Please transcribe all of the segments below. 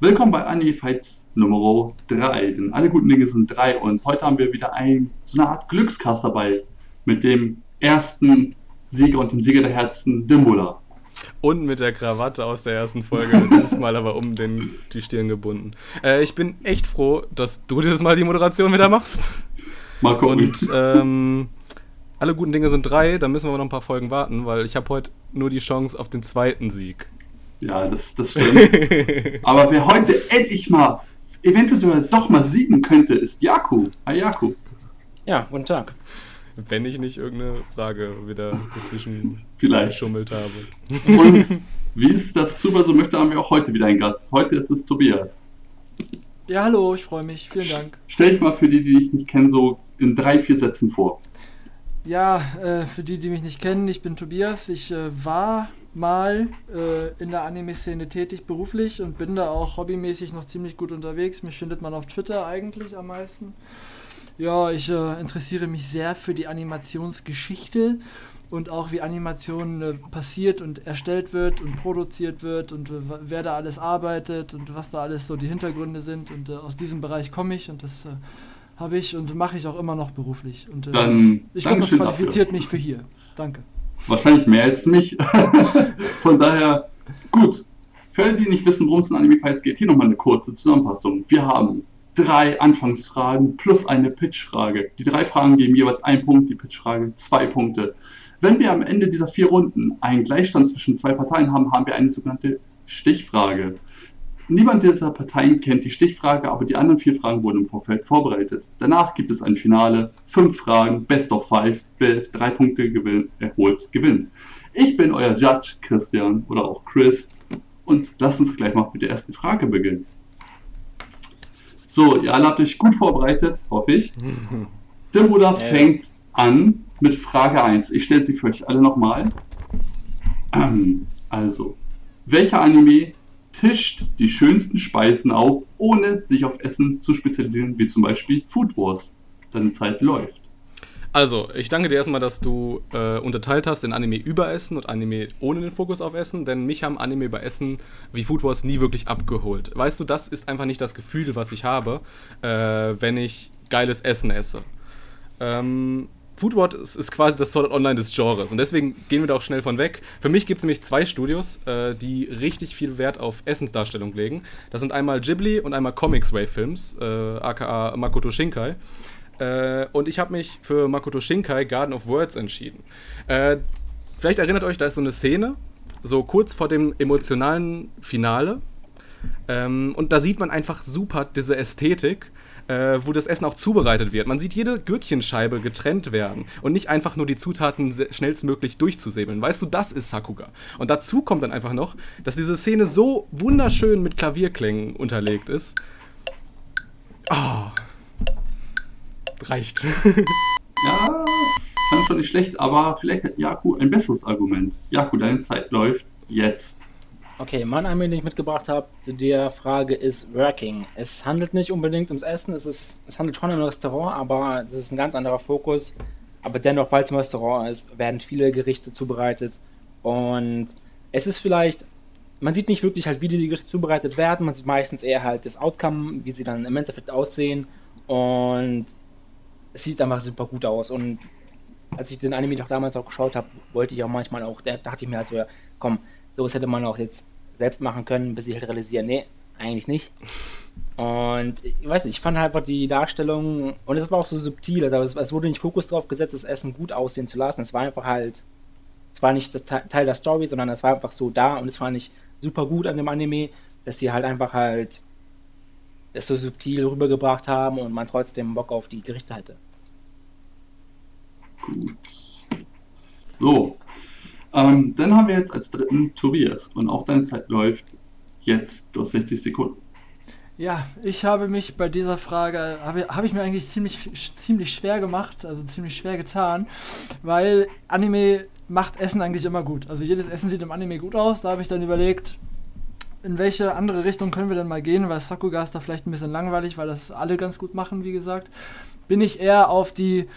Willkommen bei Anime Fights Nummer 3, denn alle guten Dinge sind 3 und heute haben wir wieder ein, so eine Art Glückskast dabei mit dem ersten Sieger und dem Sieger der Herzen, Dimbula. Und mit der Krawatte aus der ersten Folge, diesmal aber um den, die Stirn gebunden. Äh, ich bin echt froh, dass du dieses Mal die Moderation wieder machst. Mal gucken. Und ähm, alle guten Dinge sind drei, da müssen wir noch ein paar Folgen warten, weil ich habe heute nur die Chance auf den zweiten Sieg. Ja, das, das stimmt. Aber wer heute endlich mal, eventuell sogar doch mal siegen könnte, ist Jaku. Hi Jaku. Ja, guten Tag. Wenn ich nicht irgendeine Frage wieder dazwischen Vielleicht. geschummelt habe. Und wie es das Zufall so möchte, haben wir auch heute wieder einen Gast. Heute ist es Tobias. Ja, hallo, ich freue mich. Vielen Dank. Stell dich mal für die, die dich nicht kennen, so in drei, vier Sätzen vor. Ja, äh, für die, die mich nicht kennen, ich bin Tobias. Ich äh, war mal äh, in der Anime-Szene tätig beruflich und bin da auch hobbymäßig noch ziemlich gut unterwegs. Mich findet man auf Twitter eigentlich am meisten. Ja, ich äh, interessiere mich sehr für die Animationsgeschichte und auch wie Animation äh, passiert und erstellt wird und produziert wird und äh, wer da alles arbeitet und was da alles so die Hintergründe sind. Und äh, aus diesem Bereich komme ich und das äh, habe ich und mache ich auch immer noch beruflich. Und Dann, ich glaube, das qualifiziert dafür. mich für hier. Danke. Wahrscheinlich mehr als mich. Von daher, gut. Für alle, die nicht wissen, worum es in Anime Fights geht, hier nochmal eine kurze Zusammenfassung. Wir haben drei Anfangsfragen plus eine Pitchfrage. Die drei Fragen geben jeweils einen Punkt, die Pitchfrage zwei Punkte. Wenn wir am Ende dieser vier Runden einen Gleichstand zwischen zwei Parteien haben, haben wir eine sogenannte Stichfrage. Niemand dieser Parteien kennt die Stichfrage, aber die anderen vier Fragen wurden im Vorfeld vorbereitet. Danach gibt es ein Finale, fünf Fragen, Best of Five, wer drei Punkte gewinnt, erholt, gewinnt. Ich bin euer Judge, Christian, oder auch Chris, und lasst uns gleich mal mit der ersten Frage beginnen. So, ihr alle habt euch gut vorbereitet, hoffe ich. Dimbuda fängt an mit Frage 1. Ich stelle sie für euch alle nochmal. Ähm, also, welcher Anime tischt die schönsten Speisen auf, ohne sich auf Essen zu spezialisieren, wie zum Beispiel Food Wars? Deine Zeit läuft. Also, ich danke dir erstmal, dass du äh, unterteilt hast in Anime über Essen und Anime ohne den Fokus auf Essen, denn mich haben Anime über Essen wie Food Wars nie wirklich abgeholt. Weißt du, das ist einfach nicht das Gefühl, was ich habe, äh, wenn ich geiles Essen esse. Ähm, Food Wars ist, ist quasi das Sword Art Online des Genres und deswegen gehen wir da auch schnell von weg. Für mich gibt es nämlich zwei Studios, äh, die richtig viel Wert auf Essensdarstellung legen. Das sind einmal Ghibli und einmal Comics Ray Films, äh, aka Makoto Shinkai. Äh, und ich habe mich für Makoto Shinkai Garden of Words entschieden. Äh, vielleicht erinnert euch, da ist so eine Szene, so kurz vor dem emotionalen Finale. Ähm, und da sieht man einfach super diese Ästhetik, äh, wo das Essen auch zubereitet wird. Man sieht jede Gürkchenscheibe getrennt werden und nicht einfach nur die Zutaten schnellstmöglich durchzusäbeln. Weißt du, das ist Sakuga. Und dazu kommt dann einfach noch, dass diese Szene so wunderschön mit Klavierklängen unterlegt ist. Oh. Reicht. Ja, fand schon nicht schlecht, aber vielleicht hat Jaku ein besseres Argument. Jaku, deine Zeit läuft jetzt. Okay, mein Anime, den ich mitgebracht habe zu der Frage ist Working. Es handelt nicht unbedingt ums Essen, es, ist, es handelt schon um ein Restaurant, aber das ist ein ganz anderer Fokus. Aber dennoch, weil es ein Restaurant ist, werden viele Gerichte zubereitet. Und es ist vielleicht, man sieht nicht wirklich halt, wie die Gerichte zubereitet werden, man sieht meistens eher halt das Outcome, wie sie dann im Endeffekt aussehen. Und es sieht einfach super gut aus. Und als ich den Anime doch damals auch geschaut habe, wollte ich auch manchmal auch, da dachte ich mir halt so, ja, komm, sowas hätte man auch jetzt selbst machen können, bis ich halt realisiere, nee, eigentlich nicht. Und ich weiß nicht, ich fand halt einfach die Darstellung, und es war auch so subtil, also es, es wurde nicht Fokus drauf gesetzt, das Essen gut aussehen zu lassen. Es war einfach halt, es war nicht Teil der Story, sondern es war einfach so da und es war nicht super gut an dem Anime, dass sie halt einfach halt das so subtil rübergebracht haben und man trotzdem Bock auf die Gerichte hatte. Gut. So. Ähm, dann haben wir jetzt als dritten Tobias. Und auch deine Zeit läuft jetzt. Du hast 60 Sekunden. Ja, ich habe mich bei dieser Frage, habe, habe ich mir eigentlich ziemlich, ziemlich schwer gemacht, also ziemlich schwer getan, weil Anime macht Essen eigentlich immer gut. Also jedes Essen sieht im Anime gut aus. Da habe ich dann überlegt, in welche andere Richtung können wir denn mal gehen, weil Sakuga ist da vielleicht ein bisschen langweilig, weil das alle ganz gut machen, wie gesagt. Bin ich eher auf die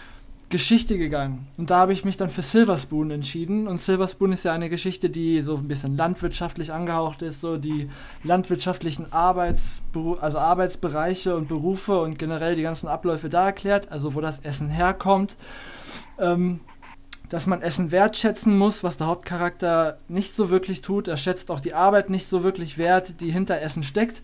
Geschichte gegangen. Und da habe ich mich dann für Silver Spoon entschieden. Und Silver Spoon ist ja eine Geschichte, die so ein bisschen landwirtschaftlich angehaucht ist, so die landwirtschaftlichen Arbeits also Arbeitsbereiche und Berufe und generell die ganzen Abläufe da erklärt, also wo das Essen herkommt. Ähm, dass man Essen wertschätzen muss, was der Hauptcharakter nicht so wirklich tut. Er schätzt auch die Arbeit nicht so wirklich wert, die hinter Essen steckt.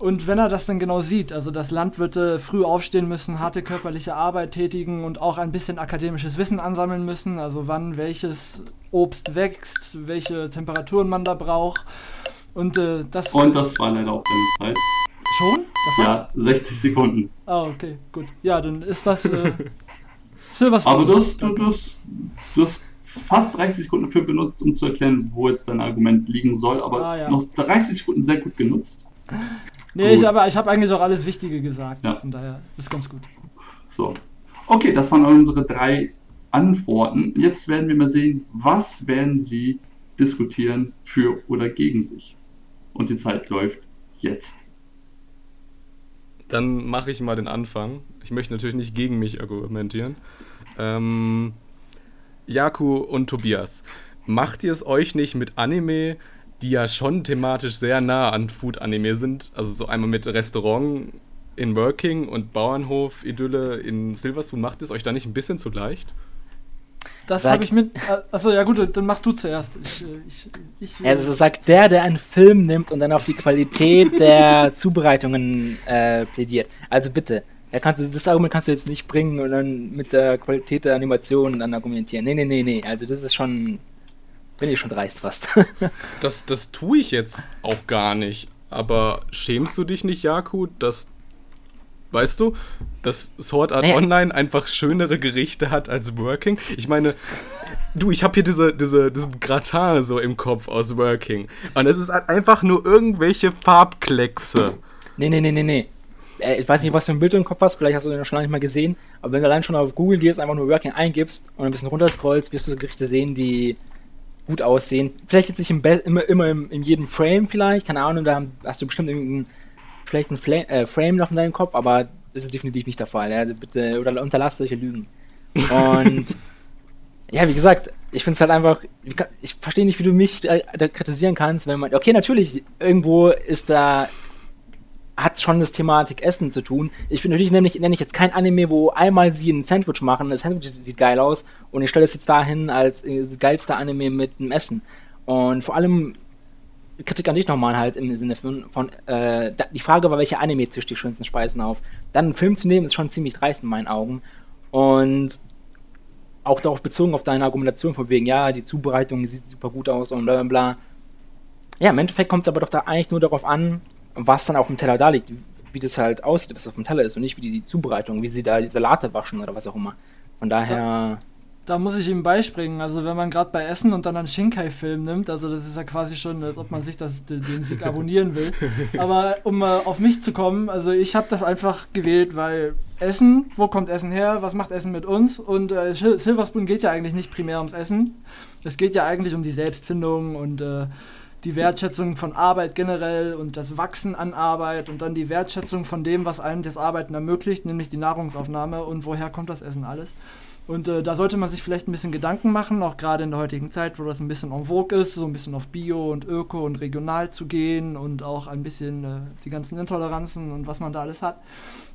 Und wenn er das dann genau sieht, also dass Landwirte früh aufstehen müssen, harte körperliche Arbeit tätigen und auch ein bisschen akademisches Wissen ansammeln müssen, also wann welches Obst wächst, welche Temperaturen man da braucht. Und äh, das. Und das war leider auch deine Zeit. Schon? Ja, 60 Sekunden. Ah, okay, gut. Ja, dann ist das äh, Silverstone. Aber du hast, du, du, hast, du hast fast 30 Sekunden dafür benutzt, um zu erklären, wo jetzt dein Argument liegen soll, aber ah, ja. noch 30 Sekunden sehr gut genutzt. Nee, ich, aber ich habe eigentlich auch alles Wichtige gesagt. Ja. Von daher ist ganz gut. So. Okay, das waren unsere drei Antworten. Jetzt werden wir mal sehen, was werden Sie diskutieren für oder gegen sich. Und die Zeit läuft jetzt. Dann mache ich mal den Anfang. Ich möchte natürlich nicht gegen mich argumentieren. Ähm, Jaku und Tobias, macht ihr es euch nicht mit Anime die ja schon thematisch sehr nah an Food-Anime sind. Also so einmal mit Restaurant in Working und Bauernhof-Idylle in Silverspoon. Macht es euch da nicht ein bisschen zu leicht? Das habe ich mit. Achso, ja gut, dann mach du zuerst. Ich, ich, ich, also sagt der, der einen Film nimmt und dann auf die Qualität der Zubereitungen äh, plädiert. Also bitte, ja, kannst du, das Argument kannst du jetzt nicht bringen und dann mit der Qualität der Animation dann argumentieren. Nee, nee, nee, nee. Also das ist schon bin ich schon dreist fast. das, das tue ich jetzt auch gar nicht. Aber schämst du dich nicht, Jaku, dass, weißt du, dass Sword Art naja. Online einfach schönere Gerichte hat als Working? Ich meine, du, ich habe hier diese, diese, diesen Gratin so im Kopf aus Working. Und es ist halt einfach nur irgendwelche Farbkleckse. Nee, nee, nee, nee, nee. Äh, ich weiß nicht, was für ein Bild du im Kopf hast, vielleicht hast du den schon lange nicht mal gesehen, aber wenn du allein schon auf Google gehst, einfach nur Working eingibst und ein bisschen runterscrollst, wirst du Gerichte sehen, die gut aussehen. Vielleicht jetzt nicht im immer, immer im, in jedem Frame vielleicht, keine Ahnung, da hast du bestimmt irgendeinen schlechten Fla äh, Frame noch in deinem Kopf, aber das ist definitiv nicht der Fall. Ja? Bitte oder unterlass solche Lügen. Und ja, wie gesagt, ich finde es halt einfach, ich verstehe nicht, wie du mich da, da kritisieren kannst, wenn man, okay, natürlich, irgendwo ist da hat schon das Thematik Essen zu tun. Ich finde natürlich nämlich nenne ich jetzt kein Anime, wo einmal sie ein Sandwich machen, das Sandwich sieht geil aus und ich stelle es jetzt dahin als äh, geilster Anime mit dem Essen. Und vor allem Kritik an dich nochmal halt im Sinne von, von äh, die Frage war, welcher Anime tischt die schönsten Speisen auf. Dann einen Film zu nehmen, ist schon ziemlich dreist in meinen Augen. Und auch darauf bezogen auf deine Argumentation von wegen, ja, die Zubereitung sieht super gut aus und bla bla bla. Ja, im Endeffekt kommt es aber doch da eigentlich nur darauf an, was dann auf dem Teller da liegt, wie das halt aussieht, was auf dem Teller ist und nicht wie die Zubereitung, wie sie da die Salate waschen oder was auch immer. Von daher. Da, da muss ich ihm beispringen. Also wenn man gerade bei Essen und dann einen Shinkai-Film nimmt, also das ist ja quasi schon, als ob man sich das, den Sieg abonnieren will. Aber um äh, auf mich zu kommen, also ich habe das einfach gewählt, weil Essen, wo kommt Essen her? Was macht Essen mit uns? Und äh, Silverspoon geht ja eigentlich nicht primär ums Essen. Es geht ja eigentlich um die Selbstfindung und äh, die Wertschätzung von Arbeit generell und das Wachsen an Arbeit und dann die Wertschätzung von dem, was einem das Arbeiten ermöglicht, nämlich die Nahrungsaufnahme und woher kommt das Essen alles. Und äh, da sollte man sich vielleicht ein bisschen Gedanken machen, auch gerade in der heutigen Zeit, wo das ein bisschen en vogue ist, so ein bisschen auf Bio und Öko und regional zu gehen und auch ein bisschen äh, die ganzen Intoleranzen und was man da alles hat,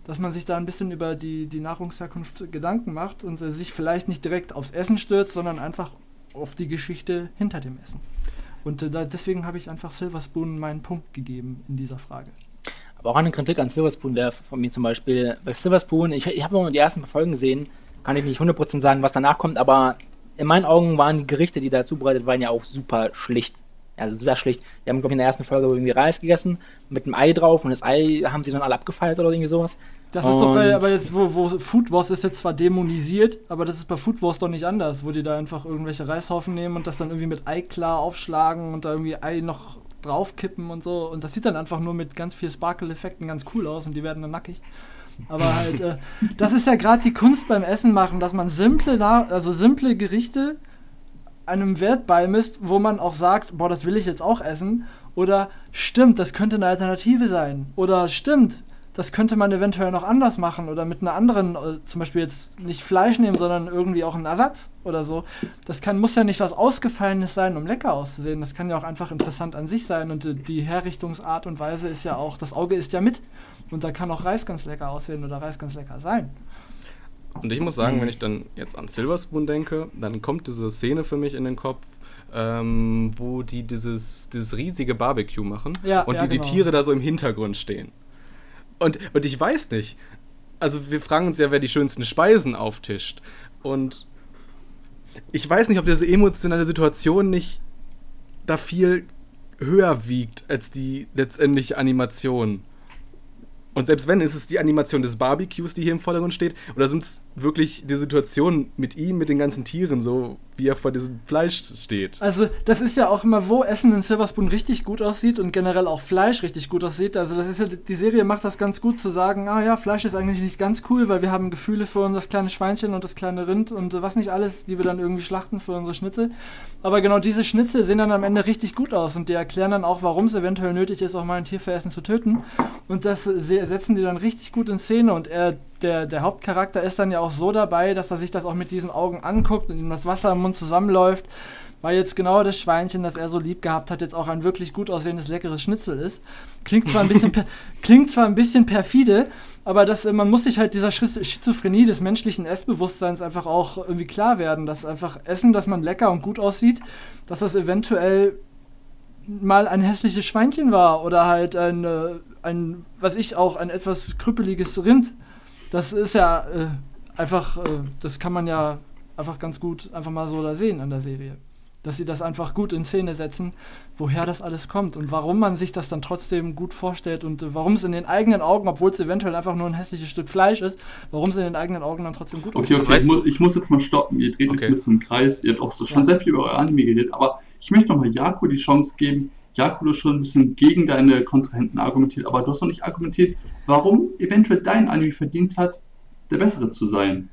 dass man sich da ein bisschen über die, die Nahrungsherkunft Gedanken macht und äh, sich vielleicht nicht direkt aufs Essen stürzt, sondern einfach auf die Geschichte hinter dem Essen. Und äh, deswegen habe ich einfach Silverspoon meinen Punkt gegeben in dieser Frage. Aber auch eine Kritik an Silverspoon wäre von mir zum Beispiel, bei Silverspoon, ich, ich habe nur die ersten Folgen gesehen, kann ich nicht 100% sagen, was danach kommt, aber in meinen Augen waren die Gerichte, die da zubereitet waren, ja auch super schlicht. Also sehr schlicht. Die haben, glaube ich, in der ersten Folge irgendwie Reis gegessen mit einem Ei drauf und das Ei haben sie dann alle abgefeiert oder irgendwie sowas. Das ist doch bei, aber jetzt, wo, wo Food Wars ist jetzt zwar dämonisiert, aber das ist bei Food Wars doch nicht anders, wo die da einfach irgendwelche Reishaufen nehmen und das dann irgendwie mit Ei klar aufschlagen und da irgendwie Ei noch draufkippen und so. Und das sieht dann einfach nur mit ganz viel Sparkle-Effekten ganz cool aus und die werden dann nackig. Aber halt, äh, das ist ja gerade die Kunst beim Essen machen, dass man simple, also simple Gerichte einem Wert beimisst, wo man auch sagt, boah, das will ich jetzt auch essen. Oder stimmt, das könnte eine Alternative sein. Oder stimmt, das könnte man eventuell noch anders machen oder mit einer anderen, äh, zum Beispiel jetzt nicht Fleisch nehmen, sondern irgendwie auch einen Ersatz oder so. Das kann, muss ja nicht was Ausgefallenes sein, um lecker auszusehen. Das kann ja auch einfach interessant an sich sein und äh, die Herrichtungsart und Weise ist ja auch, das Auge ist ja mit und da kann auch Reis ganz lecker aussehen oder Reis ganz lecker sein. Und ich muss sagen, wenn ich dann jetzt an Silver Spoon denke, dann kommt diese Szene für mich in den Kopf, ähm, wo die dieses, dieses riesige Barbecue machen Ja, und ja, die, die genau. Tiere da so im Hintergrund stehen. Und, und ich weiß nicht. Also wir fragen uns ja, wer die schönsten Speisen auftischt. Und ich weiß nicht, ob diese emotionale Situation nicht da viel höher wiegt als die letztendliche Animation. Und selbst wenn, ist es die Animation des Barbecues, die hier im Vordergrund steht, oder sind es wirklich die Situation mit ihm, mit den ganzen Tieren, so wie er vor diesem Fleisch steht? Also, das ist ja auch immer, wo Essen in Silver Spoon richtig gut aussieht und generell auch Fleisch richtig gut aussieht. Also, das ist ja, die Serie macht das ganz gut zu sagen, ah ja, Fleisch ist eigentlich nicht ganz cool, weil wir haben Gefühle für das kleine Schweinchen und das kleine Rind und äh, was nicht alles, die wir dann irgendwie schlachten für unsere Schnitzel. Aber genau diese Schnitzel sehen dann am Ende richtig gut aus und die erklären dann auch, warum es eventuell nötig ist, auch mal ein Tier für Essen zu töten. Und das äh, se- setzen die dann richtig gut in Szene und er, der, der Hauptcharakter ist dann ja auch so dabei, dass er sich das auch mit diesen Augen anguckt und ihm das Wasser im Mund zusammenläuft, weil jetzt genau das Schweinchen, das er so lieb gehabt hat, jetzt auch ein wirklich gut aussehendes, leckeres Schnitzel ist. Klingt zwar ein bisschen, per, klingt zwar ein bisschen perfide, aber das, äh, man muss sich halt dieser Schiz- Schizophrenie des menschlichen Essbewusstseins einfach auch irgendwie klar werden, dass einfach Essen, dass man lecker und gut aussieht, dass das eventuell mal ein hässliches Schweinchen war oder halt ein, äh, ein was ich auch, ein etwas krüppeliges Rind. Das ist ja äh, einfach, äh, das kann man ja einfach ganz gut einfach mal so da sehen an der Serie. Dass sie das einfach gut in Szene setzen, woher das alles kommt und warum man sich das dann trotzdem gut vorstellt und äh, warum es in den eigenen Augen, obwohl es eventuell einfach nur ein hässliches Stück Fleisch ist, warum es in den eigenen Augen dann trotzdem gut Okay, okay, Weißt ich, muss, ich muss jetzt mal stoppen. Ihr dreht euch Okay. ein bisschen im Kreis. Ihr habt auch so schon Ja. sehr viel über euer Anime geredet, aber ich möchte nochmal Jako die Chance geben. Hast schon ein bisschen gegen deine Kontrahenten argumentiert, aber du hast noch nicht argumentiert, warum eventuell dein Anime verdient hat, der bessere zu sein.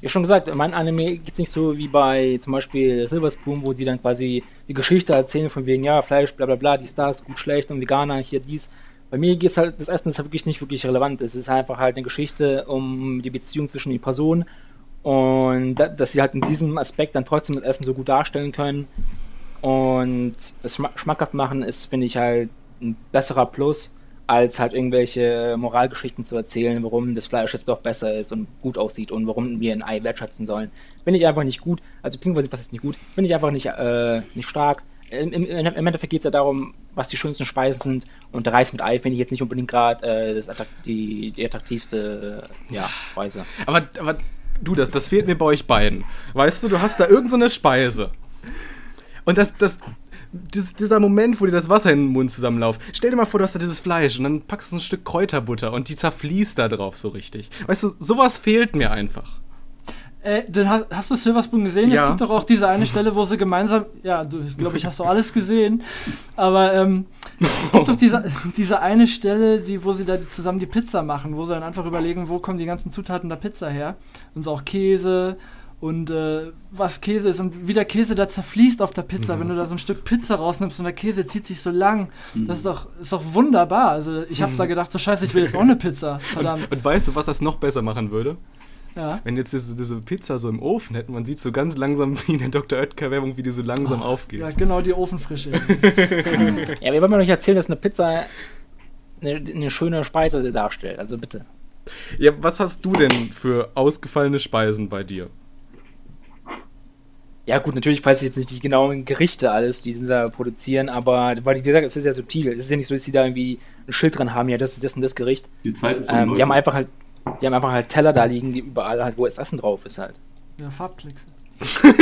Ja, schon gesagt, in meinem Anime geht es nicht so wie bei zum Beispiel Silver Spoon, wo sie dann quasi die Geschichte erzählen von wegen, ja, Fleisch, bla bla bla, dies, das, gut, schlecht und Veganer, hier, dies. Bei mir geht es halt, das Essen ist halt wirklich nicht wirklich relevant. Es ist einfach halt eine Geschichte um die Beziehung zwischen den Personen und da, dass sie halt in diesem Aspekt dann trotzdem das Essen so gut darstellen können und es schma schmackhaft machen, ist, finde ich, halt ein besserer Plus, als halt irgendwelche Moralgeschichten zu erzählen, warum das Fleisch jetzt doch besser ist und gut aussieht und warum wir ein Ei wertschätzen sollen. Finde ich einfach nicht gut, also beziehungsweise was ist nicht gut, finde ich einfach nicht, äh, nicht stark. Im, im, Im Endeffekt geht es ja darum, was die schönsten Speisen sind und Reis mit Ei finde ich jetzt nicht unbedingt gerade äh, die, die attraktivste äh, ja, Speise. Aber, aber du, das, das fehlt mir bei euch beiden. Weißt du, du hast da irgendeine so Speise. Und das, das, dieses, dieser Moment, wo dir das Wasser in den Mund zusammenläuft. Stell dir mal vor, du hast da dieses Fleisch und dann packst du ein Stück Kräuterbutter und die zerfließt da drauf so richtig. Weißt du, sowas fehlt mir einfach. Äh, dann hast, hast du Silver Spoon gesehen? Ja. Es gibt doch auch diese eine Stelle, wo sie gemeinsam, ja, du, glaube ich, hast du alles gesehen, aber ähm, es gibt doch diese, diese eine Stelle, die, wo sie da zusammen die Pizza machen, wo sie dann einfach überlegen, wo kommen die ganzen Zutaten der Pizza her und so auch Käse und äh, was Käse ist und wie der Käse da zerfließt auf der Pizza, wenn du da so ein Stück Pizza rausnimmst und der Käse zieht sich so lang, das ist doch, ist doch wunderbar. Also ich habe da gedacht, so scheiße, ich will jetzt auch eine Pizza, verdammt. Und weißt du, was das noch besser machen würde? Ja. Wenn jetzt diese, diese Pizza so im Ofen hätten, man sieht so ganz langsam wie in der Dr. Oetker-Werbung, wie die so langsam aufgeht. Ja, genau, die Ofenfrische. Ja, wir wollen mir doch nicht erzählen, dass eine Pizza eine, eine schöne Speise darstellt, also bitte. Ja, was hast du denn für ausgefallene Speisen bei dir? Ja gut, natürlich weiß ich jetzt nicht die genauen Gerichte alles, die sie da produzieren, aber weil wie gesagt, es ist ja subtil. Es ist ja nicht so, dass sie da irgendwie ein Schild dran haben, ja, das ist das und das Gericht. Die Zeit ist Ähm, die haben einfach halt, die haben einfach halt Teller da liegen, die überall halt, wo das Essen drauf ist halt. Ja, Farbklicks.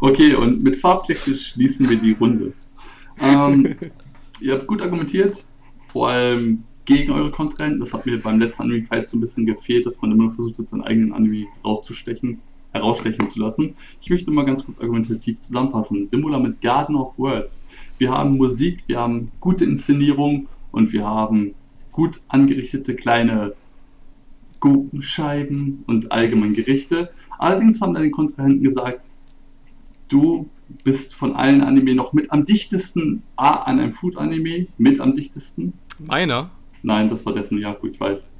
Okay, und mit Farbtechnisch schließen wir die Runde. Ähm, ihr habt gut argumentiert, vor allem gegen eure Kontrahenten. Das hat mir beim letzten Anime Fight so ein bisschen gefehlt, dass man immer noch versucht hat, seinen eigenen Anime rauszustechen, herausstechen zu lassen. Ich möchte mal ganz kurz argumentativ zusammenfassen. Dimula mit Garden of Words. Wir haben Musik, wir haben gute Inszenierung und wir haben gut angerichtete kleine Gurkenscheiben und allgemein Gerichte. Allerdings haben deine Kontrahenten gesagt, du bist von allen Anime noch mit am dichtesten A an einem Food-Anime, mit am dichtesten. Meiner? Nein, das war Death Yaku, ich weiß.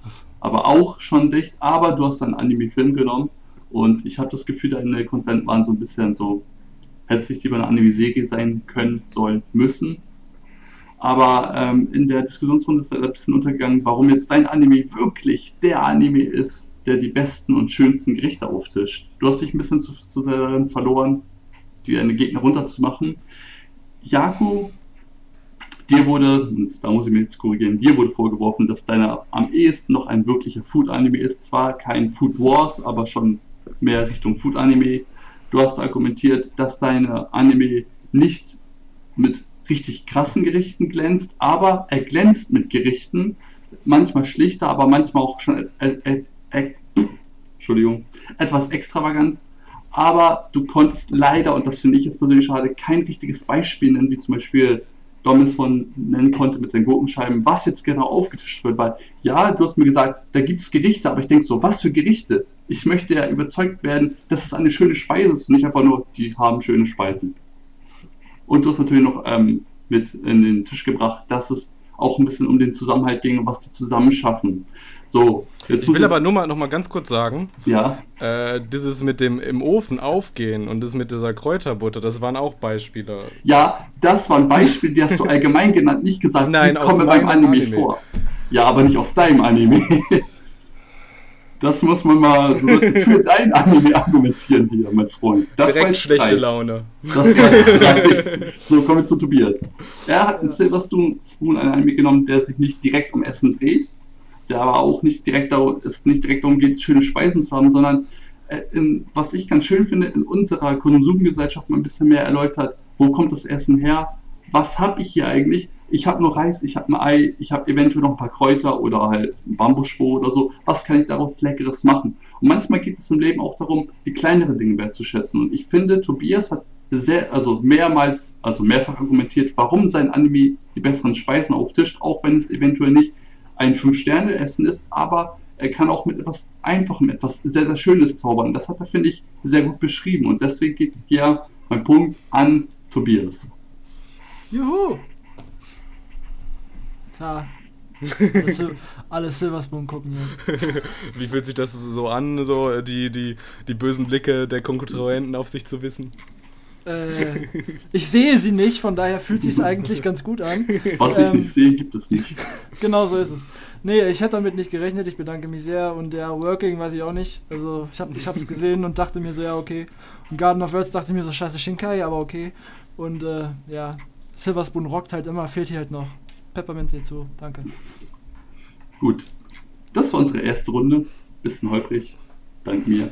Aber auch schon dicht, aber du hast einen Anime-Film genommen und ich habe das Gefühl, deine Kontrahenten waren so ein bisschen so, hätte es nicht lieber eine Anime-Serie sein können, sollen, müssen. Aber ähm, in der Diskussionsrunde ist da ein bisschen untergegangen, warum jetzt dein Anime wirklich der Anime ist, der die besten und schönsten Gerichte auftischt. Du hast dich ein bisschen zu, zu sehr verloren, deine Gegner runterzumachen. Jaku, dir wurde, und da muss ich mich jetzt korrigieren, dir wurde vorgeworfen, dass deiner am ehesten noch ein wirklicher Food-Anime ist. Zwar kein Food Wars, aber schon mehr Richtung Food-Anime. Du hast argumentiert, dass deine Anime nicht mit richtig krassen Gerichten glänzt, aber er glänzt mit Gerichten, manchmal schlichter, aber manchmal auch schon äh, Entschuldigung, etwas extravagant. Aber du konntest leider, und das finde ich jetzt persönlich schade, kein richtiges Beispiel nennen, wie zum Beispiel Dominus von nennen konnte mit seinen Gurkenscheiben, was jetzt genau aufgetischt wird. Weil, ja, du hast mir gesagt, da gibt es Gerichte, aber ich denke so, was für Gerichte? Ich möchte ja überzeugt werden, dass es eine schöne Speise ist und nicht einfach nur, die haben schöne Speisen. Und du hast natürlich noch ähm, mit in den Tisch gebracht, dass es auch ein bisschen um den Zusammenhalt ging und was die zusammen schaffen. So, jetzt ich will aber nur mal noch mal ganz kurz sagen, ja. Äh, dieses mit dem im Ofen aufgehen und das mit dieser Kräuterbutter, das waren auch Beispiele. Ja, das waren Beispiele, die hast du allgemein genannt, nicht gesagt, Nein, die kommen beim Anime, Anime vor. Ja, aber nicht aus deinem Anime. Das muss man mal für dein Anime argumentieren hier, mein Freund. Das Direkt schlechte Preis. Laune. Das war so, kommen wir zu Tobias. Er hat einen Silver Spoon, ein Anime genommen, der sich nicht direkt um Essen dreht, der aber auch nicht direkt, darum, es nicht direkt darum geht, schöne Speisen zu haben, sondern äh, in, was ich ganz schön finde, in unserer Konsumgesellschaft mal ein bisschen mehr erläutert, wo kommt das Essen her, was habe ich hier eigentlich ich habe nur Reis, ich habe ein Ei, ich habe eventuell noch ein paar Kräuter oder halt ein Bambusspur oder so. Was kann ich daraus Leckeres machen? Und manchmal geht es im Leben auch darum, die kleineren Dinge wertzuschätzen. Und ich finde, Tobias hat sehr, also mehrmals, also mehrfach argumentiert, warum sein Anime die besseren Speisen auftischt, auch wenn es eventuell nicht ein Fünf-Sterne-Essen ist, aber er kann auch mit etwas Einfachem etwas sehr, sehr Schönes zaubern. Das hat er, finde ich, sehr gut beschrieben. Und deswegen geht hier mein Punkt an Tobias. Juhu! Klar. Alle Silverspoon gucken jetzt. Wie fühlt sich das so an, so die, die, die bösen Blicke der Konkurrenten auf sich zu wissen? Äh, ich sehe sie nicht, von daher fühlt sich eigentlich ganz gut an. Was ähm, ich nicht sehe, gibt es nicht. Genau so ist es. Nee, ich hätte damit nicht gerechnet, ich bedanke mich sehr und der Working weiß ich auch nicht. Also ich habe es gesehen und dachte mir so, ja okay. Und Garden of Words dachte mir so, scheiße Shinkai, aber okay. Und äh, ja, Silverspoon rockt halt immer, fehlt hier halt noch. Peppermint seht zu. Danke. Gut. Das war unsere erste Runde. Bisschen holprig. Dank mir.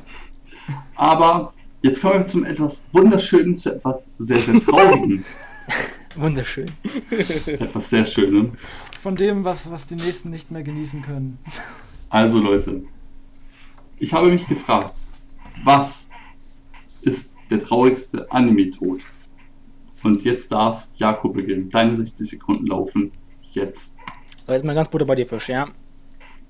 Aber jetzt kommen wir zum etwas Wunderschönen, zu etwas sehr, sehr Traurigen. Wunderschön. Etwas sehr Schönem. Von dem, was, was die Nächsten nicht mehr genießen können. Also Leute, ich habe mich gefragt, was ist der traurigste Anime-Tod? Und jetzt darf Jakob beginnen. Deine 60 Sekunden laufen jetzt. So, jetzt mal ganz Butter bei dir, Fisch, ja.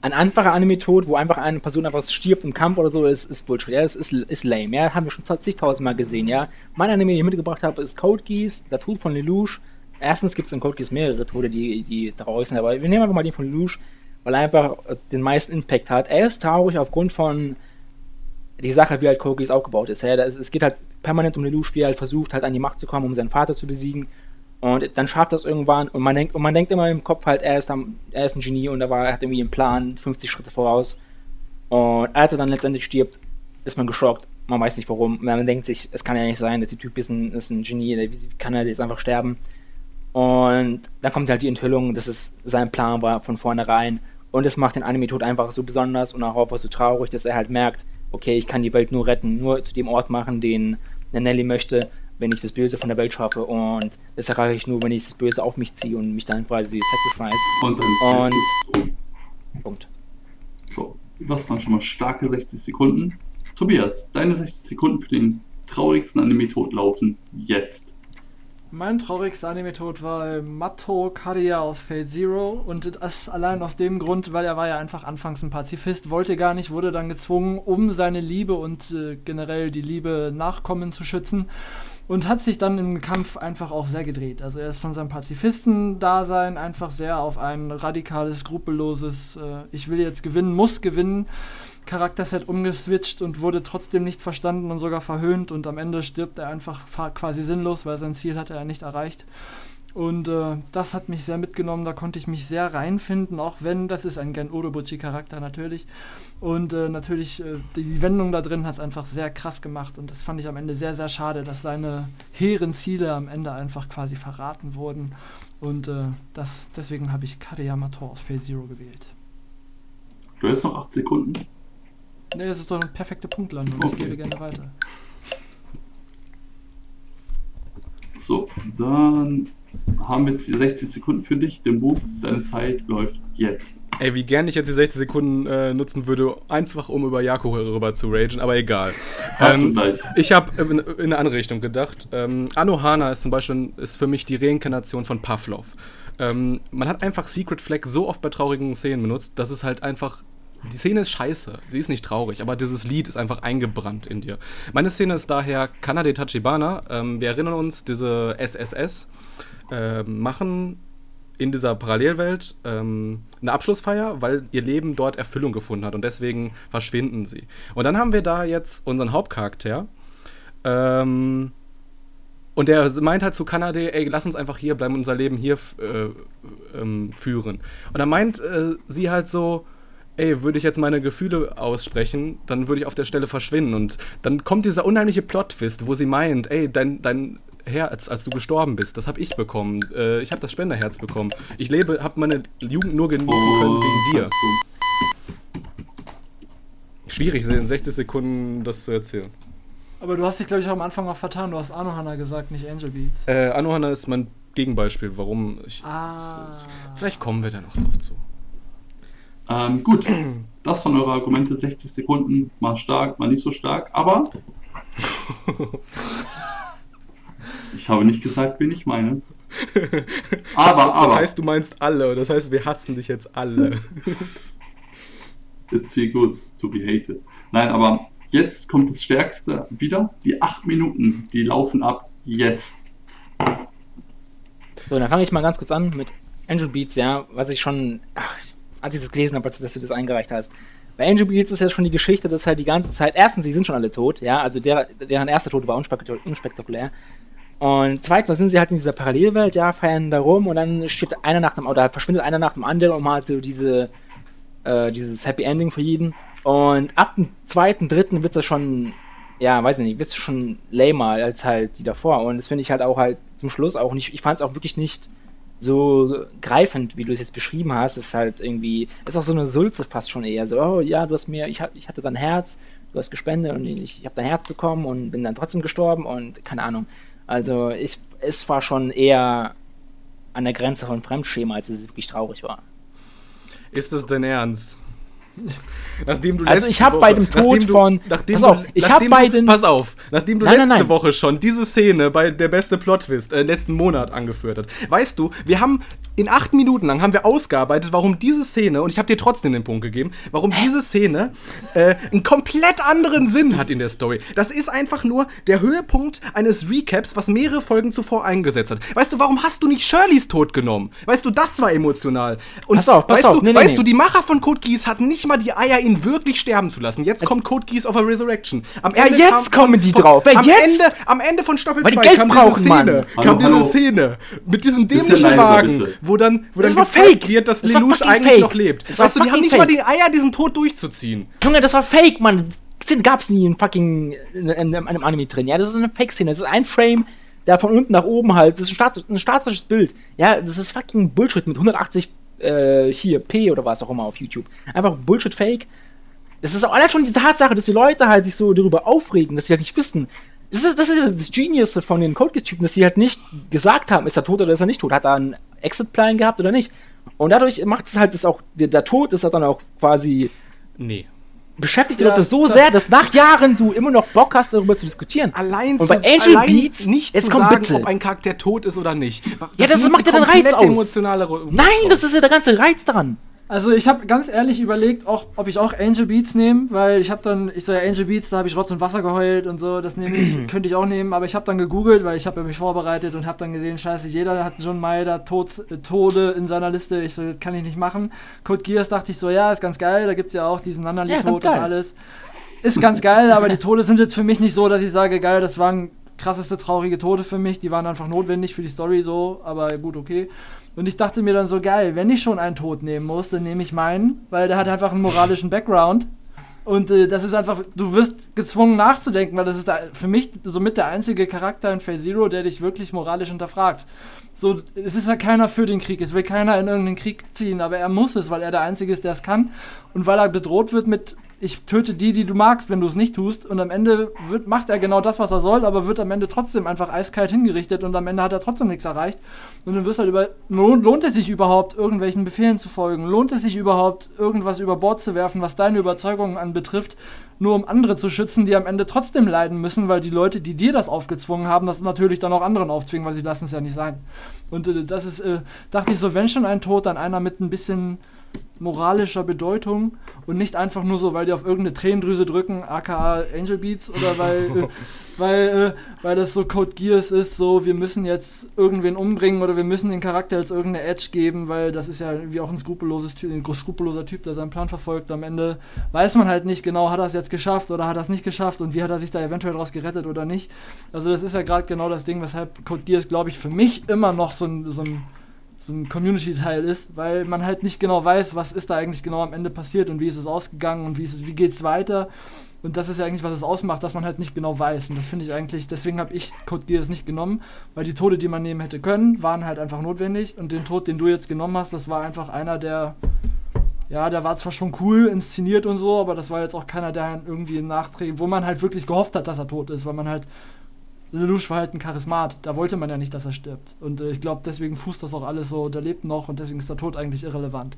Ein einfacher Anime-Tod, wo einfach eine Person einfach stirbt im Kampf oder so, ist, ist Bullshit, ja, das ist, ist lame, ja, haben wir schon zigtausendmal gesehen, ja. Mein Anime, den ich mitgebracht habe, ist Code Geass, der Tod von Lelouch. Erstens gibt es in Code Geass mehrere Tode, die, die traurig sind, aber wir nehmen einfach mal den von Lelouch, weil er einfach den meisten Impact hat. Er ist traurig aufgrund von die Sache, wie halt Code Geass aufgebaut ist, ja. Es geht halt permanent um Lelouch, wie er halt versucht, halt an die Macht zu kommen, um seinen Vater zu besiegen und dann schafft das irgendwann und man denkt, und man denkt immer im Kopf halt, er ist, am, er ist ein Genie und er, war, er hat irgendwie einen Plan, 50 Schritte voraus. Und als er dann letztendlich stirbt, ist man geschockt. Man weiß nicht warum. Man denkt sich, es kann ja nicht sein, dass der Typ ist ein, ist ein Genie, wie kann er jetzt einfach sterben? Und dann kommt halt die Enthüllung, dass es sein Plan war von vornherein. Und es macht den Anime-Tod einfach so besonders und auch einfach so traurig, dass er halt merkt, okay, ich kann die Welt nur retten, nur zu dem Ort machen, den Nelly möchte wenn ich das Böse von der Welt schaffe und das erreiche ich nur, wenn ich das Böse auf mich ziehe und mich dann quasi sacrifice. Und, dann und Punkt. So, das waren schon mal starke 60 Sekunden. Tobias, deine 60 Sekunden für den traurigsten Anime-Tod laufen jetzt. Mein traurigster Anime-Tod war Matto Karia aus Fate Zero und das allein aus dem Grund, weil er war ja einfach anfangs ein Pazifist, wollte gar nicht, wurde dann gezwungen, um seine Liebe und äh, generell die Liebe Nachkommen zu schützen, und hat sich dann im Kampf einfach auch sehr gedreht. Also er ist von seinem Pazifisten-Dasein einfach sehr auf ein radikales, skrupelloses, äh, ich will jetzt gewinnen, muss gewinnen, Charakterset umgeswitcht und wurde trotzdem nicht verstanden und sogar verhöhnt und am Ende stirbt er einfach quasi sinnlos, weil sein Ziel hat er nicht erreicht. Und äh, das hat mich sehr mitgenommen, da konnte ich mich sehr reinfinden, auch wenn, das ist ein Gen Urobuchi-Charakter natürlich. Und äh, natürlich, äh, die Wendung da drin hat es einfach sehr krass gemacht und das fand ich am Ende sehr, sehr schade, dass seine hehren Ziele am Ende einfach quasi verraten wurden. Und äh, das, deswegen habe ich Kadeyama Tor aus Phase Zero gewählt. Du hast noch 8 Sekunden. Ne, das ist doch eine perfekte Punktlandung, okay. ich gebe gerne weiter. So, dann haben wir jetzt die 60 Sekunden für dich. Dem Buch, deine Zeit läuft jetzt. Ey, wie gern ich jetzt die 60 Sekunden äh, nutzen würde, einfach um über Jako rüber zu ragen, aber egal. Ähm, ich habe in, in, eine andere Richtung gedacht. Ähm, Anohana ist zum Beispiel ist für mich die Reinkarnation von Pavlov. Ähm, man hat einfach Secret Flag so oft bei traurigen Szenen benutzt, dass es halt einfach die Szene ist scheiße, sie ist nicht traurig, aber dieses Lied ist einfach eingebrannt in dir. Meine Szene ist daher Kanade Tachibana. Ähm, wir erinnern uns, diese SSS äh, machen in dieser Parallelwelt ähm, eine Abschlussfeier, weil ihr Leben dort Erfüllung gefunden hat und deswegen verschwinden sie. Und dann haben wir da jetzt unseren Hauptcharakter. Ähm, und der meint halt zu Kanada, ey, lass uns einfach hier bleiben, unser Leben hier äh, ähm, führen. Und dann meint äh, sie halt so, ey, würde ich jetzt meine Gefühle aussprechen, dann würde ich auf der Stelle verschwinden. Und dann kommt dieser unheimliche Plot-Twist, wo sie meint, ey, dein, dein Herz, als du gestorben bist, das habe ich bekommen. Äh, ich habe das Spenderherz bekommen. Ich lebe, habe meine Jugend nur genießen können wegen dir. Schwierig, in 60 Sekunden das zu erzählen. Aber du hast dich, glaube ich, auch am Anfang auch vertan. Du hast Anohana gesagt, nicht Angel Beats. Äh, Anohana ist mein Gegenbeispiel, warum ich. Ah. Das, vielleicht kommen wir da noch drauf zu. Ähm, gut, das von eure Argumente, 60 Sekunden, mal stark, mal nicht so stark, aber ich habe nicht gesagt, wen ich meine. Aber, aber. Das heißt, du meinst alle, das heißt, wir hassen dich jetzt alle. It feel good to be hated. Nein, aber jetzt kommt das Stärkste wieder. Die 8 Minuten, die laufen ab jetzt. So, dann fange ich mal ganz kurz an mit Angel Beats, ja, was ich schon, ach, als ich das gelesen habe, als dass du das eingereicht hast. Bei Angel Beats ist ja schon die Geschichte, dass halt die ganze Zeit, erstens, sie sind schon alle tot, ja, also der, deren erster Tod war unspektakulär. Und zweitens sind sie halt in dieser Parallelwelt, ja, feiern da rum und dann steht einer nach dem, oder verschwindet einer nach dem anderen und man hat so diese, äh, dieses Happy Ending für jeden. Und ab dem zweiten, dritten wird es schon, ja, weiß ich nicht, wird es schon lamer als halt die davor. Und das finde ich halt auch halt zum Schluss auch nicht, ich fand es auch wirklich nicht so greifend, wie du es jetzt beschrieben hast, ist halt irgendwie, ist auch so eine Sulze fast schon eher. So, oh ja, du hast mir, ich, ich hatte dein Herz, du hast gespendet und ich, ich habe dein Herz bekommen und bin dann trotzdem gestorben und keine Ahnung. Also ich, es war schon eher an der Grenze von Fremdschema, als es wirklich traurig war. Ist das dein Ernst? nachdem du also ich habe bei dem Tod du, von pass auf, ich habe bei den pass auf, nachdem du nein, letzte nein, nein. Woche schon diese Szene bei der beste Plotwist äh, letzten Monat angeführt hast. Weißt du, wir haben in acht Minuten lang haben wir ausgearbeitet, warum diese Szene und ich habe dir trotzdem den Punkt gegeben, warum Hä? diese Szene äh, einen komplett anderen Sinn hat in der Story. Das ist einfach nur der Höhepunkt eines Recaps, was mehrere Folgen zuvor eingesetzt hat. Weißt du, warum hast du nicht Shirleys Tod genommen? Weißt du, das war emotional. Und pass auf, pass weißt auf. Du, nee, weißt nee. du, die Macher von Code Geass hatten nicht mal die Eier, ihn wirklich sterben zu lassen. Jetzt kommt Code Geass of a Resurrection. Am ja, Ende jetzt kam, kommen die drauf. Am, jetzt? Ende, am Ende von Staffel 2 kam diese Szene, kam hallo, diese hallo. Szene mit diesem dämlichen Wagen, wo dann, wo dann gezeigt wird, dass Lelouch eigentlich fake. noch lebt. Das weißt du, die haben nicht fake. mal die Eier, diesen Tod durchzuziehen. Junge, das war fake, Mann. Das gab's nie in fucking in, in, in einem Anime drin. Ja, das ist eine Fake-Szene. Das ist ein Frame, der von unten nach oben halt. Das ist ein, statisch, ein statisches Bild. Ja, das ist fucking Bullshit mit 180 äh, hier P oder was auch immer auf YouTube. Einfach Bullshit-Fake. Das ist auch allein schon die Tatsache, dass die Leute halt sich so darüber aufregen, dass sie halt nicht wissen. Das ist, das ist das Genius von den Codegeass-Typen, dass sie halt nicht gesagt haben, ist er tot oder ist er nicht tot. Hat er einen Exit-Plan gehabt oder nicht? Und dadurch macht es halt das auch, der, der Tod ist halt dann auch quasi. Nee beschäftigt die ja, Leute so sehr, dass nach Jahren du immer noch Bock hast, darüber zu diskutieren. Allein und bei Angel Beats nicht jetzt zu kommt sagen, bitte. ob ein Charakter tot ist oder nicht. Das ja, das macht ja den Reiz aus. Nein, das ist ja der ganze Reiz daran. Also ich habe ganz ehrlich überlegt, auch, ob ich auch Angel Beats nehme, weil ich habe dann, ich so ja Angel Beats, da habe ich Rotz und Wasser geheult und so, das nehme ich, könnte ich auch nehmen, aber ich habe dann gegoogelt, weil ich habe mich vorbereitet und habe dann gesehen, scheiße, jeder hat John Mayer da Tod, äh, Tode in seiner Liste, ich so, das kann ich nicht machen. Code Geass dachte ich so, ja, ist ganz geil, da gibt es ja auch diesen Nanali-Tod Ja, und alles. Ist ganz geil, aber die Tode sind jetzt für mich nicht so, dass ich sage, geil, das waren krasseste traurige Tode für mich, die waren einfach notwendig für die Story so, aber gut, okay. Und ich dachte mir dann so, geil, wenn ich schon einen Tod nehmen muss, dann nehme ich meinen, weil der hat einfach einen moralischen Background. Und äh, das ist einfach, du wirst gezwungen nachzudenken, weil das ist da, für mich somit der einzige Charakter in Phase Zero, der dich wirklich moralisch hinterfragt. So, es ist ja keiner für den Krieg, es will keiner in irgendeinen Krieg ziehen, aber er muss es, weil er der Einzige ist, der es kann. Und weil er bedroht wird mit, ich töte die, die du magst, wenn du es nicht tust. Und am Ende wird, macht er genau das, was er soll, aber wird am Ende trotzdem einfach eiskalt hingerichtet und am Ende hat er trotzdem nichts erreicht. Und dann wirst du halt über, lohnt, lohnt es sich überhaupt, irgendwelchen Befehlen zu folgen? Lohnt es sich überhaupt, irgendwas über Bord zu werfen, was deine Überzeugungen anbetrifft, nur um andere zu schützen, die am Ende trotzdem leiden müssen, weil die Leute, die dir das aufgezwungen haben, das natürlich dann auch anderen aufzwingen, weil sie lassen es ja nicht sein. Und äh, das ist, äh, dachte ich so, wenn schon ein Tod, dann einer mit ein bisschen moralischer Bedeutung und nicht einfach nur so, weil die auf irgendeine Tränendrüse drücken, aka Angel Beats oder weil, äh, weil, äh, weil das so Code Geass ist, so wir müssen jetzt irgendwen umbringen oder wir müssen den Charakter jetzt irgendeine Edge geben, weil das ist ja wie auch ein skrupelloses Typ, ein skrupelloser Typ, der seinen Plan verfolgt. Am Ende weiß man halt nicht genau, hat er es jetzt geschafft oder hat er es nicht geschafft und wie hat er sich da eventuell daraus gerettet oder nicht. Also das ist ja gerade genau das Ding, weshalb Code Geass, glaube ich, für mich immer noch so ein, so ein so ein Community-Teil ist, weil man halt nicht genau weiß, was ist da eigentlich genau am Ende passiert und wie ist es ausgegangen und wie, ist es, wie geht es weiter. Und das ist ja eigentlich, was es ausmacht, dass man halt nicht genau weiß. Und das finde ich eigentlich, deswegen habe ich Code Geass nicht genommen, weil die Tode, die man nehmen hätte können, waren halt einfach notwendig. Und den Tod, den du jetzt genommen hast, das war einfach einer, der, ja, der war zwar schon cool inszeniert und so, aber das war jetzt auch keiner, der irgendwie im Nachträgen, wo man halt wirklich gehofft hat, dass er tot ist, weil man halt Lelouch war halt ein Charismat. Da wollte man ja nicht, dass er stirbt. Und äh, ich glaube, deswegen fußt das auch alles so, der lebt noch und deswegen ist der Tod eigentlich irrelevant.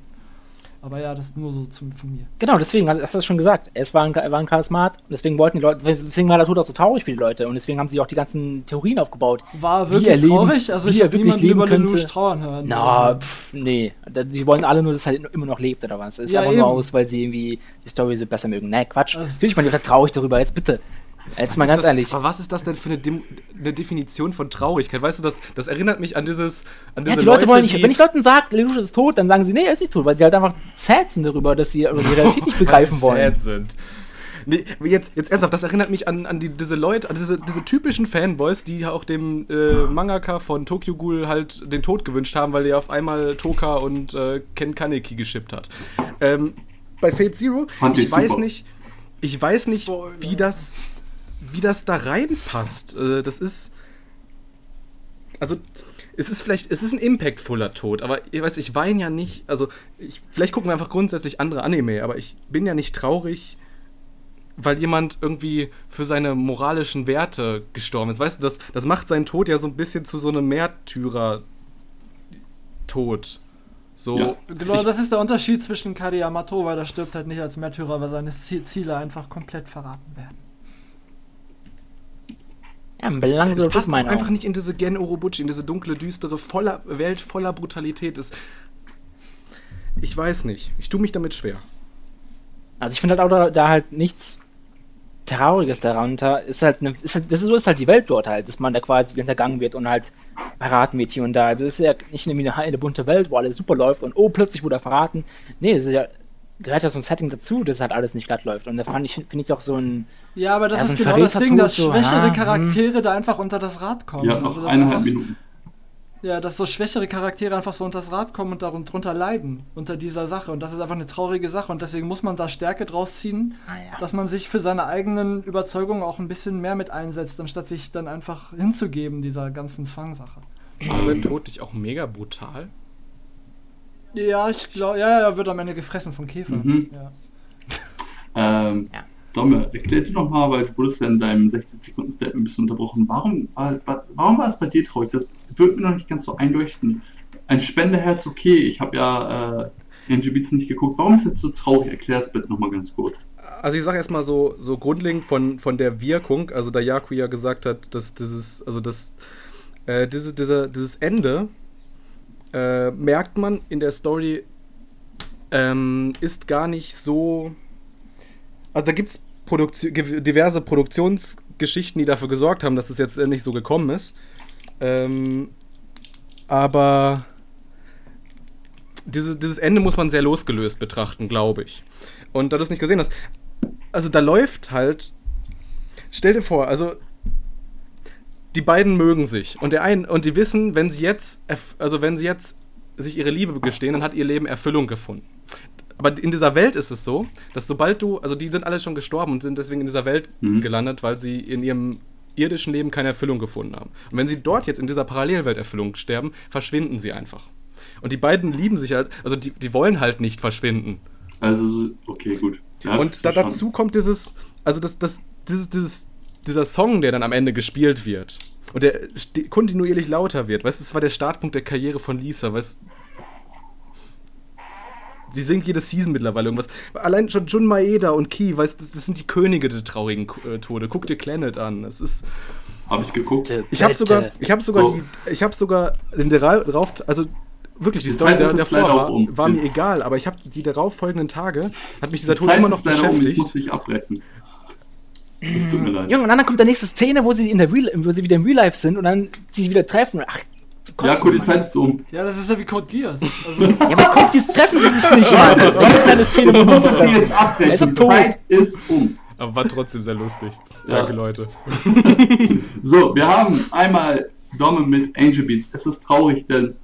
Aber ja, das ist nur so zum, von mir. Genau, deswegen, hast du es schon gesagt. Es war ein, er war ein Charismat deswegen wollten die Leute, deswegen war der Tod auch so traurig für die Leute und deswegen haben sie auch die ganzen Theorien aufgebaut. War wirklich leben- traurig? Also ich habe niemanden über leben Lelouch könnte. trauern hören. Na, Also, pff, nee. Die wollen alle nur, dass er halt immer noch lebt oder was. Es ist Ja, einfach eben. nur aus, weil sie irgendwie die Story so besser mögen. Nee, Quatsch. Also- Natürlich waren die Leute traurig darüber, jetzt bitte. Jetzt mal ist ganz das, ehrlich. Aber was ist das denn für eine, Dem eine Definition von Traurigkeit? Weißt du, das, das erinnert mich an dieses. An Ja, diese die Leute, wollen die- nicht, wenn ich Leuten sage, Lelouch ist tot, dann sagen sie, nee, er ist nicht tot, weil sie halt einfach sad sind darüber, dass sie über die Realität nicht begreifen wollen. sad sind. Nee, jetzt, jetzt ernsthaft, das erinnert mich an, an die, diese Leute, an diese, diese typischen Fanboys, die auch dem äh, Mangaka von Tokyo Ghoul halt den Tod gewünscht haben, weil der auf einmal Toka und äh, Ken Kaneki geschippt hat. Ähm, bei Fate Zero, Fand ich, ich weiß super. nicht, ich weiß nicht, Spoiler. wie das, wie das da reinpasst. Äh, das ist, also es ist vielleicht, es ist ein impactvoller Tod, aber ihr weißt, ich weine ja nicht, also ich, vielleicht gucken wir einfach grundsätzlich andere Anime, aber ich bin ja nicht traurig, weil jemand irgendwie für seine moralischen Werte gestorben ist. Weißt du, das, das macht seinen Tod ja so ein bisschen zu so einem Märtyrer-Tod. So, Ja. Genau, ich, das ist der Unterschied zwischen Kari Yamato, weil der stirbt halt nicht als Märtyrer, weil seine Zie- Ziele einfach komplett verraten werden. Ja, belang es so passt mein einfach Augen. nicht in diese Gen Orobuchi, in diese dunkle, düstere voller, Welt voller Brutalität. Es, ich weiß nicht. Ich tue mich damit schwer. Also ich finde halt auch da, da halt nichts Trauriges darunter. Ist halt, eine, ist halt, das ist, so ist halt die Welt dort halt, dass man da quasi hintergangen wird und halt verraten wird hier und da. Also es ist ja nicht eine, eine bunte Welt, wo alles super läuft und oh, plötzlich wurde er verraten. Nee, das ist ja, gehört ja so ein Setting dazu, dass halt alles nicht glatt läuft. Und da fand ich, finde ich doch so ein, Ja, aber das Ja, so ist ein genau das Ding, dass so, schwächere ah, Charaktere da einfach unter das Rad kommen. Ja, noch also, dass eineinhalb einfach, Minuten. Ja, dass so schwächere Charaktere einfach so unter das Rad kommen und darum drunter leiden, unter dieser Sache. Und das ist einfach eine traurige Sache. Und deswegen muss man da Stärke draus ziehen, naja. dass man sich für seine eigenen Überzeugungen auch ein bisschen mehr mit einsetzt, anstatt sich dann einfach hinzugeben, dieser ganzen Zwangsache. War sein Tod nicht auch mega brutal? Ja, ich glaube, ja, er wird am Ende gefressen von Käfern. Mhm. Ja. Ähm, Ja. Domme, erklär dir doch mal, weil du wurdest ja in deinem 60-Sekunden-Statement ein bisschen unterbrochen. Warum, war- war- warum war es bei dir traurig? Das wird mir noch nicht ganz so einleuchten. Ein Spendeherz, okay, ich habe ja äh, Angel Beats nicht geguckt. Warum ist es jetzt so traurig? Erklär es bitte nochmal ganz kurz. Also ich sage erstmal so, so grundlegend von, von der Wirkung, also da Yaku ja gesagt hat, dass dieses, also das, äh, diese, diese, dieses Ende äh, merkt man in der Story ähm, ist gar nicht so. Also da gibt es Produktio diverse Produktionsgeschichten, die dafür gesorgt haben, dass es jetzt nicht so gekommen ist. Ähm, aber dieses, dieses Ende muss man sehr losgelöst betrachten, glaube ich. Und da du es nicht gesehen hast, also da läuft halt. Stell dir vor, also die beiden mögen sich und der ein und die wissen, wenn sie jetzt, also wenn sie jetzt sich ihre Liebe gestehen, dann hat ihr Leben Erfüllung gefunden. Aber in dieser Welt ist es so, dass sobald du, also die sind alle schon gestorben und sind deswegen in dieser Welt mhm. gelandet, weil sie in ihrem irdischen Leben keine Erfüllung gefunden haben. Und wenn sie dort jetzt in dieser Parallelwelt Erfüllung sterben, verschwinden sie einfach. Und die beiden lieben sich halt, also die, die wollen halt nicht verschwinden. Also, okay, gut. und da, dazu kommt dieses, also das, das, dieses, dieses, dieser Song, der dann am Ende gespielt wird und der kontinuierlich lauter wird. Weißt du, das war der Startpunkt der Karriere von Lisa. Weißt Sie singt jede Season mittlerweile irgendwas. Allein schon Jun Maeda und Ki, weißt das, das sind die Könige der traurigen äh, Tode. Guck dir Planet an. Es ist. Habe ich geguckt. Ich habe sogar, ich habe sogar so. die, ich habe sogar den darauf, also wirklich die, die Story der, davor war, um. war mir egal, aber ich habe die darauf folgenden Tage hat mich dieser Tod immer noch beschäftigt. Um. Ich muss dich abbrechen. Es tut mir leid. Junge, und dann kommt der nächste Szene, wo sie in der Real, wo sie wieder im Real Life sind und dann sie sich wieder treffen. Ach, ja, cool, die Zeit ist um. Ja, das ist ja wie Code Geass. Also ja, aber Code Geass treffen sie sich nicht mal. Das ist eine Szene, wo sie sich jetzt abbrechen. Die Zeit ist um. Aber war trotzdem sehr lustig. Ja. Danke, Leute. so, wir haben einmal Domme mit Angel Beats. Es ist traurig, denn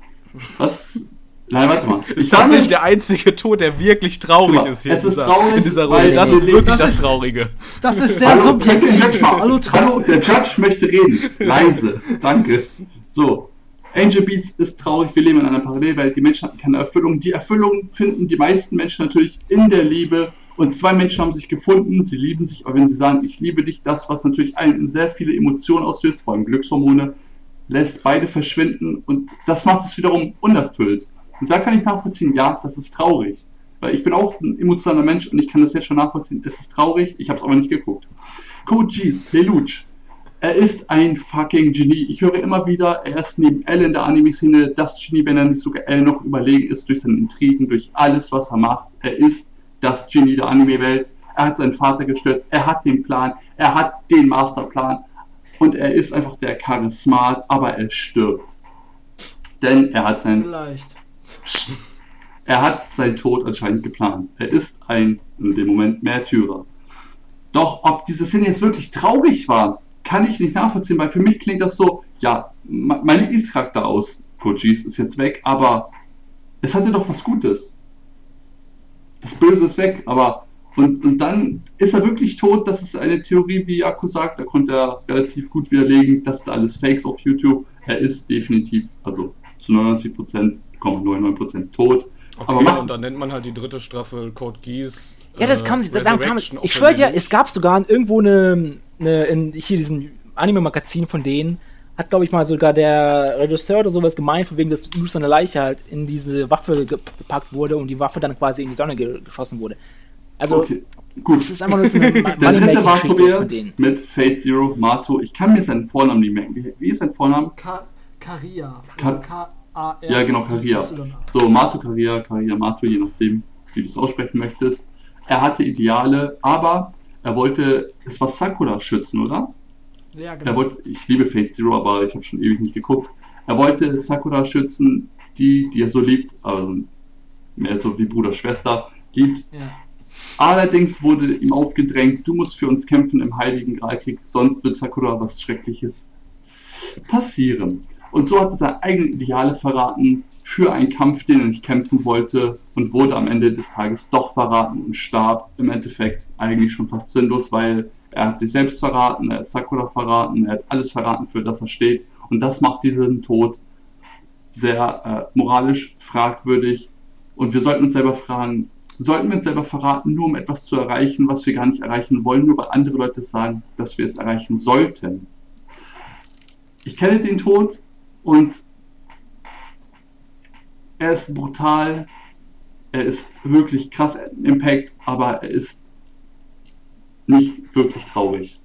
was Nein, warte mal. Ist tatsächlich der einzige Tod, der wirklich traurig mal, ist hier in dieser, traurig, in dieser Runde. Das ist wirklich das, das Traurige. Das ist sehr Hallo, subjektiv. Hallo, Hallo, der Judge möchte reden. Leise. Danke. So. Angel Beats ist traurig, wir leben in einer Parallelwelt, die Menschen hatten keine Erfüllung. Die Erfüllung finden die meisten Menschen natürlich in der Liebe. Und zwei Menschen haben sich gefunden, sie lieben sich, aber wenn sie sagen, ich liebe dich, das, was natürlich einen sehr viele Emotionen auslöst, vor allem Glückshormone, lässt beide verschwinden und das macht es wiederum unerfüllt. Und da kann ich nachvollziehen, ja, das ist traurig. Weil ich bin auch ein emotionaler Mensch und ich kann das jetzt schon nachvollziehen. Es ist traurig, ich habe es aber nicht geguckt. Code G's, Lelouch. Er ist ein fucking Genie. Ich höre immer wieder, er ist neben L in der Anime-Szene das Genie, wenn er nicht sogar L noch überlegen ist durch seine Intrigen, durch alles, was er macht. Er ist das Genie der Anime-Welt. Er hat seinen Vater gestürzt, er hat den Plan, er hat den Masterplan und er ist einfach der Charismat, aber er stirbt. Denn er hat sein. Vielleicht. Er hat seinen Tod anscheinend geplant. Er ist ein, in dem Moment, Märtyrer. Doch ob diese Szene jetzt wirklich traurig war, kann ich nicht nachvollziehen, weil für mich klingt das so, ja, mein Lieblingscharakter aus Kojis ist jetzt weg, aber es hatte doch was Gutes. Das Böse ist weg, aber und, und dann ist er wirklich tot. Das ist eine Theorie, wie Jaku sagt. Da konnte er relativ gut widerlegen. Das sind alles Fakes auf YouTube. Er ist definitiv, also zu 99,99% tot. Okay, aber und dann nennt man halt die dritte Staffel Code Geass. Ja, das kam, äh, dann kam ich schwöre ja, es gab sogar irgendwo eine, eine in hier diesen Anime-Magazin von denen, hat glaube ich mal sogar der Regisseur oder sowas gemeint, von wegen, dass Luke seine Leiche halt in diese Waffe gepackt wurde und die Waffe dann quasi in die Sonne ge geschossen wurde. Also, okay. Gut. Das ist einfach nur so eine Der dritte war Tobias mit Fate Zero, Mato. Ich kann mir seinen Vornamen nicht merken. Wie, wie ist sein Vorname? Ka Karia. Ka K A R ja, genau, Karia. So, Mato Karia, Karia Mato, je nachdem, wie du es aussprechen möchtest. Er hatte Ideale, aber er wollte, es war Sakura schützen, oder? Ja, genau. Er wollte, ich liebe Fate Zero, aber ich habe schon ewig nicht geguckt. Er wollte Sakura schützen, die, die er so liebt, also mehr so wie Bruder, Schwester, liebt. Ja. Allerdings wurde ihm aufgedrängt, du musst für uns kämpfen im Heiligen Gralkrieg, sonst wird Sakura was Schreckliches passieren. Und so hat er seine eigenen Ideale verraten für einen Kampf, den er nicht kämpfen wollte und wurde am Ende des Tages doch verraten und starb im Endeffekt eigentlich schon fast sinnlos, weil er hat sich selbst verraten, er hat Sakura verraten, er hat alles verraten, für das er steht und das macht diesen Tod sehr äh, moralisch fragwürdig und wir sollten uns selber fragen, sollten wir uns selber verraten, nur um etwas zu erreichen, was wir gar nicht erreichen wollen, nur weil andere Leute sagen, dass wir es erreichen sollten. Ich kenne den Tod und er ist brutal, er ist wirklich krass Impact, aber er ist nicht wirklich traurig.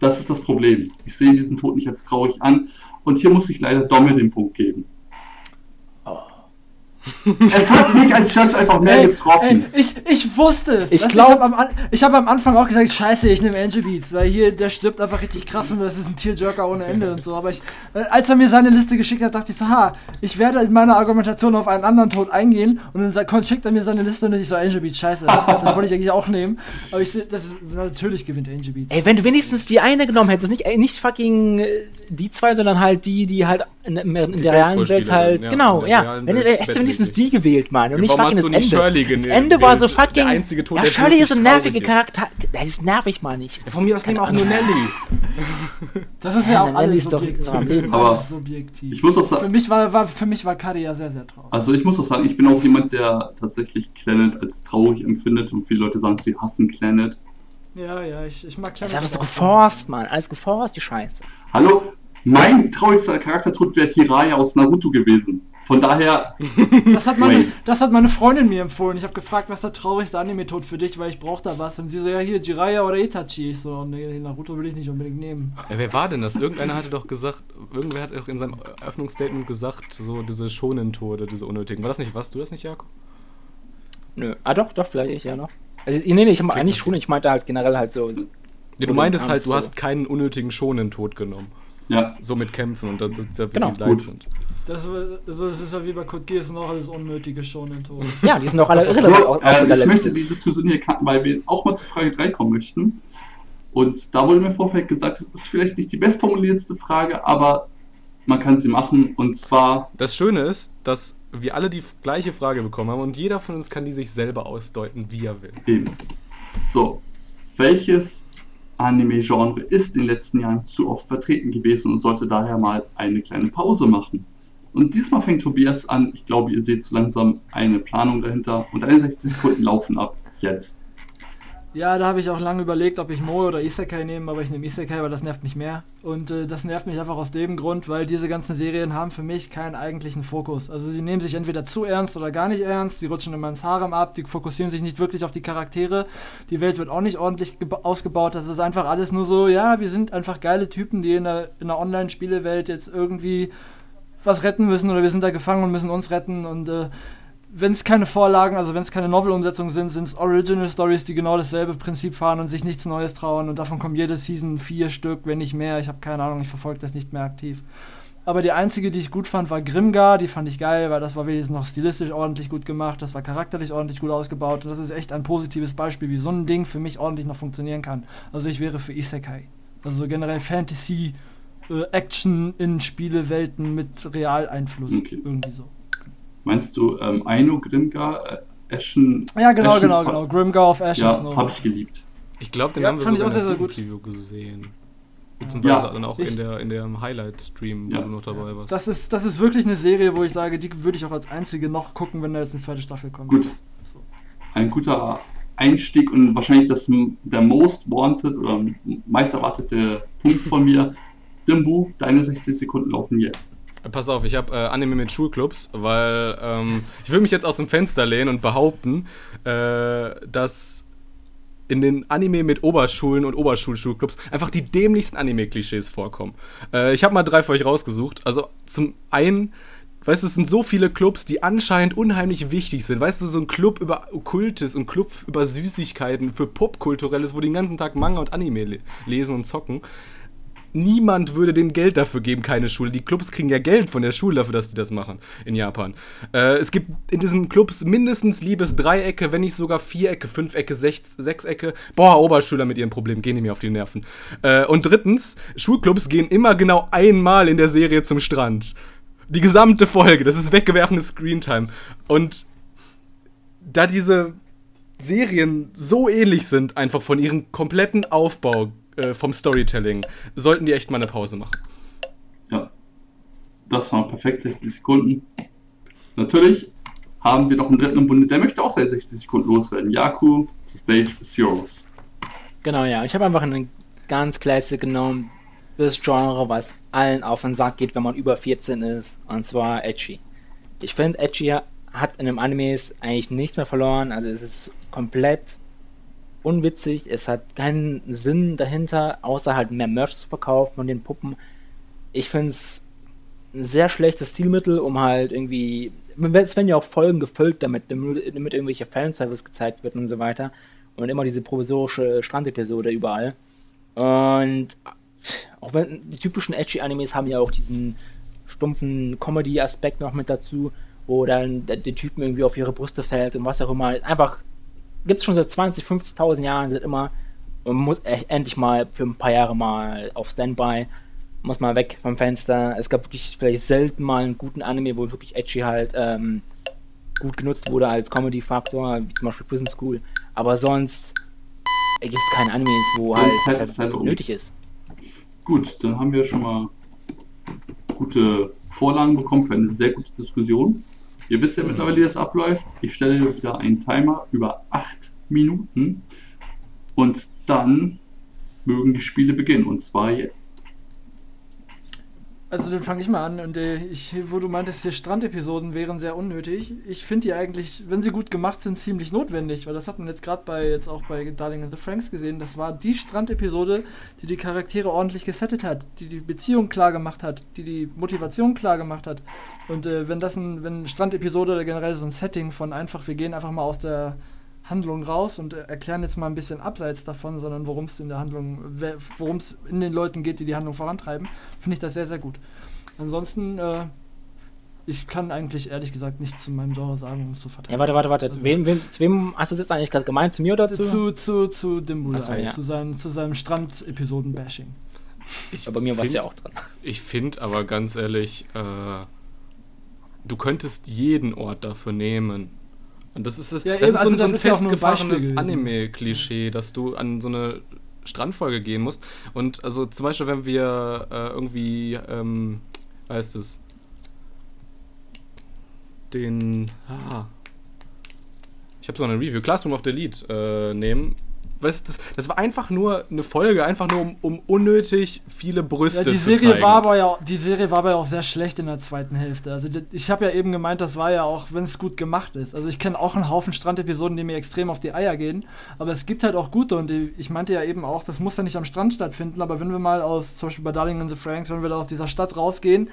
Das ist das Problem. Ich sehe diesen Tod nicht als traurig an und hier muss ich leider Domme den Punkt geben. Es hat mich als Chef einfach mehr Ey, getroffen. ey, ich, ich wusste es. Ich glaub- ich habe am, hab am Anfang auch gesagt, scheiße, ich nehme Angel Beats, weil hier, der stirbt einfach richtig krass und das ist ein Tearjerker ohne Ende und so. Aber ich, äh, als er mir seine Liste geschickt hat, dachte ich so, ha, ich werde in meiner Argumentation auf einen anderen Tod eingehen und dann schickt er mir seine Liste und ich so, Angel Beats, scheiße, das wollte ich eigentlich auch nehmen. Aber ich sehe, natürlich gewinnt Angel Beats. Ey, wenn du wenigstens die eine genommen hättest, nicht, äh, nicht fucking äh, die zwei, sondern halt die, die halt in, in der realen Welt halt, ja, genau, in ja. Wenn, Welt hättest du wenigstens bettlägerig. die gewählt, Mann, und nicht fucking hast das du nicht Ende. Shirley das Ende war so gewählt? Der fucking, einzige Tod, ja, der Shirley ist so ein nerviger Charakter, der ist nervig, Mann, ich. Ja, von mir aus nehmen auch nur Nelly. Das ist Ja, ja auch Nelly alles subjektiv. Aber subjektiv. Ich muss auch für sagen, mich war, war, für mich war Kari ja sehr, sehr traurig. also ich muss auch sagen, ich bin auch jemand, der tatsächlich Planet als traurig empfindet und viele Leute sagen, sie hassen Planet. Ja, ja, ich, ich mag Das einfach so aber auch. geforst, Mann, alles geforst, die Scheiße. Hallo, mein traurigster Charaktertod wäre Hiraya aus Naruto gewesen. Von daher, Das hat, meine, das hat meine Freundin mir empfohlen. Ich habe gefragt, was der traurigste Anime-Tod für dich, weil ich brauche da was. Und sie so, ja, hier, Jiraiya oder Itachi. Ich so, nee, nee, Naruto will ich nicht unbedingt nehmen. Ja, wer war denn das? Irgendeiner hatte doch gesagt, irgendwer hat auch in seinem Eröffnungsstatement gesagt, so diese Shonen-Tode, diese unnötigen. War das nicht, was? Du das nicht, Jakob? Nö, ah doch, doch, vielleicht ich ja noch. Also, nee, nee, ich habe Okay, eigentlich schon, ich meinte halt generell halt so. so Nee, du meintest halt, du Kampf, hast keinen unnötigen Shonen-Tod genommen. ja, So mit Kämpfen und das, das, das Genau. wirklich leid Gut. sind. Das, also, das ist ja wie bei Code Geass noch alles unnötige Shonen-Tode. Ja, die sind doch alle so, irrelevant, au- außer äh, ich möchte die Diskussion hier cutten, weil wir auch mal zu Frage 3 kommen möchten. Und da wurde mir im Vorfeld gesagt, es ist vielleicht nicht die bestformulierteste Frage, aber man kann sie machen. Und zwar, Das Schöne ist, dass wir alle die gleiche Frage bekommen haben und jeder von uns kann die sich selber ausdeuten, wie er will. eben. So, welches Anime-Genre ist in den letzten Jahren zu oft vertreten gewesen und sollte daher mal eine kleine Pause machen? Und diesmal fängt Tobias an. Ich glaube, ihr seht so langsam eine Planung dahinter. Und 61 Sekunden laufen ab. Jetzt. Ja, da habe ich auch lange überlegt, ob ich Moe oder Isekai nehme, aber ich nehme Isekai, weil das nervt mich mehr. Und äh, das nervt mich einfach aus dem Grund, weil diese ganzen Serien haben für mich keinen eigentlichen Fokus. Also sie nehmen sich entweder zu ernst oder gar nicht ernst, die rutschen immer ins Harem ab, die fokussieren sich nicht wirklich auf die Charaktere, die Welt wird auch nicht ordentlich geba- ausgebaut, das ist einfach alles nur so, ja, wir sind einfach geile Typen, die in der, in der Online-Spielewelt jetzt irgendwie was retten müssen oder wir sind da gefangen und müssen uns retten und äh, wenn es keine Vorlagen, also wenn es keine Novel-Umsetzungen sind, sind es Original Stories, die genau dasselbe Prinzip fahren und sich nichts Neues trauen. Und davon kommen jede Season vier Stück, wenn nicht mehr. Ich habe keine Ahnung, ich verfolge das nicht mehr aktiv. Aber die einzige, die ich gut fand, war Grimgar. Die fand ich geil, weil das war wenigstens noch stilistisch ordentlich gut gemacht. Das war charakterlich ordentlich gut ausgebaut. Und das ist echt ein positives Beispiel, wie so ein Ding für mich ordentlich noch funktionieren kann. Also ich wäre für Isekai. Also so generell Fantasy, äh, Action in Spielewelten mit Realeinfluss. Okay. Irgendwie so. Meinst du ähm, Aino, Grimgar, äh, Ashen? Ja, genau, Ashen genau, genau. Grimgar of Ashes. Ja, no. habe ich geliebt. Ich glaube, den Ja, haben wir sogar in der Preview gesehen. Beziehungsweise Ja, dann auch ich- in der in dem Highlight-Stream, wo Ja. du noch dabei warst. Das ist, das ist wirklich eine Serie, wo ich sage, die würde ich auch als einzige noch gucken, wenn da jetzt eine zweite Staffel kommt. Gut. Ein guter Einstieg und wahrscheinlich das, der most wanted oder meist erwartete Punkt von mir. Dimbu, deine 60 Sekunden laufen jetzt. Pass auf, ich habe äh, Anime mit Schulclubs, weil ähm, ich will mich jetzt aus dem Fenster lehnen und behaupten, äh, dass in den Anime mit Oberschulen und Oberschulschulclubs einfach die dämlichsten Anime-Klischees vorkommen. Äh, ich habe mal drei für euch rausgesucht. Also zum einen, weißt du, es sind so viele Clubs, die anscheinend unheimlich wichtig sind. Weißt du, so ein Club über Okkultes und Club über Süßigkeiten für Popkulturelles, wo die den ganzen Tag Manga und Anime le lesen und zocken. Niemand würde dem Geld dafür geben, keine Schule. Die Clubs kriegen ja Geld von der Schule dafür, dass die das machen in Japan. Äh, es gibt in diesen Clubs mindestens liebes Dreiecke, wenn nicht sogar Vierecke, Fünfecke, Sech Sechsecke. Boah, Oberschüler mit ihren Problemen gehen mir auf die Nerven. Äh, und drittens, Schulclubs gehen immer genau einmal in der Serie zum Strand. Die gesamte Folge, das ist weggewerfene Screentime. Und da diese Serien so ähnlich sind, einfach von ihrem kompletten Aufbau äh, vom Storytelling, sollten die echt mal eine Pause machen. Ja, das waren perfekt 60 Sekunden. Natürlich haben wir noch einen dritten im Bunde, der möchte auch seine 60 Sekunden loswerden. Yaku, the stage is yours. Genau, ja. Ich habe einfach eine ganz Classic genommen. Das Genre, was allen auf den Sack geht, wenn man über 14 ist. Und zwar Edgy. Ich finde, Edgy hat in dem Animes eigentlich nichts mehr verloren. Also es ist komplett unwitzig. Es hat keinen Sinn dahinter, außer halt mehr Merch zu verkaufen von den Puppen. Ich finde es ein sehr schlechtes Stilmittel, um halt irgendwie es werden ja auch Folgen gefüllt damit, damit irgendwelche Fanservice gezeigt wird und so weiter. Und immer diese provisorische Strandepisode überall. Und auch wenn die typischen edgy Animes haben ja auch diesen stumpfen Comedy-Aspekt noch mit dazu, wo dann der, der Typen irgendwie auf ihre Brüste fällt und was auch immer. Einfach gibt es schon seit 20, 50.000 Jahren, sind immer man muss echt endlich mal für ein paar Jahre mal auf Standby, muss mal weg vom Fenster. Es gab wirklich vielleicht selten mal einen guten Anime, wo wirklich edgy halt ähm, gut genutzt wurde als Comedy-Faktor, wie zum Beispiel Prison School. Aber sonst gibt es keine Animes, wo halt, das halt, halt nötig ist. Gut, dann haben wir schon mal gute Vorlagen bekommen für eine sehr gute Diskussion. Ihr wisst ja mhm. mittlerweile, wie das abläuft. Ich stelle wieder einen Timer über 8 Minuten und dann mögen die Spiele beginnen und zwar jetzt. Also dann fange ich mal an und äh, ich, wo du meintest, die Strandepisoden wären sehr unnötig. Ich finde die eigentlich, wenn sie gut gemacht sind, ziemlich notwendig, weil das hat man jetzt gerade bei jetzt auch bei Darling and the Franks gesehen. Das war die Strandepisode, die die Charaktere ordentlich gesettet hat, die die Beziehung klar gemacht hat, die die Motivation klar gemacht hat. Und äh, wenn das ein, wenn Strandepisode oder generell so ein Setting von einfach, wir gehen einfach mal aus der Handlung raus und erklären jetzt mal ein bisschen abseits davon, sondern worum es in der Handlung, worum es in den Leuten geht, die die Handlung vorantreiben, finde ich das sehr, sehr gut. Ansonsten, äh, ich kann eigentlich ehrlich gesagt nichts zu meinem Genre sagen, um es zu verteidigen. Ja, warte, warte, warte. Also, wem, wem, zu wem hast du es jetzt eigentlich gerade gemeint? Zu mir oder zu? Zu, zu, zu Dimbulai, so, ja. zu seinem, zu seinem Strand-Episoden-Bashing. bei mir war es ja auch dran. Ich finde aber ganz ehrlich, äh, du könntest jeden Ort dafür nehmen und das ist, das, ja, das ist also so, das ein ist ja festgefahrenes Anime-Klischee, dass du an so eine Strandfolge gehen musst. Und also zum Beispiel, wenn wir äh, irgendwie, ähm, heißt es, den, ah, ich habe so eine Review, Classroom of the Lead äh, nehmen, weißt, das, das war einfach nur eine Folge, einfach nur um, um unnötig viele Brüste ja, die Serie zu zeigen. War aber ja, die Serie war aber ja auch sehr schlecht in der zweiten Hälfte. Also ich habe ja eben gemeint, das war ja auch, wenn es gut gemacht ist. Also ich kenne auch einen Haufen Strandepisoden, die mir extrem auf die Eier gehen, aber es gibt halt auch gute und die, ich meinte ja eben auch, das muss ja nicht am Strand stattfinden, aber wenn wir mal aus, zum Beispiel bei Darling in the Franks, wenn wir da aus dieser Stadt rausgehen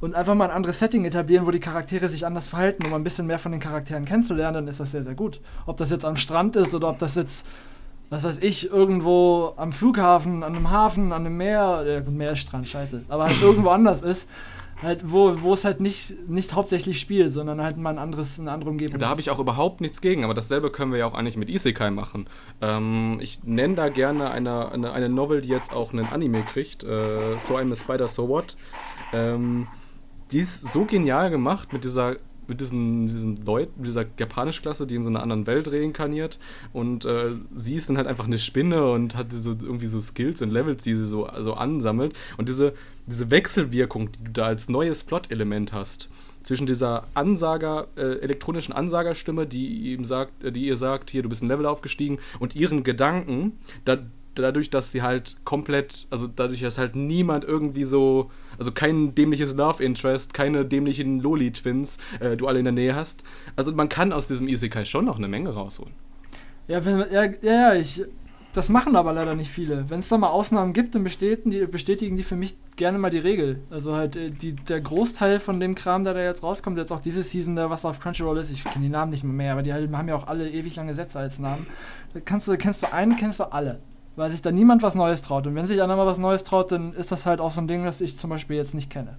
und einfach mal ein anderes Setting etablieren, wo die Charaktere sich anders verhalten, um ein bisschen mehr von den Charakteren kennenzulernen, dann ist das sehr, sehr gut. Ob das jetzt am Strand ist oder ob das jetzt was weiß ich, irgendwo am Flughafen, an einem Hafen, an einem Meer, äh, Meerstrand, scheiße, aber halt irgendwo anders ist, halt, wo, wo es halt nicht, nicht hauptsächlich spielt, sondern halt mal ein anderes, eine andere Umgebung. Da habe ich auch überhaupt nichts gegen, aber dasselbe können wir ja auch eigentlich mit Isekai machen. Ähm, ich nenne da gerne eine, eine, eine Novel, die jetzt auch einen Anime kriegt, äh, So I'm a Spider, So What. Ähm, die ist so genial gemacht mit dieser mit diesen, diesen Leuten, dieser Japanisch-Klasse, die in so einer anderen Welt reinkarniert. Und äh, sie ist dann halt einfach eine Spinne und hat so irgendwie so Skills und Levels, die sie so also ansammelt. Und diese, diese Wechselwirkung, die du da als neues Plot-Element hast, zwischen dieser Ansager, äh, elektronischen Ansagerstimme, die ihm sagt, äh, die ihr sagt, hier, du bist ein Level aufgestiegen, und ihren Gedanken, da, dadurch, dass sie halt komplett, also dadurch, dass halt niemand irgendwie so also kein dämliches Love Interest, keine dämlichen Loli-Twins äh, du alle in der Nähe hast. Also man kann aus diesem Isekai schon noch eine Menge rausholen. Ja, wenn, ja, ja, ich. Das machen aber leider nicht viele. Wenn es da mal Ausnahmen gibt, dann bestätigen die, bestätigen die für mich gerne mal die Regel. Also halt äh, die, der Großteil von dem Kram, der da jetzt rauskommt, jetzt auch diese Season, da was auf Crunchyroll ist, ich kenne die Namen nicht mehr, mehr aber die haben ja auch alle ewig lange Sätze als Namen. Da kannst du, kennst du einen, kennst du alle weil sich da niemand was Neues traut. Und wenn sich einer mal was Neues traut, dann ist das halt auch so ein Ding, das ich zum Beispiel jetzt nicht kenne.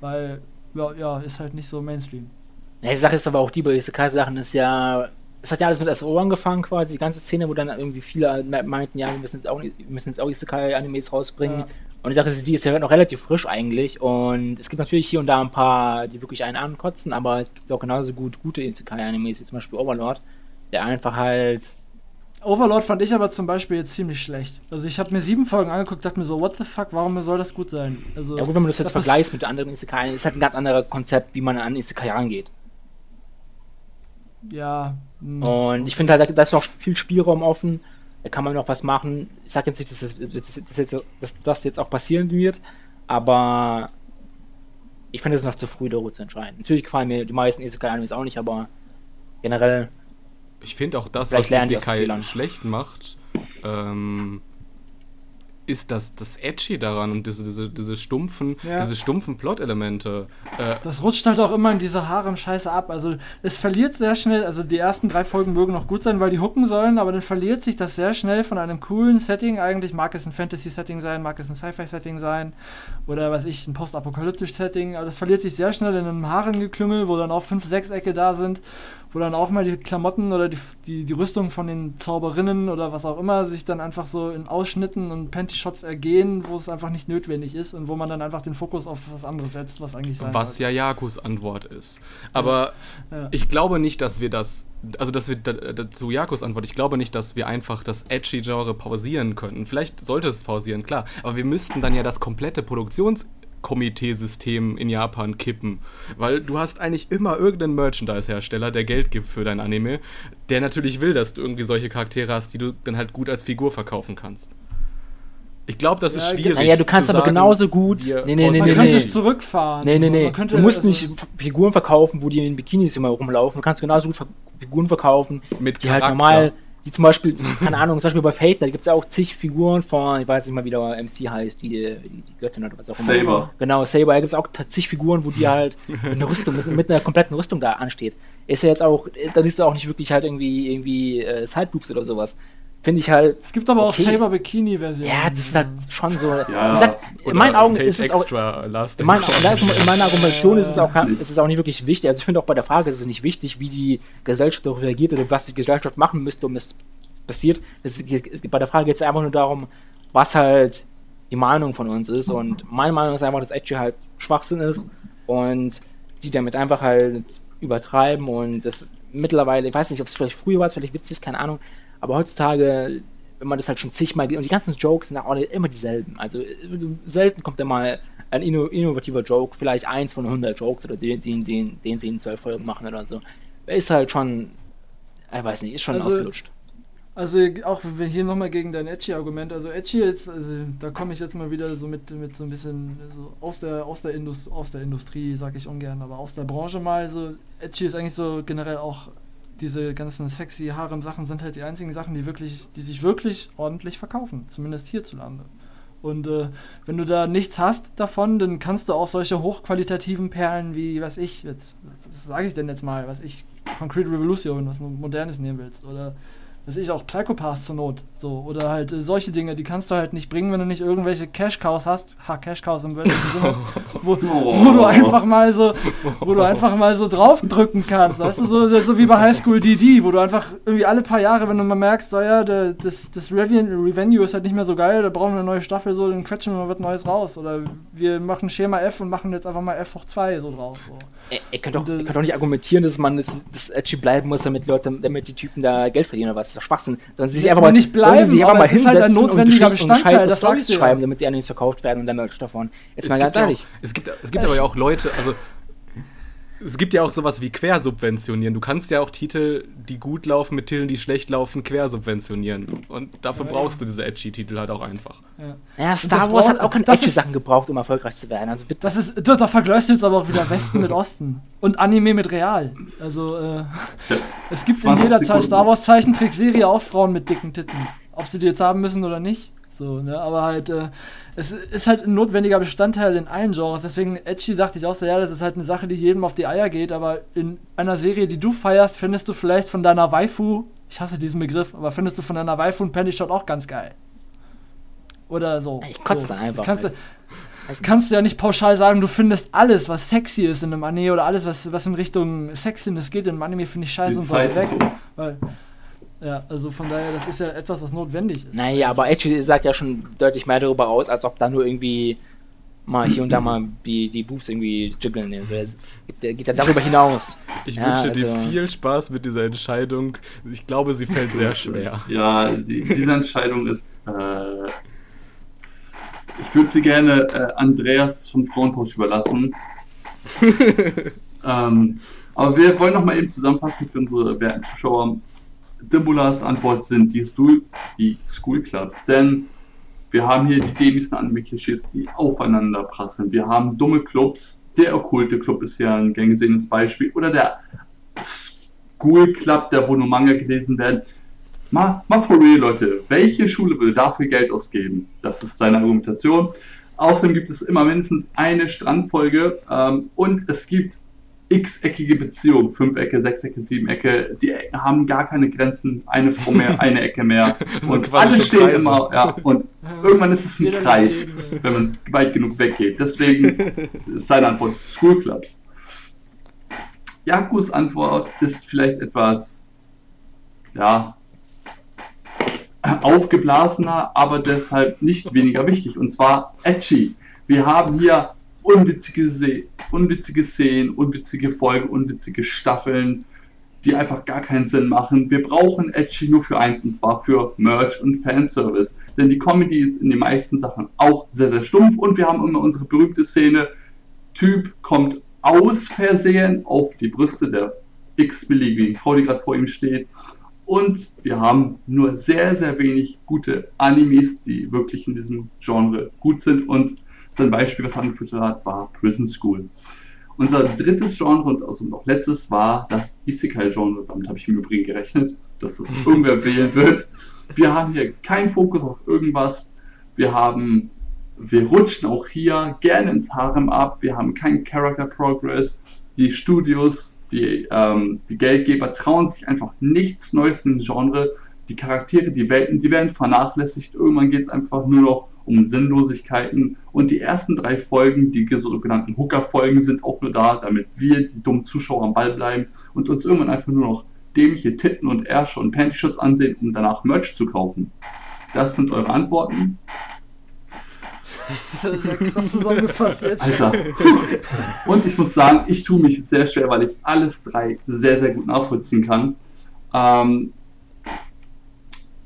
Weil, ja, ja ist halt nicht so Mainstream. Ja, die Sache ist aber auch die bei Isekai-Sachen ist ja, es hat ja alles mit SRO angefangen quasi, die ganze Szene, wo dann irgendwie viele meinten, ja, wir müssen jetzt auch, wir müssen jetzt auch Isekai-Animes rausbringen. Ja. Und die Sache ist, die ist ja noch relativ frisch eigentlich und es gibt natürlich hier und da ein paar, die wirklich einen ankotzen, aber es gibt auch genauso gut gute Isekai-Animes, wie zum Beispiel Overlord, der einfach halt Overlord fand ich aber zum Beispiel jetzt ziemlich schlecht. Also ich habe mir sieben Folgen angeguckt, dachte mir so, what the fuck, warum soll das gut sein? Also, ja gut, wenn man das jetzt vergleicht mit anderen Isekai, ist halt ein ganz anderes Konzept, wie man an Isekai rangeht. Ja. Mh. Und ich finde halt, da ist noch viel Spielraum offen, da kann man noch was machen. Ich sage jetzt nicht, dass das, dass, jetzt, dass das jetzt auch passieren wird, aber ich finde es noch zu früh, darüber zu entscheiden. Natürlich gefallen mir die meisten Isekai-Animes auch nicht, aber generell ich finde auch das, Vielleicht was Isekai schlecht macht, ähm, ist das, das Edgy daran und diese, diese, diese stumpfen, Ja. diese stumpfen Plot-Elemente. Äh, Das rutscht halt auch immer in diese Harem-Scheiße ab. Also es verliert sehr schnell, also die ersten drei Folgen mögen noch gut sein, weil die hucken sollen, aber dann verliert sich das sehr schnell von einem coolen Setting. Eigentlich mag es ein Fantasy-Setting sein, mag es ein Sci-Fi-Setting sein oder was ich, ein postapokalyptisch Setting, aber das verliert sich sehr schnell in einem Harengeklüngel, wo dann auch fünf Sechsecke da sind, wo dann auch mal die Klamotten oder die, die, die Rüstung von den Zauberinnen oder was auch immer sich dann einfach so in Ausschnitten und Panty-Shots ergehen, wo es einfach nicht notwendig ist und wo man dann einfach den Fokus auf was anderes setzt, was eigentlich sein was ja Jakos Antwort ist. Aber Ja. ich glaube nicht, dass wir das, also dass wir da, da, zu Jakos Antwort, ich glaube nicht, dass wir einfach das Edgy-Genre pausieren könnten. Vielleicht sollte es pausieren, klar. Aber wir müssten dann ja das komplette Produktionskomiteesystem in Japan kippen. Weil du hast eigentlich immer irgendeinen Merchandise-Hersteller, der Geld gibt für dein Anime, der natürlich will, dass du irgendwie solche Charaktere hast, die du dann halt gut als Figur verkaufen kannst. Ich glaube, das ist Ja, schwierig. Naja, du kannst zu aber sagen, genauso gut- Nee, nee, nee, Man nee, könnte nee. es zurückfahren. Nee, nee, nee. du musst also- nicht Figuren verkaufen, wo die in Bikinis immer rumlaufen. Du kannst genauso gut Figuren verkaufen, Mit die halt Charakter. normal, die zum Beispiel, keine Ahnung, zum Beispiel bei Fate, da gibt es ja auch zig Figuren von, ich weiß nicht mal, wie der MC heißt, die, die, die Göttin oder was auch immer. Saber. Genau, Saber, da gibt es auch zig Figuren, wo die halt mit einer Rüstung, mit, mit einer kompletten Rüstung da ansteht. Ist ja jetzt auch, da siehst du auch nicht wirklich halt irgendwie, irgendwie äh, Sideboops oder sowas. Finde ich halt, Es gibt aber auch Okay. Saber Bikini-Versionen. ja, das ist halt schon so. Ja. Gesagt, in meinen Augen Face ist es auch, Extra Last in, mein, Extra. in meiner Argumentation ist es, auch, ist es auch nicht wirklich wichtig. Also ich finde auch bei der Frage ist es nicht wichtig, wie die Gesellschaft darauf reagiert oder was die Gesellschaft machen müsste, um es passiert. Es, es, bei der Frage geht es einfach nur darum, was halt die Meinung von uns ist. Und meine Meinung ist einfach, dass Edgy halt Schwachsinn ist und die damit einfach halt übertreiben und das mittlerweile, ich weiß nicht, ob es vielleicht früher war, es vielleicht witzig, keine Ahnung, aber heutzutage, wenn man das halt schon zigmal und die ganzen Jokes sind auch immer dieselben. Also äh, selten kommt da mal ein inno innovativer Joke, vielleicht eins von 100 Jokes oder den, den, den, den sie in zwölf Folgen machen oder so. Ist halt schon, ich weiß nicht, ist schon Also, ausgelutscht. Also auch hier nochmal gegen dein Edgy-Argument, also Edgy jetzt, also, da komme ich jetzt mal wieder so mit, mit so ein bisschen so aus der aus der Indust aus der Industrie, sag ich ungern, aber aus der Branche mal so, Edgy ist eigentlich so generell auch diese ganzen sexy Harem-Sachen sind halt die einzigen Sachen, die wirklich, die sich wirklich ordentlich verkaufen, zumindest hierzulande. Und äh, wenn du da nichts hast davon, dann kannst du auch solche hochqualitativen Perlen wie, was ich jetzt, was sage ich denn jetzt mal, was ich, Concrete Revolution, was Modernes nehmen willst, oder was ich auch Psychopaths zur Not, so, oder halt äh, solche Dinge, die kannst du halt nicht bringen, wenn du nicht irgendwelche Cash-Cows hast, ha, Cash-Cows im wörtlichen Sinne, wo, wo du einfach mal so, wo du einfach mal so draufdrücken kannst, weißt du, so, so wie bei High School DD, wo du einfach irgendwie alle paar Jahre, wenn du mal merkst, so, ja, der, das, das Reven- Revenue ist halt nicht mehr so geil, da brauchen wir eine neue Staffel, so, dann quetschen wir mal was Neues raus, oder wir machen Schema F und machen jetzt einfach mal F hoch 2 so draus, so. Ihr, könnt doch, und, äh, doch nicht argumentieren, dass man das, das Edgy bleiben muss, damit Leute, damit die Typen da Geld verdienen oder was. Doch Schwachsinn. Sollen sie sich einfach aber mal, nicht sollen sie bleiben, sich einfach aber mal es halt ein hinsetzen notwendiger und und gescheite das Storys schreiben, damit die Animes verkauft werden und der Merch davon. Jetzt mal ganz ja ehrlich. Auch, es gibt, es gibt aber ja auch Leute, also es gibt ja auch sowas wie Quersubventionieren. Du kannst ja auch Titel, die gut laufen, mit Titeln, die schlecht laufen, quersubventionieren. Und dafür Ja, brauchst du diese Edgy-Titel halt auch einfach. Ja. Ja, das Star Wars hat auch keine das ist- Edgy-Sachen gebraucht, um erfolgreich zu werden. Also bitte. Das ist, da, da vergleichst du jetzt aber auch wieder Westen mit Osten und Anime mit Real. Also, äh, es gibt in 20 jeder Sekunden. Star Wars Zeichentrickserie auch Frauen mit dicken Titten. Ob sie die jetzt haben müssen oder nicht. So, ne, aber halt, äh, es ist halt ein notwendiger Bestandteil in allen Genres. Deswegen, Edgy dachte ich auch so, ja, das ist halt eine Sache, die jedem auf die Eier geht, aber in einer Serie, die du feierst, findest du vielleicht von deiner Waifu, ich hasse diesen Begriff, aber findest du von deiner Waifu ein Penny Shot auch ganz geil. Oder so. Ich kotze so. einfach, Das kannst, halt. du, das kannst du ja nicht pauschal sagen, du findest alles, was sexy ist in einem Anime oder alles, was, was in Richtung Sexiness geht in einem Anime, finde ich scheiße Die und sollte Zeit weg. so. Weil, ja, also von daher, das ist ja etwas, was notwendig ist. Naja, aber Edgy sagt ja schon deutlich mehr darüber aus, als ob da nur irgendwie mal hier und da mal die, die Boobs irgendwie jiggeln. Also es geht, geht ja darüber hinaus. Ich Ja, wünsche dir also- viel Spaß mit dieser Entscheidung. Ich glaube, sie fällt sehr schwer. Ja, die, diese Entscheidung ist. Äh, ich würde sie gerne äh, Andreas von Frauentausch überlassen. ähm, aber wir wollen noch mal eben zusammenfassen für unsere werten Zuschauer. Dimbulas Antwort sind die, die School Clubs, denn wir haben hier die dämlichsten Anime-Klischees, die aufeinander prasseln. Wir haben dumme Clubs, der okkulte Club ist ja ein gern Beispiel, oder der School Club, der wo nur Manga gelesen werden Mal, mal for real, Leute. Welche Schule will dafür Geld ausgeben? Das ist seine Argumentation. Außerdem gibt es immer mindestens eine Strandfolge ähm, und es gibt x-eckige Beziehungen. Fünfecke, Sechsecke, Siebenecke. Die Ecken haben gar keine Grenzen. Eine Frau mehr, eine Ecke mehr. und alles steht Kreise. immer. Ja, und irgendwann ist es ein Kreis, wenn man weit genug weggeht. Deswegen ist seine Antwort School Clubs. Jakus Antwort ist vielleicht etwas, ja, aufgeblasener, aber deshalb nicht weniger wichtig. Und zwar edgy. Wir haben hier unwitzige, unwitzige Szenen, unwitzige Folgen, unwitzige Staffeln, die einfach gar keinen Sinn machen. Wir brauchen edgy nur für eins, und zwar für Merch und Fanservice. Denn die Comedy ist in den meisten Sachen auch sehr, sehr stumpf und wir haben immer unsere berühmte Szene. Typ kommt aus Versehen auf die Brüste der x-beliebigen Frau, die gerade vor ihm steht und wir haben nur sehr, sehr wenig gute Animes, die wirklich in diesem Genre gut sind. Und sein Beispiel, was angeführt hat, war Prison School. Unser drittes Genre und also noch letztes war das Isekai-Genre. Damit habe ich im Übrigen gerechnet, dass das irgendwer wählen wird. Wir haben hier keinen Fokus auf irgendwas. Wir haben, wir rutschen auch hier gerne ins Harem ab. Wir haben keinen Character Progress. Die Studios die, ähm, die Geldgeber trauen sich einfach nichts Neues im Genre. Die Charaktere, die Welten, die werden vernachlässigt. Irgendwann geht es einfach nur noch um Sinnlosigkeiten. Und die ersten drei Folgen, die sogenannten Hooker-Folgen, sind auch nur da, damit wir, die dummen Zuschauer, am Ball bleiben und uns irgendwann einfach nur noch dämliche Titten und Ärsche und Panty-Shirts ansehen, um danach Merch zu kaufen. Das sind eure Antworten. Das ist ja krass zusammengefasst jetzt. Alter. Und ich muss sagen, ich tue mich sehr schwer, weil ich alles drei sehr, sehr gut nachvollziehen kann. Ähm,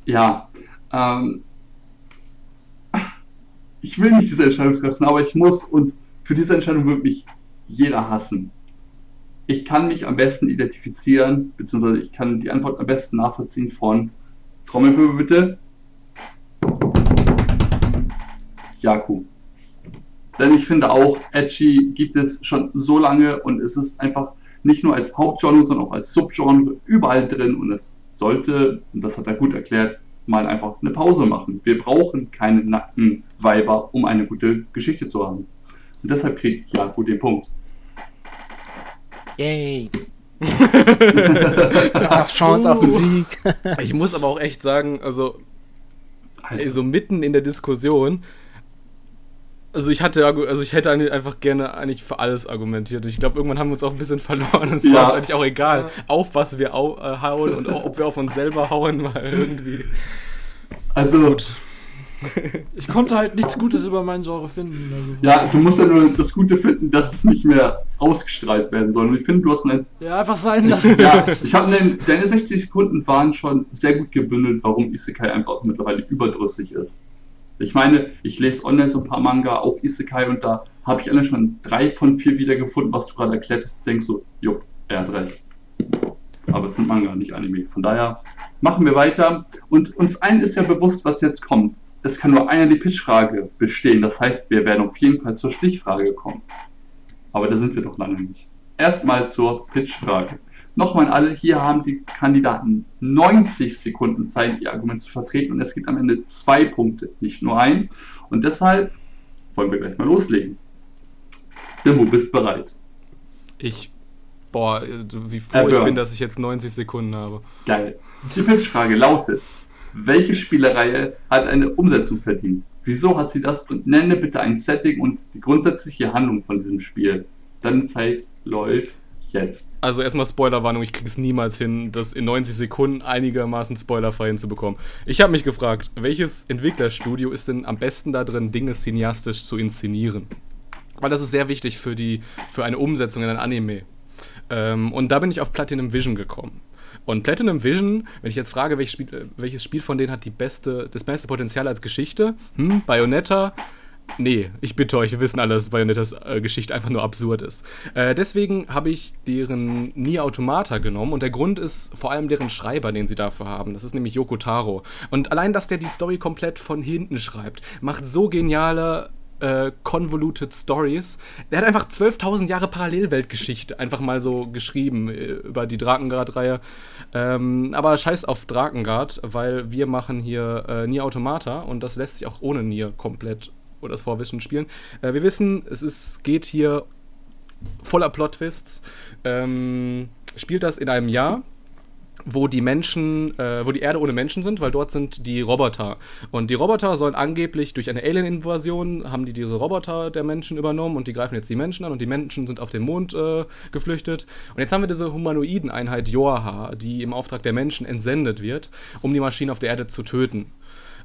ja. Ähm, ich will nicht diese Entscheidung treffen, aber ich muss und für diese Entscheidung wird mich jeder hassen. Ich kann mich am besten identifizieren, beziehungsweise ich kann die Antwort am besten nachvollziehen von Trommelwirbel bitte. Jaku. Denn ich finde auch, Edgy gibt es schon so lange und es ist einfach nicht nur als Hauptgenre, sondern auch als Subgenre überall drin und es sollte, und das hat er gut erklärt, mal einfach eine Pause machen. Wir brauchen keine nackten Weiber, um eine gute Geschichte zu haben. Und deshalb kriegt Jaku den Punkt. Yay! Chance auf Sieg. ich muss aber auch echt sagen, also, also mitten in der Diskussion, also ich hatte, also ich hätte einfach gerne eigentlich für alles argumentiert. Ich glaube, irgendwann haben wir uns auch ein bisschen verloren. Es ja. war uns eigentlich auch egal, ja. auf was wir au äh, hauen und ob wir auf uns selber hauen, weil irgendwie. Also gut. Ich konnte halt nichts Gutes über mein Genre finden. Also ja, du musst ja nur das Gute finden, dass es nicht mehr ausgestrahlt werden soll. Und ich finde, du hast ein. Ja, einfach sein lassen. ja, ich habe deine 60 Sekunden waren schon sehr gut gebündelt, warum Isekai einfach mittlerweile überdrüssig ist. Ich meine, ich lese online so ein paar Manga, auch Isekai, und da habe ich alle schon drei von vier wiedergefunden, was du gerade erklärt hast. Denkst so, jupp, er hat recht. Aber es sind Manga, nicht Anime. Von daher machen wir weiter. Und uns allen ist ja bewusst, was jetzt kommt. Es kann nur einer die Pitchfrage bestehen. Das heißt, wir werden auf jeden Fall zur Stichfrage kommen. Aber da sind wir doch lange nicht. Erstmal zur Pitchfrage. Nochmal alle, hier haben die Kandidaten 90 Sekunden Zeit, ihr Argument zu vertreten und es gibt am Ende zwei Punkte, nicht nur ein. Und deshalb wollen wir gleich mal loslegen. Dimo, bist bereit? Ich, boah, wie froh ich bin, dass ich jetzt 90 Sekunden habe. Geil. Die Pitchfrage lautet, welche Spielereihe hat eine Umsetzung verdient? Wieso hat sie das? Und nenne bitte ein Setting und die grundsätzliche Handlung von diesem Spiel. Deine Zeit läuft jetzt. Also erstmal Spoilerwarnung, ich kriege es niemals hin, das in 90 Sekunden einigermaßen spoilerfrei hinzubekommen. Ich habe mich gefragt, welches Entwicklerstudio ist denn am besten da drin, Dinge cineastisch zu inszenieren? Weil das ist sehr wichtig für, die, für eine Umsetzung in ein Anime. Ähm, und da bin ich auf Platinum Vision gekommen. Und Platinum Vision, wenn ich jetzt frage, welches Spiel, welches Spiel von denen hat die beste, das beste Potenzial als Geschichte? Hm, Bayonetta, Nee, ich bitte euch, wir wissen alle, dass Bayonettas äh, Geschichte einfach nur absurd ist. Äh, deswegen habe ich deren Nier Automata genommen und der Grund ist vor allem deren Schreiber, den sie dafür haben. Das ist nämlich Yoko Taro. Und allein, dass der die Story komplett von hinten schreibt, macht so geniale äh, Convoluted Stories. Der hat einfach 12.000 Jahre Parallelweltgeschichte einfach mal so geschrieben äh, über die Drakengard-Reihe. Ähm, aber scheiß auf Drakengard, weil wir machen hier äh, Nier Automata und das lässt sich auch ohne Nier komplett oder das Vorwissen spielen. Äh, wir wissen, es ist, geht hier voller Plot-Twists. Ähm, spielt das in einem Jahr, wo die Menschen, äh, wo die Erde ohne Menschen sind, weil dort sind die Roboter. Und die Roboter sollen angeblich durch eine Alien-Invasion, haben die diese Roboter der Menschen übernommen und die greifen jetzt die Menschen an und die Menschen sind auf den Mond äh, geflüchtet. Und jetzt haben wir diese Humanoiden-Einheit Joaha, die im Auftrag der Menschen entsendet wird, um die Maschinen auf der Erde zu töten.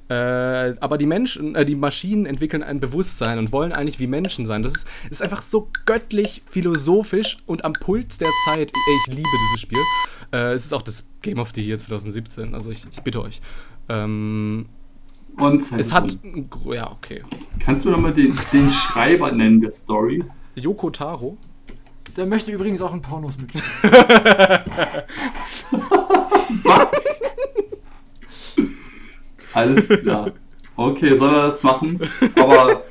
Äh, aber die Menschen, äh, die Maschinen entwickeln ein Bewusstsein und wollen eigentlich wie Menschen sein. Das ist, ist einfach so göttlich philosophisch und am Puls der Zeit. Ich, ich liebe dieses Spiel. Äh, es ist auch das Game of the Year 2017, also ich, ich bitte euch. Ähm, Und es hat. Ja, okay. Kannst du nochmal den, den Schreiber nennen der Stories? Yoko Taro. Der möchte übrigens auch in Pornos mitspielen. Was? Alles klar. Okay, soll er das machen? Aber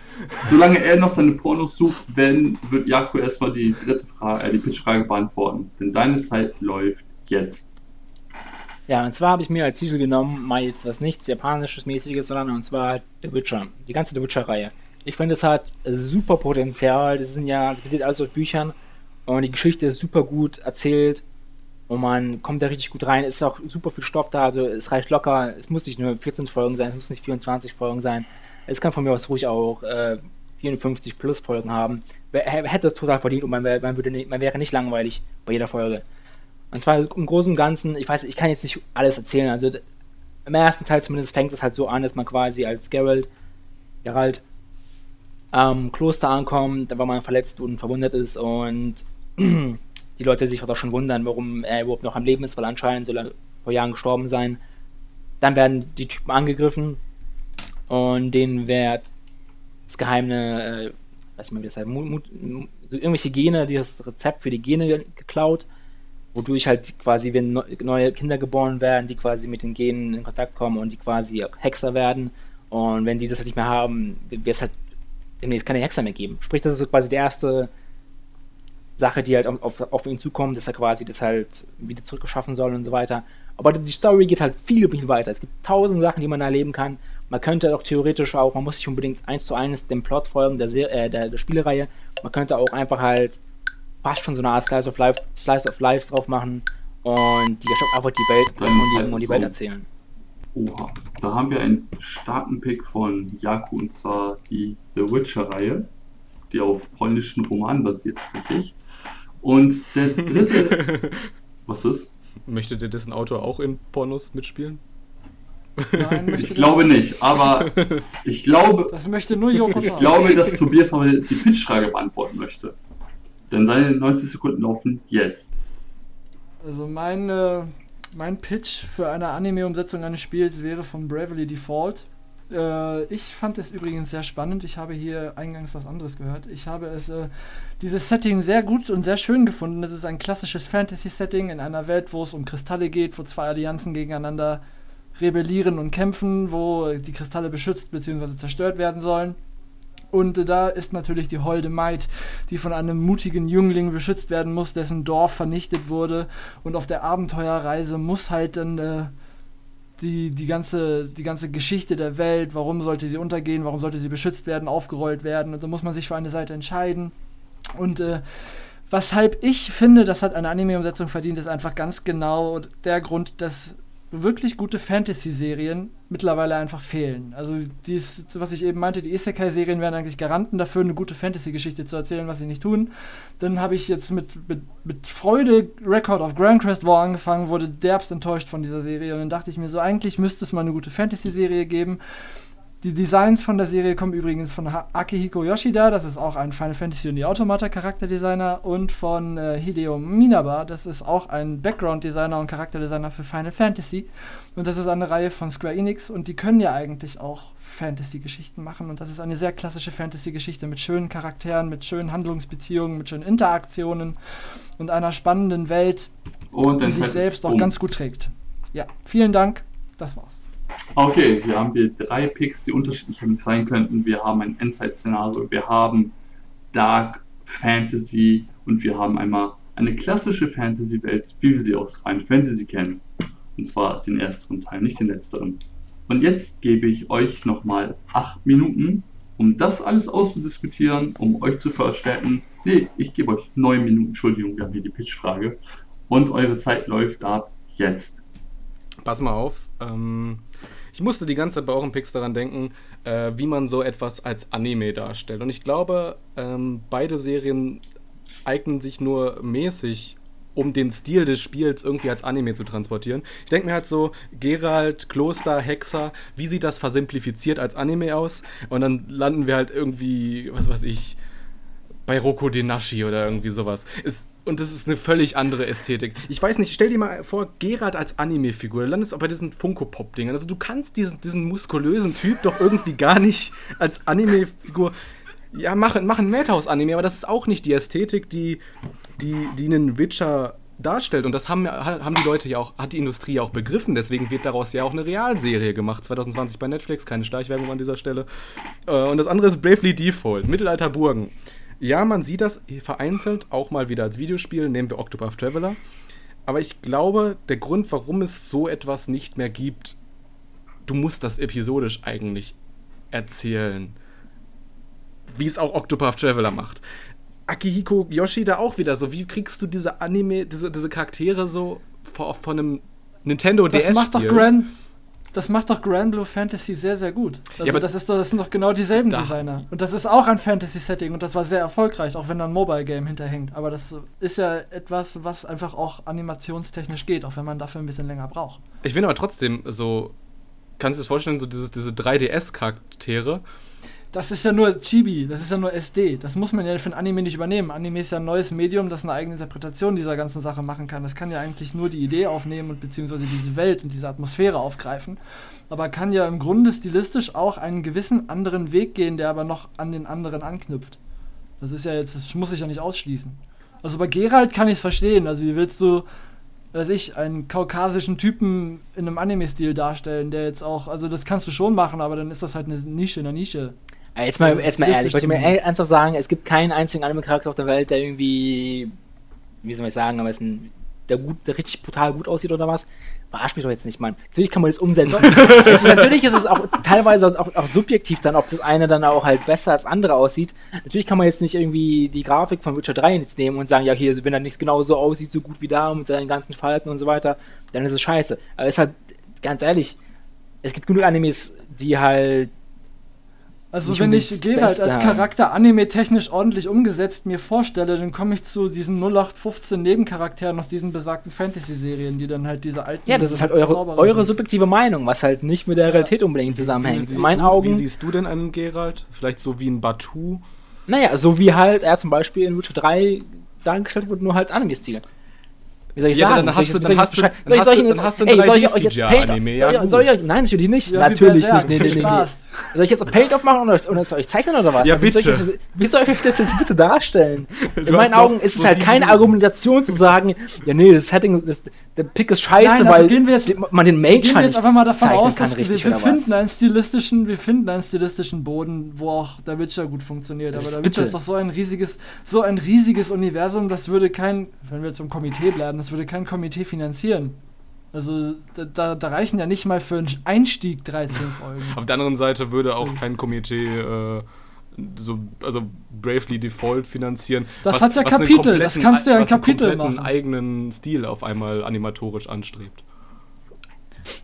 solange er noch seine Pornos sucht, wenn, wird Jaco erstmal die dritte Frage, äh, die Pitchfrage beantworten. Denn deine Zeit läuft jetzt. Ja, und zwar habe ich mir als Titel genommen, mal jetzt was nichts Japanisches mäßiges, sondern und zwar halt The Witcher. Die ganze The Witcher-Reihe. Ich finde, es hat super Potenzial. Das sind ja, das basiert alles auf Büchern und die Geschichte ist super gut erzählt und man kommt da richtig gut rein. Es ist auch super viel Stoff da, also es reicht locker. Es muss nicht nur 14 Folgen sein, es muss nicht 24 Folgen sein. Es kann von mir aus ruhig auch äh, 54 plus Folgen haben. Wer- Hätte es total verdient und man, wär, man, würde nicht, man wäre nicht langweilig bei jeder Folge. Und zwar im Großen und Ganzen, ich weiß, ich kann jetzt nicht alles erzählen. Also im ersten Teil zumindest fängt es halt so an, dass man quasi als Geralt, Geralt am Kloster ankommt, weil man verletzt und verwundet ist und die Leute sich auch schon wundern, warum er überhaupt noch am Leben ist, weil anscheinend soll er vor Jahren gestorben sein. Dann werden die Typen angegriffen und denen wird das geheime, äh, weiß nicht mehr, wie das heißt, so irgendwelche Gene, die das Rezept für die Gene ge- geklaut, wodurch halt quasi, wenn neu- neue Kinder geboren werden, die quasi mit den Genen in Kontakt kommen und die quasi Hexer werden. Und wenn die das halt nicht mehr haben, wird es halt demnächst keine Hexer mehr geben. Sprich, das ist so quasi die erste Sache, die halt auf, auf, auf ihn zukommt, dass er quasi das halt wieder zurückgeschaffen soll und so weiter. Aber die Story geht halt viel, viel weiter. Es gibt tausend Sachen, die man erleben kann. Man könnte auch theoretisch auch, man muss nicht unbedingt eins zu eins dem Plot folgen der, Ser äh, der, der Spielereihe. Man könnte auch einfach halt fast schon so eine Art Slice of Life, Slice of Life drauf machen und die einfach die Welt Dann und die, halt. Welt erzählen. Oha. Da haben wir einen starken Pick von Jaku und zwar die The Witcher-Reihe, die auf polnischen Romanen basiert tatsächlich. Und der dritte. Was ist? Möchte der dessen Autor auch in Pornos mitspielen? Nein, Ich glaube nicht. nicht, aber ich glaube, Das möchte nur Joko ich glaube, dass Tobias aber die Pitchfrage beantworten möchte. Denn seine 90 Sekunden laufen jetzt. Also mein, äh, mein Pitch für eine Anime-Umsetzung eines Spiels wäre von Bravely Default. Äh, ich fand es übrigens sehr spannend. Ich habe hier eingangs was anderes gehört. Ich habe es, äh, dieses Setting sehr gut und sehr schön gefunden. Es ist ein klassisches Fantasy-Setting in einer Welt, wo es um Kristalle geht, wo zwei Allianzen gegeneinander rebellieren und kämpfen, wo die Kristalle beschützt bzw. zerstört werden sollen. Und äh, da ist natürlich die holde Maid, die von einem mutigen Jüngling beschützt werden muss, dessen Dorf vernichtet wurde. Und auf der Abenteuerreise muss halt dann äh, die, die, ganze, die ganze Geschichte der Welt, warum sollte sie untergehen, warum sollte sie beschützt werden, aufgerollt werden. Und da muss man sich für eine Seite entscheiden. Und äh, weshalb ich finde, das hat eine Anime-Umsetzung verdient, ist einfach ganz genau der Grund, dass wirklich gute Fantasy-Serien mittlerweile einfach fehlen. Also dies, was ich eben meinte, die Isekai-Serien wären eigentlich Garanten dafür, eine gute Fantasy-Geschichte zu erzählen, was sie nicht tun. Dann habe ich jetzt mit, mit, mit Freude Record of Grand Crest War angefangen, wurde derbst enttäuscht von dieser Serie und dann dachte ich mir so, eigentlich müsste es mal eine gute Fantasy-Serie geben. Die Designs von der Serie kommen übrigens von Akihiko Yoshida, das ist auch ein Final Fantasy und die Automata Charakterdesigner und von äh, Hideo Minaba, das ist auch ein Background Designer und Charakterdesigner für Final Fantasy und das ist eine Reihe von Square Enix und die können ja eigentlich auch Fantasy Geschichten machen und das ist eine sehr klassische Fantasy Geschichte mit schönen Charakteren, mit schönen Handlungsbeziehungen, mit schönen Interaktionen und einer spannenden Welt, Und die sich selbst ist auch um. ganz gut trägt. Ja, vielen Dank, das war's. Okay, wir haben hier drei Picks, die unterschiedlich sein könnten. Wir haben ein Endzeit-Szenario, wir haben Dark Fantasy und wir haben einmal eine klassische Fantasy-Welt, wie wir sie aus Final Fantasy kennen. Und zwar den ersten Teil, nicht den letzteren. Und jetzt gebe ich euch nochmal acht Minuten, um das alles auszudiskutieren, um euch zu verstärken. Nee, ich gebe euch neun Minuten, Entschuldigung, wir haben hier die Pitch-Frage. Und eure Zeit läuft ab jetzt. Pass mal auf. Ähm, ich musste die ganze Zeit bei euren Picks daran denken, äh, wie man so etwas als Anime darstellt. Und ich glaube, ähm, beide Serien eignen sich nur mäßig, um den Stil des Spiels irgendwie als Anime zu transportieren. Ich denke mir halt so, Geralt, Kloster, Hexer, wie sieht das versimplifiziert als Anime aus? Und dann landen wir halt irgendwie, was weiß ich, bei Roko Denashi oder irgendwie sowas. Es, und das ist eine völlig andere Ästhetik. Ich weiß nicht, stell dir mal vor, Geralt als Anime-Figur, du landest auch bei diesen Funko-Pop-Dingern. Also du kannst diesen, diesen muskulösen Typ doch irgendwie gar nicht als Anime-Figur. Ja, machen, machen Madhouse-Anime, aber das ist auch nicht die Ästhetik, die, die, die einen Witcher darstellt. Und das haben, haben die Leute ja auch, hat die Industrie ja auch begriffen. Deswegen wird daraus ja auch eine Realserie gemacht. 2020 bei Netflix, keine Schleichwerbung an dieser Stelle. Äh, und das andere ist Bravely Default, Mittelalter Burgen. Ja, man sieht das vereinzelt auch mal wieder als Videospiel, nehmen wir Octopath Traveler. Aber ich glaube, der Grund, warum es so etwas nicht mehr gibt, du musst das episodisch eigentlich erzählen. Wie es auch Octopath Traveler macht. Akihiko Yoshida auch wieder so. Wie kriegst du diese Anime, diese, diese Charaktere so von, von einem Nintendo DS? Das macht doch Grand das macht doch Grand Blue Fantasy sehr, sehr gut. Also ja, das, ist doch, das sind doch genau dieselben da. Designer. Und das ist auch ein Fantasy-Setting und das war sehr erfolgreich, auch wenn da ein Mobile-Game hinterhängt. Aber das ist ja etwas, was einfach auch animationstechnisch geht, auch wenn man dafür ein bisschen länger braucht. Ich finde aber trotzdem so, kannst du dir das vorstellen, so dieses, diese 3DS-Charaktere, das ist ja nur Chibi, das ist ja nur SD. Das muss man ja für ein Anime nicht übernehmen. Anime ist ja ein neues Medium, das eine eigene Interpretation dieser ganzen Sache machen kann. Das kann ja eigentlich nur die Idee aufnehmen und beziehungsweise diese Welt und diese Atmosphäre aufgreifen. Aber kann ja im Grunde stilistisch auch einen gewissen anderen Weg gehen, der aber noch an den anderen anknüpft. Das ist ja jetzt, das muss ich ja nicht ausschließen. Also bei Geralt kann ich es verstehen. Also wie willst du, weiß ich, einen kaukasischen Typen in einem Anime-Stil darstellen, der jetzt auch, also das kannst du schon machen, aber dann ist das halt eine Nische in der Nische. Äh, jetzt mal, jetzt mal ehrlich, ich wollte mir ernsthaft sagen, es gibt keinen einzigen Anime-Charakter auf der Welt, der irgendwie, wie soll ich sagen, aber ist ein, der, gut, der richtig brutal gut aussieht oder was. Verarsch mich doch jetzt nicht, Mann. Natürlich kann man das umsetzen. ist, natürlich ist es auch teilweise auch, auch, subjektiv dann, ob das eine dann auch halt besser als andere aussieht. Natürlich kann man jetzt nicht irgendwie die Grafik von Witcher 3 jetzt nehmen und sagen, ja, hier, wenn er nichts genau so aussieht, so gut wie da mit seinen ganzen Falten und so weiter, dann ist es scheiße. Aber es ist halt, ganz ehrlich, es gibt genug Animes, die halt also wenn ich Geralt als Charakter anime-technisch ordentlich umgesetzt mir vorstelle, dann komme ich zu diesen 0815 Nebencharakteren aus diesen besagten Fantasy-Serien, die dann halt diese alten... Ja, das ist halt eure, eure subjektive Meinung, was halt nicht mit der Realität unbedingt zusammenhängt. In meinen du, Augen... Wie siehst du denn einen Geralt? Vielleicht so wie ein Batu? Naja, so wie halt er zum Beispiel in Witcher 3 dargestellt wurde, nur halt Anime-Stil. Wie soll ich ja, sagen? Dann hast, du, dann, hast du, dann, hast du, dann hast du ein 3D-CGI-Anime. Ja, soll ich euch, nein, natürlich nicht. Ja, natürlich nicht. Nee, nee, nee. Soll ich jetzt ein Paint aufmachen oder soll ich zeichnen oder was? Ja, bitte. Wie soll, ich, euch das jetzt bitte darstellen? In meinen Augen ist es halt keine Argumentation zu sagen, ja, nee, das Setting, das, der Pick ist scheiße, Nein, weil wir jetzt, man den Mage gehen wir jetzt einfach mal davon aus, dass wir, wir finden einen stilistischen, wir finden einen stilistischen Boden, wo auch der Witcher gut funktioniert. Aber der Witcher ist doch so ein riesiges, so ein riesiges Universum, das würde kein, wenn wir jetzt im Komitee bleiben, das würde kein Komitee finanzieren. Also da, da, reichen ja nicht mal für einen Einstieg 13 Folgen. Auf der anderen Seite würde auch kein Komitee äh, so, also Bravely Default finanzieren. Das was, hat ja Kapitel, das kannst du ja ein Kapitel machen. einen eigenen Stil auf einmal animatorisch anstrebt.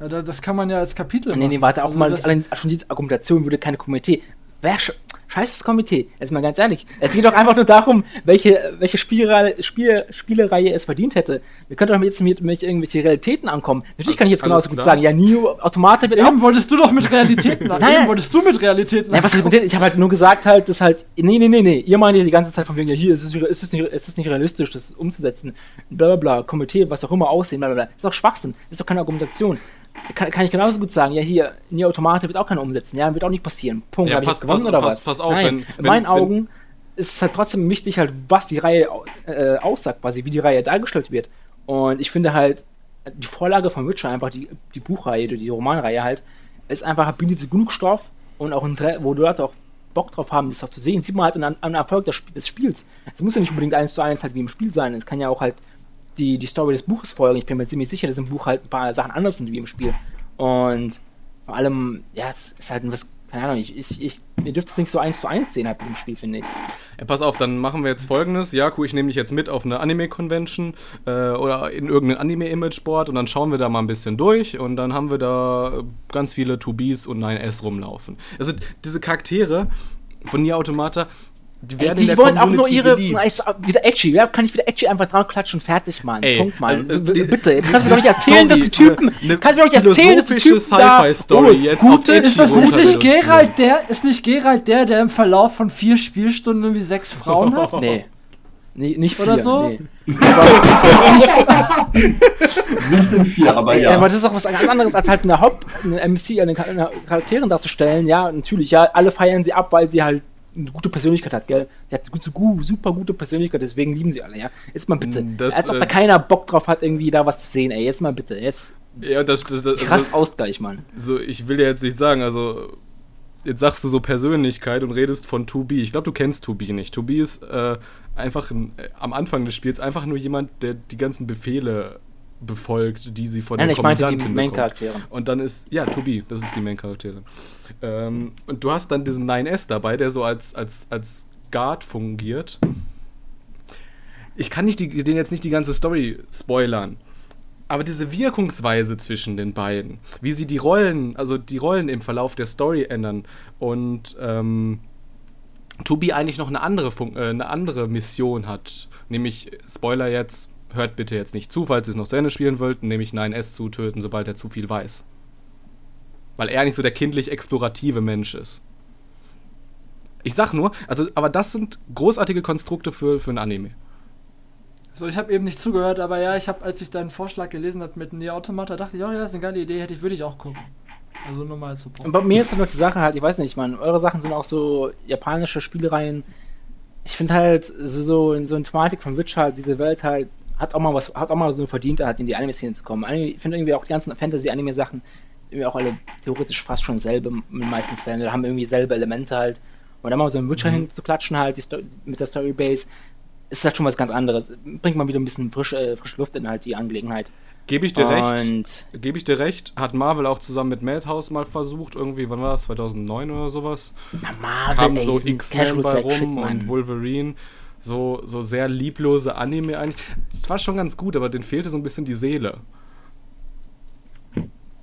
Ja, das kann man ja als Kapitel nee, machen. Nee, nee, warte, auch also mal, allein schon diese Argumentation würde keine Komitee. Wer, Scheiß das Komitee. Jetzt mal ganz ehrlich. Es geht doch einfach nur darum, welche, welche Spielreihe, Spiel, Spielereihe es verdient hätte. Wir könnten doch jetzt mit, mit irgendwelche Realitäten ankommen. Natürlich kann ich jetzt genauso gut sagen, ja, Nio Automate wird Eben wolltest du doch mit Realitäten an. Nein, wolltest du mit Realitäten an. Ja, was ich, ich habe halt nur gesagt halt, dass halt, nee, nee, nee, nee, ihr meint ja die ganze Zeit von wegen, ja, hier, ist es, ist es, nicht, ist es nicht realistisch, das umzusetzen. Bla, bla, bla, Komitee, was auch immer aussehen, bla, bla, bla. Ist doch Schwachsinn. Ist doch keine Argumentation kann, kann ich genauso gut sagen, ja, hier, Nier Automata wird auch keiner umsetzen, ja, wird auch nicht passieren. Punkt. Ja, Habe ich jetzt gewonnen pass, oder pass, was? Pass auf, Nein, wenn, in meinen wenn, Augen ist es halt trotzdem wichtig, halt, was die Reihe äh, aussagt, quasi, wie die Reihe dargestellt wird. Und ich finde halt, die Vorlage von Witcher, einfach die, die Buchreihe, die Romanreihe halt, ist einfach bietet genug Stoff und auch ein wo die Leute auch Bock drauf haben, das auch zu sehen, sieht man halt an, an Erfolg des, des Spiels. Es muss ja nicht unbedingt eins zu eins halt wie im Spiel sein. Es kann ja auch halt die, die Story des Buches folgen. Ich bin mir ziemlich sicher, dass im Buch halt ein paar Sachen anders sind wie im Spiel. Und vor allem, ja, es ist halt was, keine Ahnung, ich, ich, ich ihr es nicht so eins zu eins sehen halt im Spiel, finde ich. Ja, pass auf, dann machen wir jetzt folgendes. Jaku, ich nehme dich jetzt mit auf eine Anime-Convention äh, oder in irgendein Anime-Image-Board und dann schauen wir da mal ein bisschen durch und dann haben wir da ganz viele 2Bs und 9S rumlaufen. Also diese Charaktere von Nier Automata, die Ey, werden in die der wollen auch nur Community ihre, wieder edgy, ja, kann ich wieder edgy einfach dran klatschen und fertig, Mann. Ey, Punkt, Mann. also, äh, Bitte, jetzt kannst du mir doch nicht Sorry, erzählen, dass die Typen, kannst du mir doch nicht erzählen, dass die Typen da, Sci-Fi-Story oh, jetzt auf gute, Edgy Ist das ist nicht. Geralt der, ist nicht Geralt der, der im Verlauf von vier Spielstunden irgendwie sechs Frauen hat? Nee. Nee, nicht vier, Oder so? Nee. Nicht in vier, aber Ey, ja. Aber das ist auch was ganz anderes, als halt eine Haupt, eine MC, eine, Char- eine Charakteren darzustellen. Ja, natürlich, ja, alle feiern sie ab, weil sie halt eine gute Persönlichkeit hat, gell? Sie hat eine super gute Persönlichkeit, deswegen lieben sie alle, ja. Jetzt mal bitte. Das, als ob äh, da keiner Bock drauf hat, irgendwie da was zu sehen, ey. Jetzt mal bitte. Jetzt Ja, das, das, das krass also, Ausgleich, Mann. so, ich will ja jetzt nicht sagen, also jetzt sagst du so Persönlichkeit und redest von 2B. Ich glaube, du kennst 2B nicht. 2B ist äh, einfach ein, äh, am Anfang des Spiels einfach nur jemand, der die ganzen Befehle befolgt, die sie von Nein, der ich meinte die. Main-Charaktere. Und dann ist, ja, 2B, das ist die Main-Charaktere. Ähm, und du hast dann diesen 9S dabei, der so als, als, als Guard fungiert. Ich kann nicht die, den jetzt nicht die ganze Story spoilern. Aber diese Wirkungsweise zwischen den beiden, wie sie die Rollen, also die Rollen im Verlauf der Story ändern und ähm, Tobi eigentlich noch eine andere, Fun äh, eine andere Mission hat. Nämlich, Spoiler jetzt, hört bitte jetzt nicht zu, falls ihr es noch zu Ende spielen wollt, nämlich 9S zu töten, sobald er zu viel weiß. Weil er nicht so der kindlich explorative Mensch ist. Ich sag nur, also, aber das sind großartige Konstrukte für, für ein Anime. So, ich habe eben nicht zugehört, aber ja, ich habe, als ich deinen Vorschlag gelesen habe mit Nier Automata, dachte ich, oh ja, ist eine geile Idee, hätte ich, würde ich auch gucken. Also nur mal als Support. Und bei mir ist dann noch die Sache halt, ich weiß nicht, man, eure Sachen sind auch so japanische Spielereien. Ich finde halt, so, so in so eine Thematik von Witcher, halt, diese Welt halt, hat auch mal was, hat auch mal so verdient, halt in die Anime-Szene zu kommen. Anime- Ich finde irgendwie auch die ganzen Fantasy-Anime-Sachen irgendwie auch alle theoretisch fast schon selbe in den meisten Fällen, oder haben irgendwie selbe Elemente halt. Und dann mal so einen Witcher Mhm. hinzuklatschen halt, die Sto mit der Storybase, ist halt schon was ganz anderes. Bringt mal wieder ein bisschen frische, äh, frische Luft in halt die Angelegenheit. Gebe ich dir recht. Und Gebe ich dir recht, hat Marvel auch zusammen mit Madhouse mal versucht, irgendwie, wann war das, 2009 oder sowas? na, Marvel, Kam ey, so X-Men bei rum Mann. und Wolverine. So, so sehr lieblose Anime eigentlich. Es war schon ganz gut, aber denen fehlte so ein bisschen die Seele.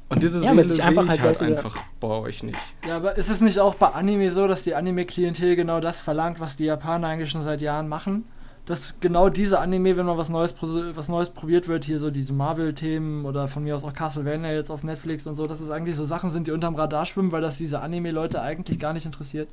Und diese Ja, Seele sehe einfach ich halt halt Leute- einfach bei euch nicht. Ja, aber ist es nicht auch bei Anime so, dass die Anime-Klientel genau das verlangt, was die Japaner eigentlich schon seit Jahren machen? Dass genau diese Anime, wenn mal was Neues, was Neues probiert wird, hier so diese Marvel-Themen oder von mir aus auch Castlevania jetzt auf Netflix und so, dass es eigentlich so Sachen sind, die unterm Radar schwimmen, weil das diese Anime-Leute eigentlich gar nicht interessiert.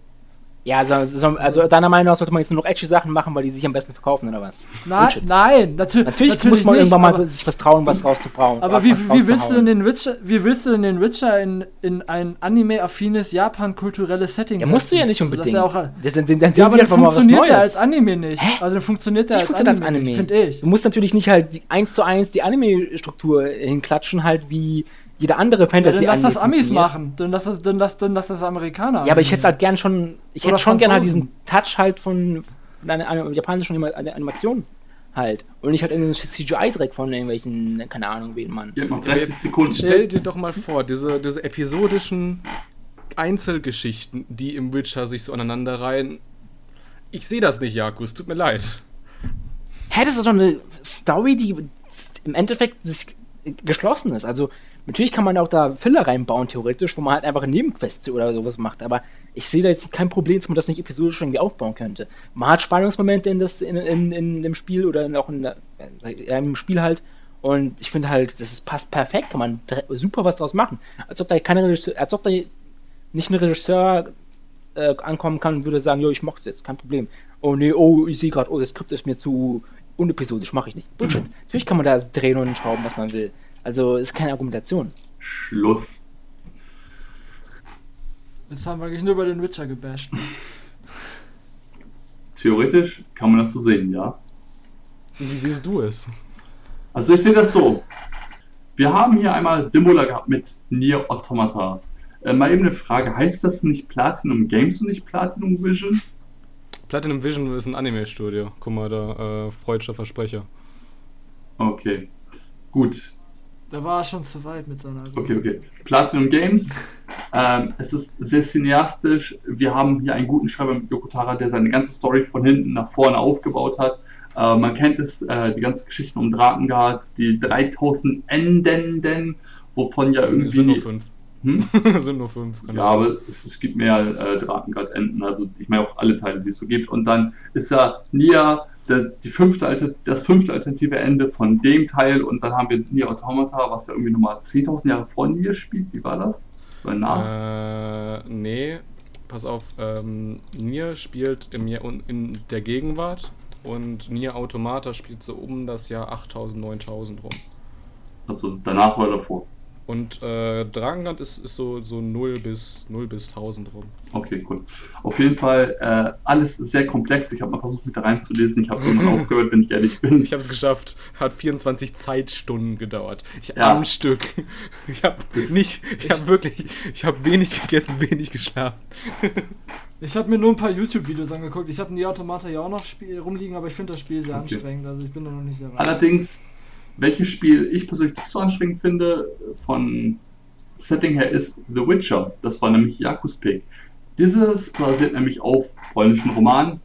Ja, so, so, also deiner Meinung nach sollte man jetzt nur noch edgy Sachen machen, weil die sich am besten verkaufen, oder was? Nein, nein, natür Natürlich, muss man nicht, irgendwann mal sich was trauen, was rauszubrauen. Aber wie, wie, willst du denn den Witcher, wie willst du denn den Witcher in, in ein anime-affines Japan-kulturelles Setting Ja, musst du ja nicht Also, unbedingt. er auch, dann, dann, dann, ja, aber dann funktioniert er als Anime nicht. Hä? Also dann funktioniert er als als Anime. finde ich. Du musst natürlich nicht halt eins zu eins die Anime-Struktur hinklatschen, halt wie jede andere Ja, dann fantasy lass das Amis machen. Dann lass das, dann lass, dann lass das Amerikaner. Ja, aber ich hätte halt gern schon, ich Oder hätte schon gern halt diesen Touch halt von einer, einer japanischen Animation halt. Und nicht halt irgendeinen CGI-Dreck von irgendwelchen, keine Ahnung, wen man. Habt noch Aber 30 jetzt Sekunden. Stell dir doch mal vor, diese, diese episodischen Einzelgeschichten, die im Witcher sich so aneinander reihen. Ich sehe das nicht, Jaku, es tut mir leid. Hä, das ist doch eine Story, die im Endeffekt sich geschlossen ist. Also, natürlich kann man auch da Filler reinbauen, theoretisch, wo man halt einfach eine Nebenquest oder sowas macht. Aber ich sehe da jetzt kein Problem, dass man das nicht episodisch irgendwie aufbauen könnte. Man hat Spannungsmomente in, das, in, in, in dem Spiel oder in, auch in äh, im Spiel halt. Und ich finde halt, das ist, passt perfekt, kann man super was draus machen. Als ob da keine Regisseur, als ob da nicht ein Regisseur äh, ankommen kann und würde sagen, jo, ich mach's jetzt, kein Problem. Oh nee, oh, ich sehe gerade, oh, das Skript ist mir zu unepisodisch, mache ich nicht. Bullshit. Natürlich kann man da drehen und schrauben, was man will. Also ist keine Argumentation. Schluss. Jetzt haben wir eigentlich nur über den Witcher gebasht. Theoretisch kann man das so sehen, ja. Wie siehst du es? Also ich sehe das so. Wir haben hier einmal Dimmula gehabt mit Nier Automata. Äh, mal eben eine Frage, heißt das nicht Platinum Games und nicht Platinum Vision? Platinum Vision ist ein Anime-Studio. Guck mal, da äh, freudscher Versprecher. Okay, gut. Da war er schon zu weit mit seiner Okay, okay. Platinum Games. Ähm, es ist sehr cineastisch. Wir haben hier einen guten Schreiber mit Yokotara, der seine ganze Story von hinten nach vorne aufgebaut hat. Äh, man kennt es, äh, die ganzen Geschichten um Drakengard, die 3000 Endenden, wovon ja irgendwie. Sind nur fünf. Hm? sind nur fünf. Ja, aber es, es gibt mehr äh, Drakengard-Enden, also ich meine auch alle Teile, die es so gibt. Und dann ist ja Nia der, die fünfte das fünfte alternative Ende von dem Teil und dann haben wir Nia Automata, was ja irgendwie nochmal 10.000 Jahre vor Nia spielt. Wie war das? Oder nach? Äh, nee, pass auf, ähm, Nier spielt im, Jahr- in der Gegenwart und Nier Automata spielt so um das Jahr 8000, 9000 rum. Also danach oder davor? Und äh, Drakengard ist, ist so, so 0 bis 0 bis 1000 rum. Okay, cool. Auf jeden Fall äh, alles sehr komplex. Ich habe mal versucht, mich da reinzulesen. Ich habe irgendwann aufgehört, wenn ich ehrlich bin. Ich habe es geschafft. Hat 24 Zeitstunden gedauert. Ich Ja. am Stück. Ich habe nicht, ich habe wirklich, ich habe wenig gegessen, wenig geschlafen. Ich habe mir nur ein paar YouTube-Videos angeguckt. Ich habe die Automata ja auch noch Spiel rumliegen, aber ich finde das Spiel sehr Okay. anstrengend. Also ich bin da noch nicht sehr weit. Allerdings, welches Spiel ich persönlich nicht so anstrengend finde, von Setting her, ist The Witcher. Das war nämlich Jakus Pick. Dieses basiert nämlich auf polnischen Romanen.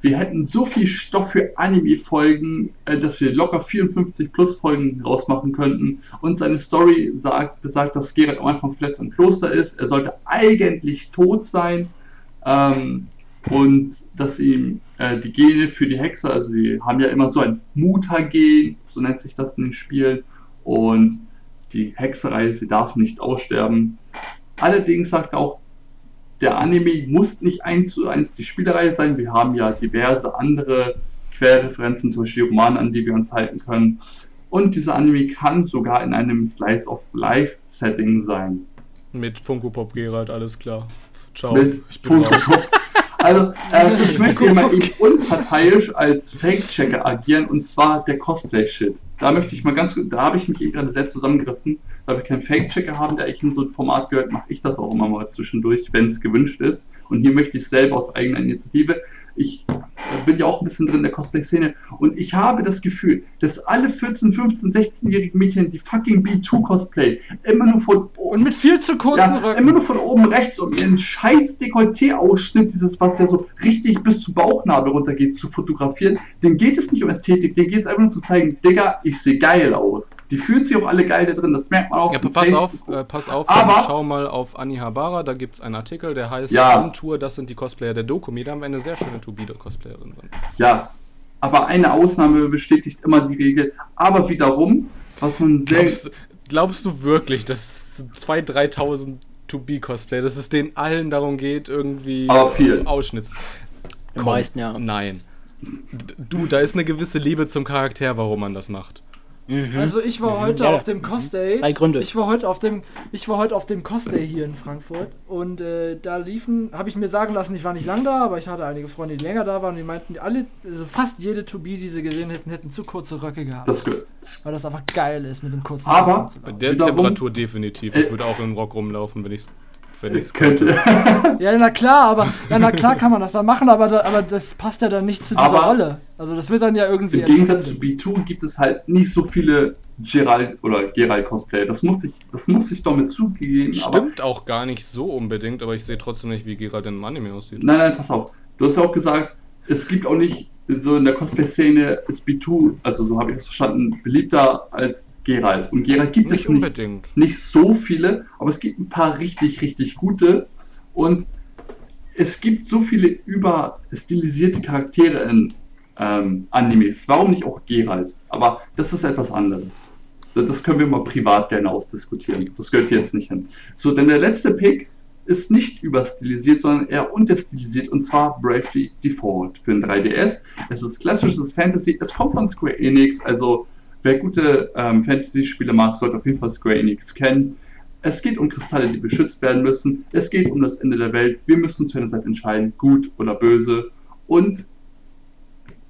Wir hätten so viel Stoff für Anime-Folgen, äh, dass wir locker 54 plus Folgen rausmachen könnten. Und seine Story sagt, besagt, dass Geralt am Anfang vielleicht im Kloster ist. Er sollte eigentlich tot sein. Ähm, und dass ihm äh, die Gene für die Hexe, also die haben ja immer so ein Mutagen, so nennt sich das in den Spielen, und die Hexerei, sie darf nicht aussterben. Allerdings sagt auch, der Anime muss nicht eins zu eins die Spielerei sein. Wir haben ja diverse andere Querreferenzen, zum Beispiel Romane, an die wir uns halten können. Und dieser Anime kann sogar in einem Slice of Life Setting sein. Mit Funko Pop Geralt, alles klar. Ciao. mit ich bin Funko raus. Pop. Also, äh, ich möchte hier mal eben unparteiisch als Fake-Checker agieren und zwar der Cosplay-Shit. Da möchte ich mal ganz da habe ich mich eben gerade sehr zusammengerissen. Da wir keinen Fake-Checker haben, der eigentlich in so ein Format gehört, mache ich das auch immer mal zwischendurch, wenn es gewünscht ist. Und hier möchte ich selber aus eigener Initiative. Ich bin ja auch ein bisschen drin in der Cosplay-Szene und ich habe das Gefühl, dass alle 14, 15, 16-jährigen Mädchen, die fucking B2 Cosplay, immer nur von Und mit viel zu kurzen ja, Röcken. immer nur von oben rechts um ihren scheiß Dekolleté-Ausschnitt, dieses, was ja so richtig bis zu Bauchnabel runtergeht, zu fotografieren. Denen geht es nicht um Ästhetik, denen geht es einfach nur zu zeigen, Digga, ich sehe geil aus. Die fühlen sich auch alle geil da drin, das merkt man auch. Ja, pass auf, äh, pass auf, Aber- schau mal auf Anihabara, da gibt es einen Artikel, der heißt Ja. Tour, das sind die Cosplayer der Dokumi. Da haben wir eine sehr schöne Tubido-Cosplayerin drin. Ja, aber eine Ausnahme bestätigt immer die Regel. Aber wiederum, was man sehr. Glaubst, glaubst du wirklich, dass 2.000, 3.000 To-Be-Cosplayer, dass es denen allen darum geht, irgendwie Aber viel. Ausschnitts... Die meisten, ja. Nein. Du, da ist eine gewisse Liebe zum Charakter, warum man das macht. Mhm. Also ich war heute Ja. auf dem Cosday. Drei Gründe. Ich war heute auf dem, ich war heute auf dem Cosday hier in Frankfurt und äh, da liefen, habe ich mir sagen lassen, ich war nicht lang da, aber ich hatte einige Freunde, die länger da waren, und die meinten, alle, also fast jede To Be, die sie gesehen hätten, hätten zu kurze Röcke gehabt, Das gehört. weil das einfach geil ist mit dem kurzen Aber- Bei der Temperatur definitiv. Ich Äh, würde auch im Rock rumlaufen, wenn ich es wenn ich's Könnte. Ja, na klar, aber ja, na klar kann man das dann machen, aber, da, aber das passt ja dann nicht zu dieser Aber- Rolle. Also das wird dann ja irgendwie Im Gegensatz zu entfremdet. B2 gibt es halt nicht so viele Gerald oder Gerald Cosplayer. Das muss ich, das muss ich doch mit zugeben. Aber Stimmt auch gar nicht so unbedingt, aber ich sehe trotzdem nicht, wie Geralt in einem Anime aussieht. Nein, nein, pass auf. Du hast ja auch gesagt, es gibt auch nicht so in der Cosplay-Szene ist B2, also so habe ich das verstanden, beliebter als Geralt. Und Geralt gibt Nicht es nicht, unbedingt. nicht so viele, aber es gibt ein paar richtig, richtig gute. Und es gibt so viele überstilisierte Charaktere in ähm, Animes. Warum nicht auch Geralt? Aber das ist etwas anderes. Das können wir mal privat gerne ausdiskutieren. Das gehört hier jetzt nicht hin. So, denn der letzte Pick ist nicht überstilisiert, sondern eher unterstilisiert und zwar Bravely Default für ein 3DS. Es ist klassisches Fantasy, es kommt von Square Enix, also wer gute ähm, Fantasy-Spiele mag, sollte auf jeden Fall Square Enix kennen. Es geht um Kristalle, die beschützt werden müssen. Es geht um das Ende der Welt. Wir müssen uns für eine Seite entscheiden, gut oder böse. Und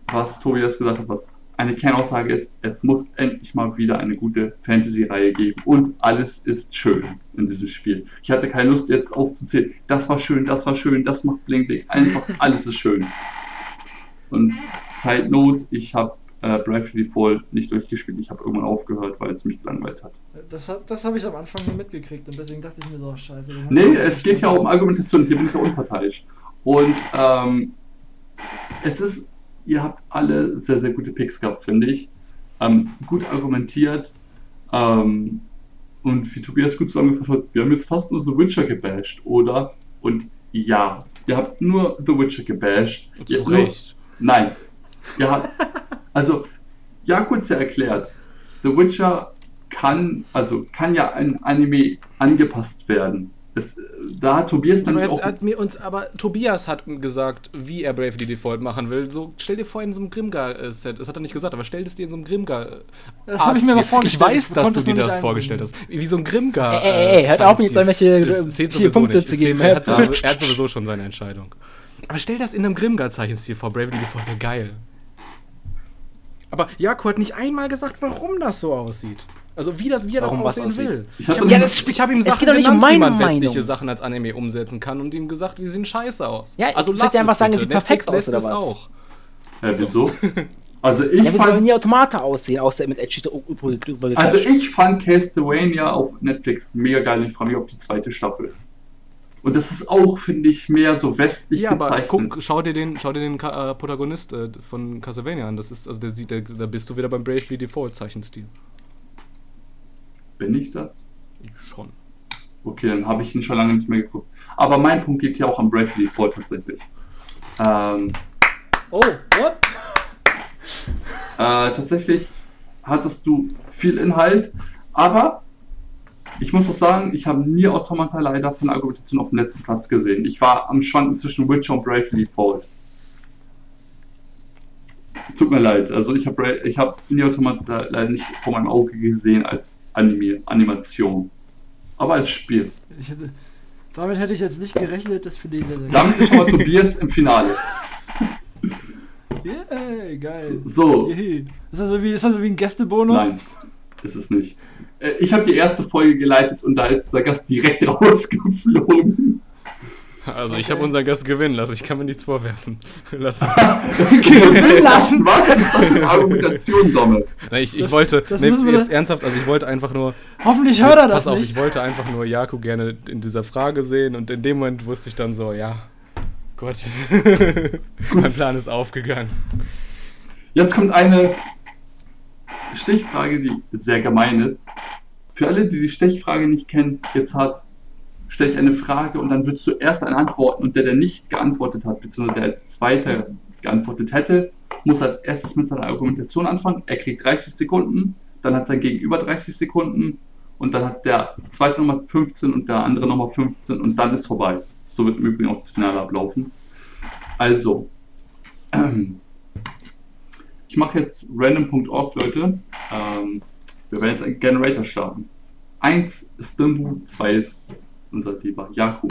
was Tobias gesagt hat, was eine Kernaussage ist, es muss endlich mal wieder eine gute Fantasy-Reihe geben und alles ist schön in diesem Spiel. Ich hatte keine Lust jetzt aufzuzählen, das war schön, das war schön, das macht Blink Blink, einfach alles ist schön. Und Side Note, ich habe äh, Bravely Default nicht durchgespielt, ich habe irgendwann aufgehört, weil es mich gelangweilt hat. Das, das habe ich am Anfang nicht mitgekriegt und deswegen dachte ich mir so, oh, scheiße. Nee, es geht ja um Argumentation, hier bin ich ja unparteiisch. Und ähm, es ist, ihr habt alle sehr, sehr gute Picks gehabt, finde ich. Ähm, gut argumentiert. Ähm, und wie Tobias gut zusammengefasst hat, wir haben jetzt fast nur The Witcher gebasht, oder? Und ja, ihr habt nur The Witcher gebasht. Zu habt nur- Recht. Nein. Habt, also, ja, kurz ja erklärt. The Witcher kann, also kann ja ein Anime angepasst werden. Es, äh, da hat Tobias jetzt auch. hat mir uns, aber Tobias hat gesagt, wie er Bravely Default machen will. So, stell dir vor in so einem Grimgar-Set. Das hat er nicht gesagt, aber stell es dir in so einem Grimgar. Das habe ich mir Artstil. vorgestellt. Ich weiß, dass du dir das vorgestellt hast. Wie, so ein Grimgar. Ey, ey, ey, hört auf, mir jetzt irgendwelche äh, vier Punkte nicht. zu geben. Er hat, er hat sowieso schon seine Entscheidung. Aber stell das in einem Grimgar-Zeichenstil vor. Bravely Default wäre geil. Aber Jakob hat nicht einmal gesagt, warum das so aussieht. Also wie, das, wie er das Warum was aussehen aussieht. will. Ich Ich hab habe doch hab, ihm Sachen genannt, um wie man westliche Meinung. Sachen als Anime umsetzen kann und ihm gesagt, die sehen scheiße aus. Ja, also lass einfach es sagen, bitte. es sieht perfekt Netflix aus, lässt oder was? auch. Äh, wieso? Also ich Ja, wie sollen fand, die Automate aussehen, außer mit drüber also ich fand Castlevania auf Netflix mega geil. Ich freue mich auf die zweite Staffel. Und das ist auch, finde ich, mehr so westlich Ja, aber gezeichnet. guck, schau dir den, schau dir den äh, Protagonist äh, von Castlevania an. Das ist, also der da bist du wieder beim Bravely Default Zeichenstil. Bin ich das? Schon. Okay, dann habe ich ihn schon lange nicht mehr geguckt. Aber mein Punkt geht ja auch am Bravely Default tatsächlich. Ähm, Oh, what? Äh, tatsächlich hattest du viel Inhalt, aber ich muss auch sagen, ich habe nie Automata leider von der Argumentation auf dem letzten Platz gesehen. Ich war am Schwanken zwischen Witcher und Bravely Default. Tut mir leid, also ich habe ich hab Nier Automata leider nicht vor meinem Auge gesehen als Anime, Animation. Aber als Spiel. Hätte, damit hätte ich jetzt nicht gerechnet, das finde ich sehr, sehr geil. Damit ist schon mal Tobias im Finale. Yeah, geil. So, Yay. Ist das so wie, ist das so wie ein Gästebonus? Nein, ist es nicht. Äh, Ich habe die erste Folge geleitet und da ist unser Gast direkt rausgeflogen. Also ich habe unseren Gast gewinnen lassen. Ich kann mir nichts vorwerfen. Lass. Gewinnen lassen? Was ist das für eine Argumentation, Domme? Nein, ich, ich Das- wollte, das nee, jetzt ernsthaft, also ich wollte einfach nur, Hoffentlich hört er das pass auf, nicht. ich wollte einfach nur Jaku gerne in dieser Frage sehen und in dem Moment wusste ich dann so, ja, Gott, mein Plan ist aufgegangen. Jetzt kommt eine Stichfrage, die sehr gemein ist. Für alle, die die Stechfrage nicht kennen, jetzt hat, stelle ich eine Frage und dann wird zuerst eine antworten und der, der nicht geantwortet hat, beziehungsweise der als Zweiter geantwortet hätte, muss als erstes mit seiner Argumentation anfangen. Er kriegt 30 Sekunden, dann hat sein Gegenüber 30 Sekunden und dann hat der zweite nochmal 15 und der andere nochmal 15 und dann ist vorbei. So wird im Übrigen auch das Finale ablaufen. Also, ähm, ich mache jetzt random.org, Leute. Ähm, wir werden jetzt einen Generator starten. Eins ist Dimbu, zwei ist unser lieber Jaku.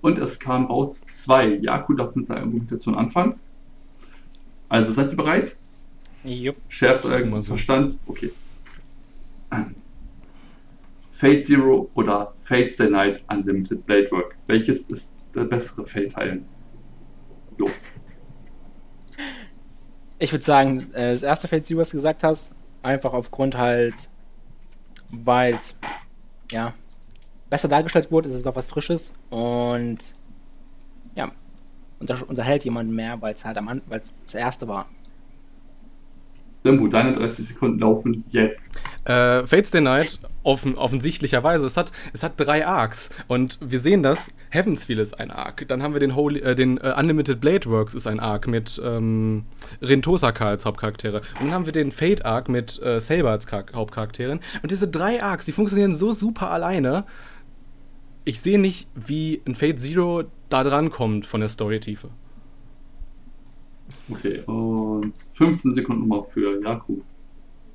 Und es kam raus zwei. Jaku darf mit seiner Argumentation anfangen. Also seid ihr bereit? Jupp. Schärft euren so. Verstand. Okay. Fate Zero oder Fate Stay Night Unlimited Blade Work. Welches ist der bessere Fate-Teil? Los. Ich würde sagen, äh, das erste Feld, was du gesagt hast, einfach aufgrund halt, weil es ja besser dargestellt wurde, ist es noch was Frisches und ja, unter, unterhält jemanden mehr, weil es halt am weil es das erste war. Limbo, deine 30 Sekunden laufen jetzt. Äh, Fates Day Night, offen, offensichtlicherweise, es hat, es hat drei Arcs. Und wir sehen das, Heavenswheel ist ein Arc, dann haben wir den, Holy, äh, den äh, Unlimited Blade Works ist ein Arc mit ähm, Rin als Hauptcharaktere. Und dann haben wir den Fate Arc mit äh, Saber als Char Hauptcharakterin. Und diese drei Arcs, die funktionieren so super alleine, ich sehe nicht, wie ein Fate Zero da dran kommt von der Storytiefe. Okay, und 15 Sekunden nochmal für Jaku.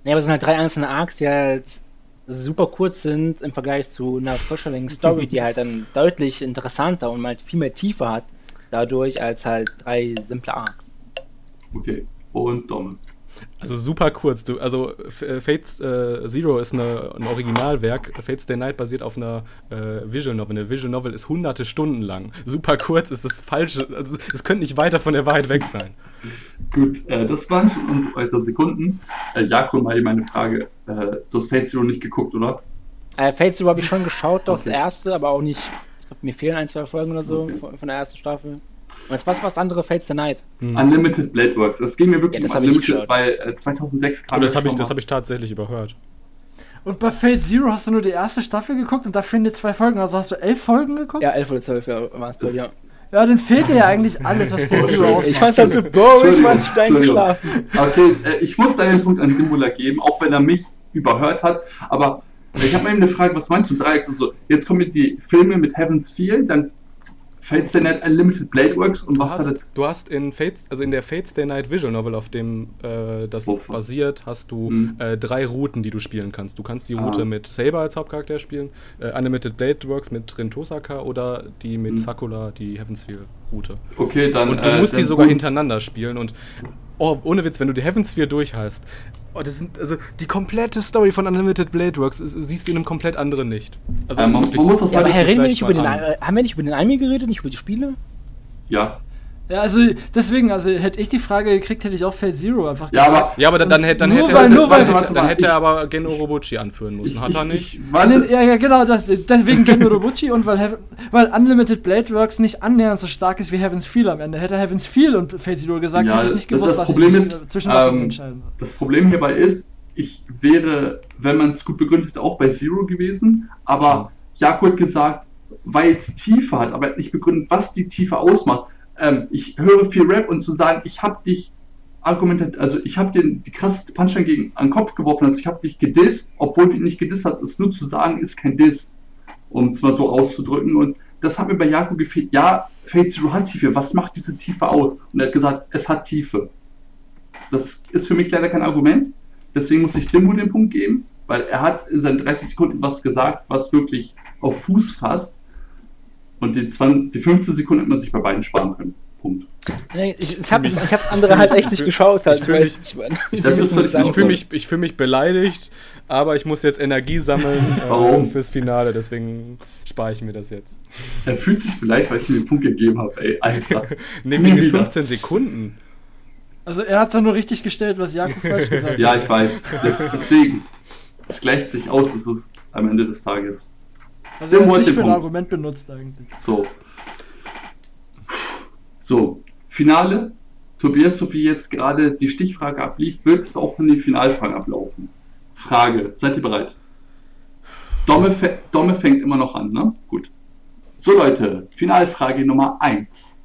Ja, aber es sind halt drei einzelne Arcs, die halt super kurz sind im Vergleich zu einer vollständigen Story, die halt dann deutlich interessanter und halt viel mehr Tiefe hat, dadurch als halt drei simple Arcs. Okay, und Dom. Also super kurz. Du, also äh, Fates äh, Zero ist eine, ein Originalwerk. Fates Day Night basiert auf einer äh, Visual Novel. Eine Visual Novel ist hunderte Stunden lang. Super kurz ist das falsche. Also, es könnte nicht weiter von der Wahrheit weg sein. Gut, äh, das waren schon unsere weiteren Sekunden. Äh, Jakob, mal meine Frage. Äh, du hast Fates Zero nicht geguckt, oder? Äh, Fate Zero habe ich schon geschaut, doch Okay. das erste, aber auch nicht. Ich glaube, mir fehlen ein, zwei Folgen oder so Okay. von, von der ersten Staffel. Und jetzt was war das andere? Fates the Night. Hm. Unlimited Blade Works. Es ging mir wirklich Ja, das um hab ich Unlimited, weil äh, 2006 kam Oh, das ja habe ich, das mal- hab ich tatsächlich überhört. Und bei Fate Zero hast du nur die erste Staffel geguckt und da fehlen dir zwei Folgen. Also hast du elf Folgen geguckt? Ja, 11 oder 12 ja, war es bei Das- dir. Ja, dann fehlt dir ja eigentlich alles, was Fate Zero ausmacht. Ich fand's halt so boring, ich war nicht Entschuldigung. eingeschlafen. Okay, äh, ich muss deinen Punkt an Dimbula geben, auch wenn er mich überhört hat. Aber ich habe mal eben eine Frage, was meinst du mit Dreiecks? Also, jetzt kommen die Filme mit Heaven's Feel, dann Fates Day Night Unlimited Blade Works und Du was hat das? hast, du hast in Fates, also in der Fates Day Night Visual Novel, auf dem äh, das Wovon? basiert, hast du Hm. äh, drei Routen, die du spielen kannst. Du kannst die Ah. Route mit Saber als Hauptcharakter spielen, äh, Unlimited Blade Works mit Rin Tosaka oder die mit Hm. Sakura, die Heaven's Feel Route. Okay, dann. Und du äh, musst die sogar gut. hintereinander spielen und oh, ohne Witz, wenn du die Heaven's Sphere durch hast, oh, das sind also die komplette Story von Unlimited Blade Works ist, siehst du in einem komplett anderen Licht. Also Äh, man- muss auch Ja, aber sagen, Herr, reden wir nicht über den, an. haben wir nicht über den Anime geredet, nicht über die Spiele? Ja. Ja, also deswegen, also hätte ich die Frage gekriegt, hätte ich auch Fate Zero einfach Ja, gefragt. aber. Ja, aber dann, dann, hätte- dann Nur hätte, weil- dann, nur weil- hätte, warte dann hätte ich- er aber Gen Orobuchi anführen müssen. Hat er nicht? Ich, warte, ja, ja, genau, das, deswegen Gen Urobuchi und weil, Heaven- weil Unlimited Blade Works nicht annähernd so stark ist wie Heaven's Feel am Ende. Hätte Heaven's Feel und Fate Zero gesagt, Ja, hätte ich nicht gewusst, das was Problem ich ist, zwischen was ich ähm, entscheiden soll. Das Problem hierbei ist, ich wäre, wenn man es gut begründet, auch bei Zero gewesen, aber Jakob hat gesagt, weil es Tiefe hat, aber er hat nicht begründet, was die Tiefe ausmacht. Ähm, ich höre viel Rap und zu sagen, ich habe dich argumentiert, also ich habe dir die krasseste Punchline gegen an den Kopf geworfen, also ich habe dich gedisst, obwohl du ihn nicht gedisst hast, ist nur zu sagen, ist kein Diss, um es mal so auszudrücken und das hat mir bei Jakob gefehlt. Ja, Fate Zero hat Tiefe, was macht diese Tiefe aus? Und er hat gesagt, es hat Tiefe. Das ist für mich leider kein Argument. Deswegen muss ich Dimbo den Punkt geben, weil er hat in seinen 30 Sekunden was gesagt, was wirklich auf Fuß fasst. Und die, 20, die 15 Sekunden hätte man sich bei beiden sparen können. Punkt. Ich, ich habe hab's andere halt echt nicht geschaut. Halt, ich mich- Das fühle mich, ich fühl mich, ich fühl mich beleidigt, aber ich muss jetzt Energie sammeln äh, fürs Finale, deswegen spare ich mir das jetzt. Er fühlt sich beleidigt, weil ich ihm den Punkt gegeben habe, ey, Alter. Nie wegen wieder. 15 Sekunden. Also er hat da nur richtig gestellt, was Jakob falsch gesagt ja, hat. ich weiß. Das, deswegen. Es gleicht sich aus, es ist am Ende des Tages. Also Dem hat nicht für ein Punkt. Argument benutzt eigentlich. So. So, Finale. Tobias, so wie jetzt gerade die Stichfrage ablief, wird es auch in die Finalfrage ablaufen. Frage, seid ihr bereit? Domme, Domme fängt immer noch an, ne? Gut. So Leute, Finalfrage Nummer 1.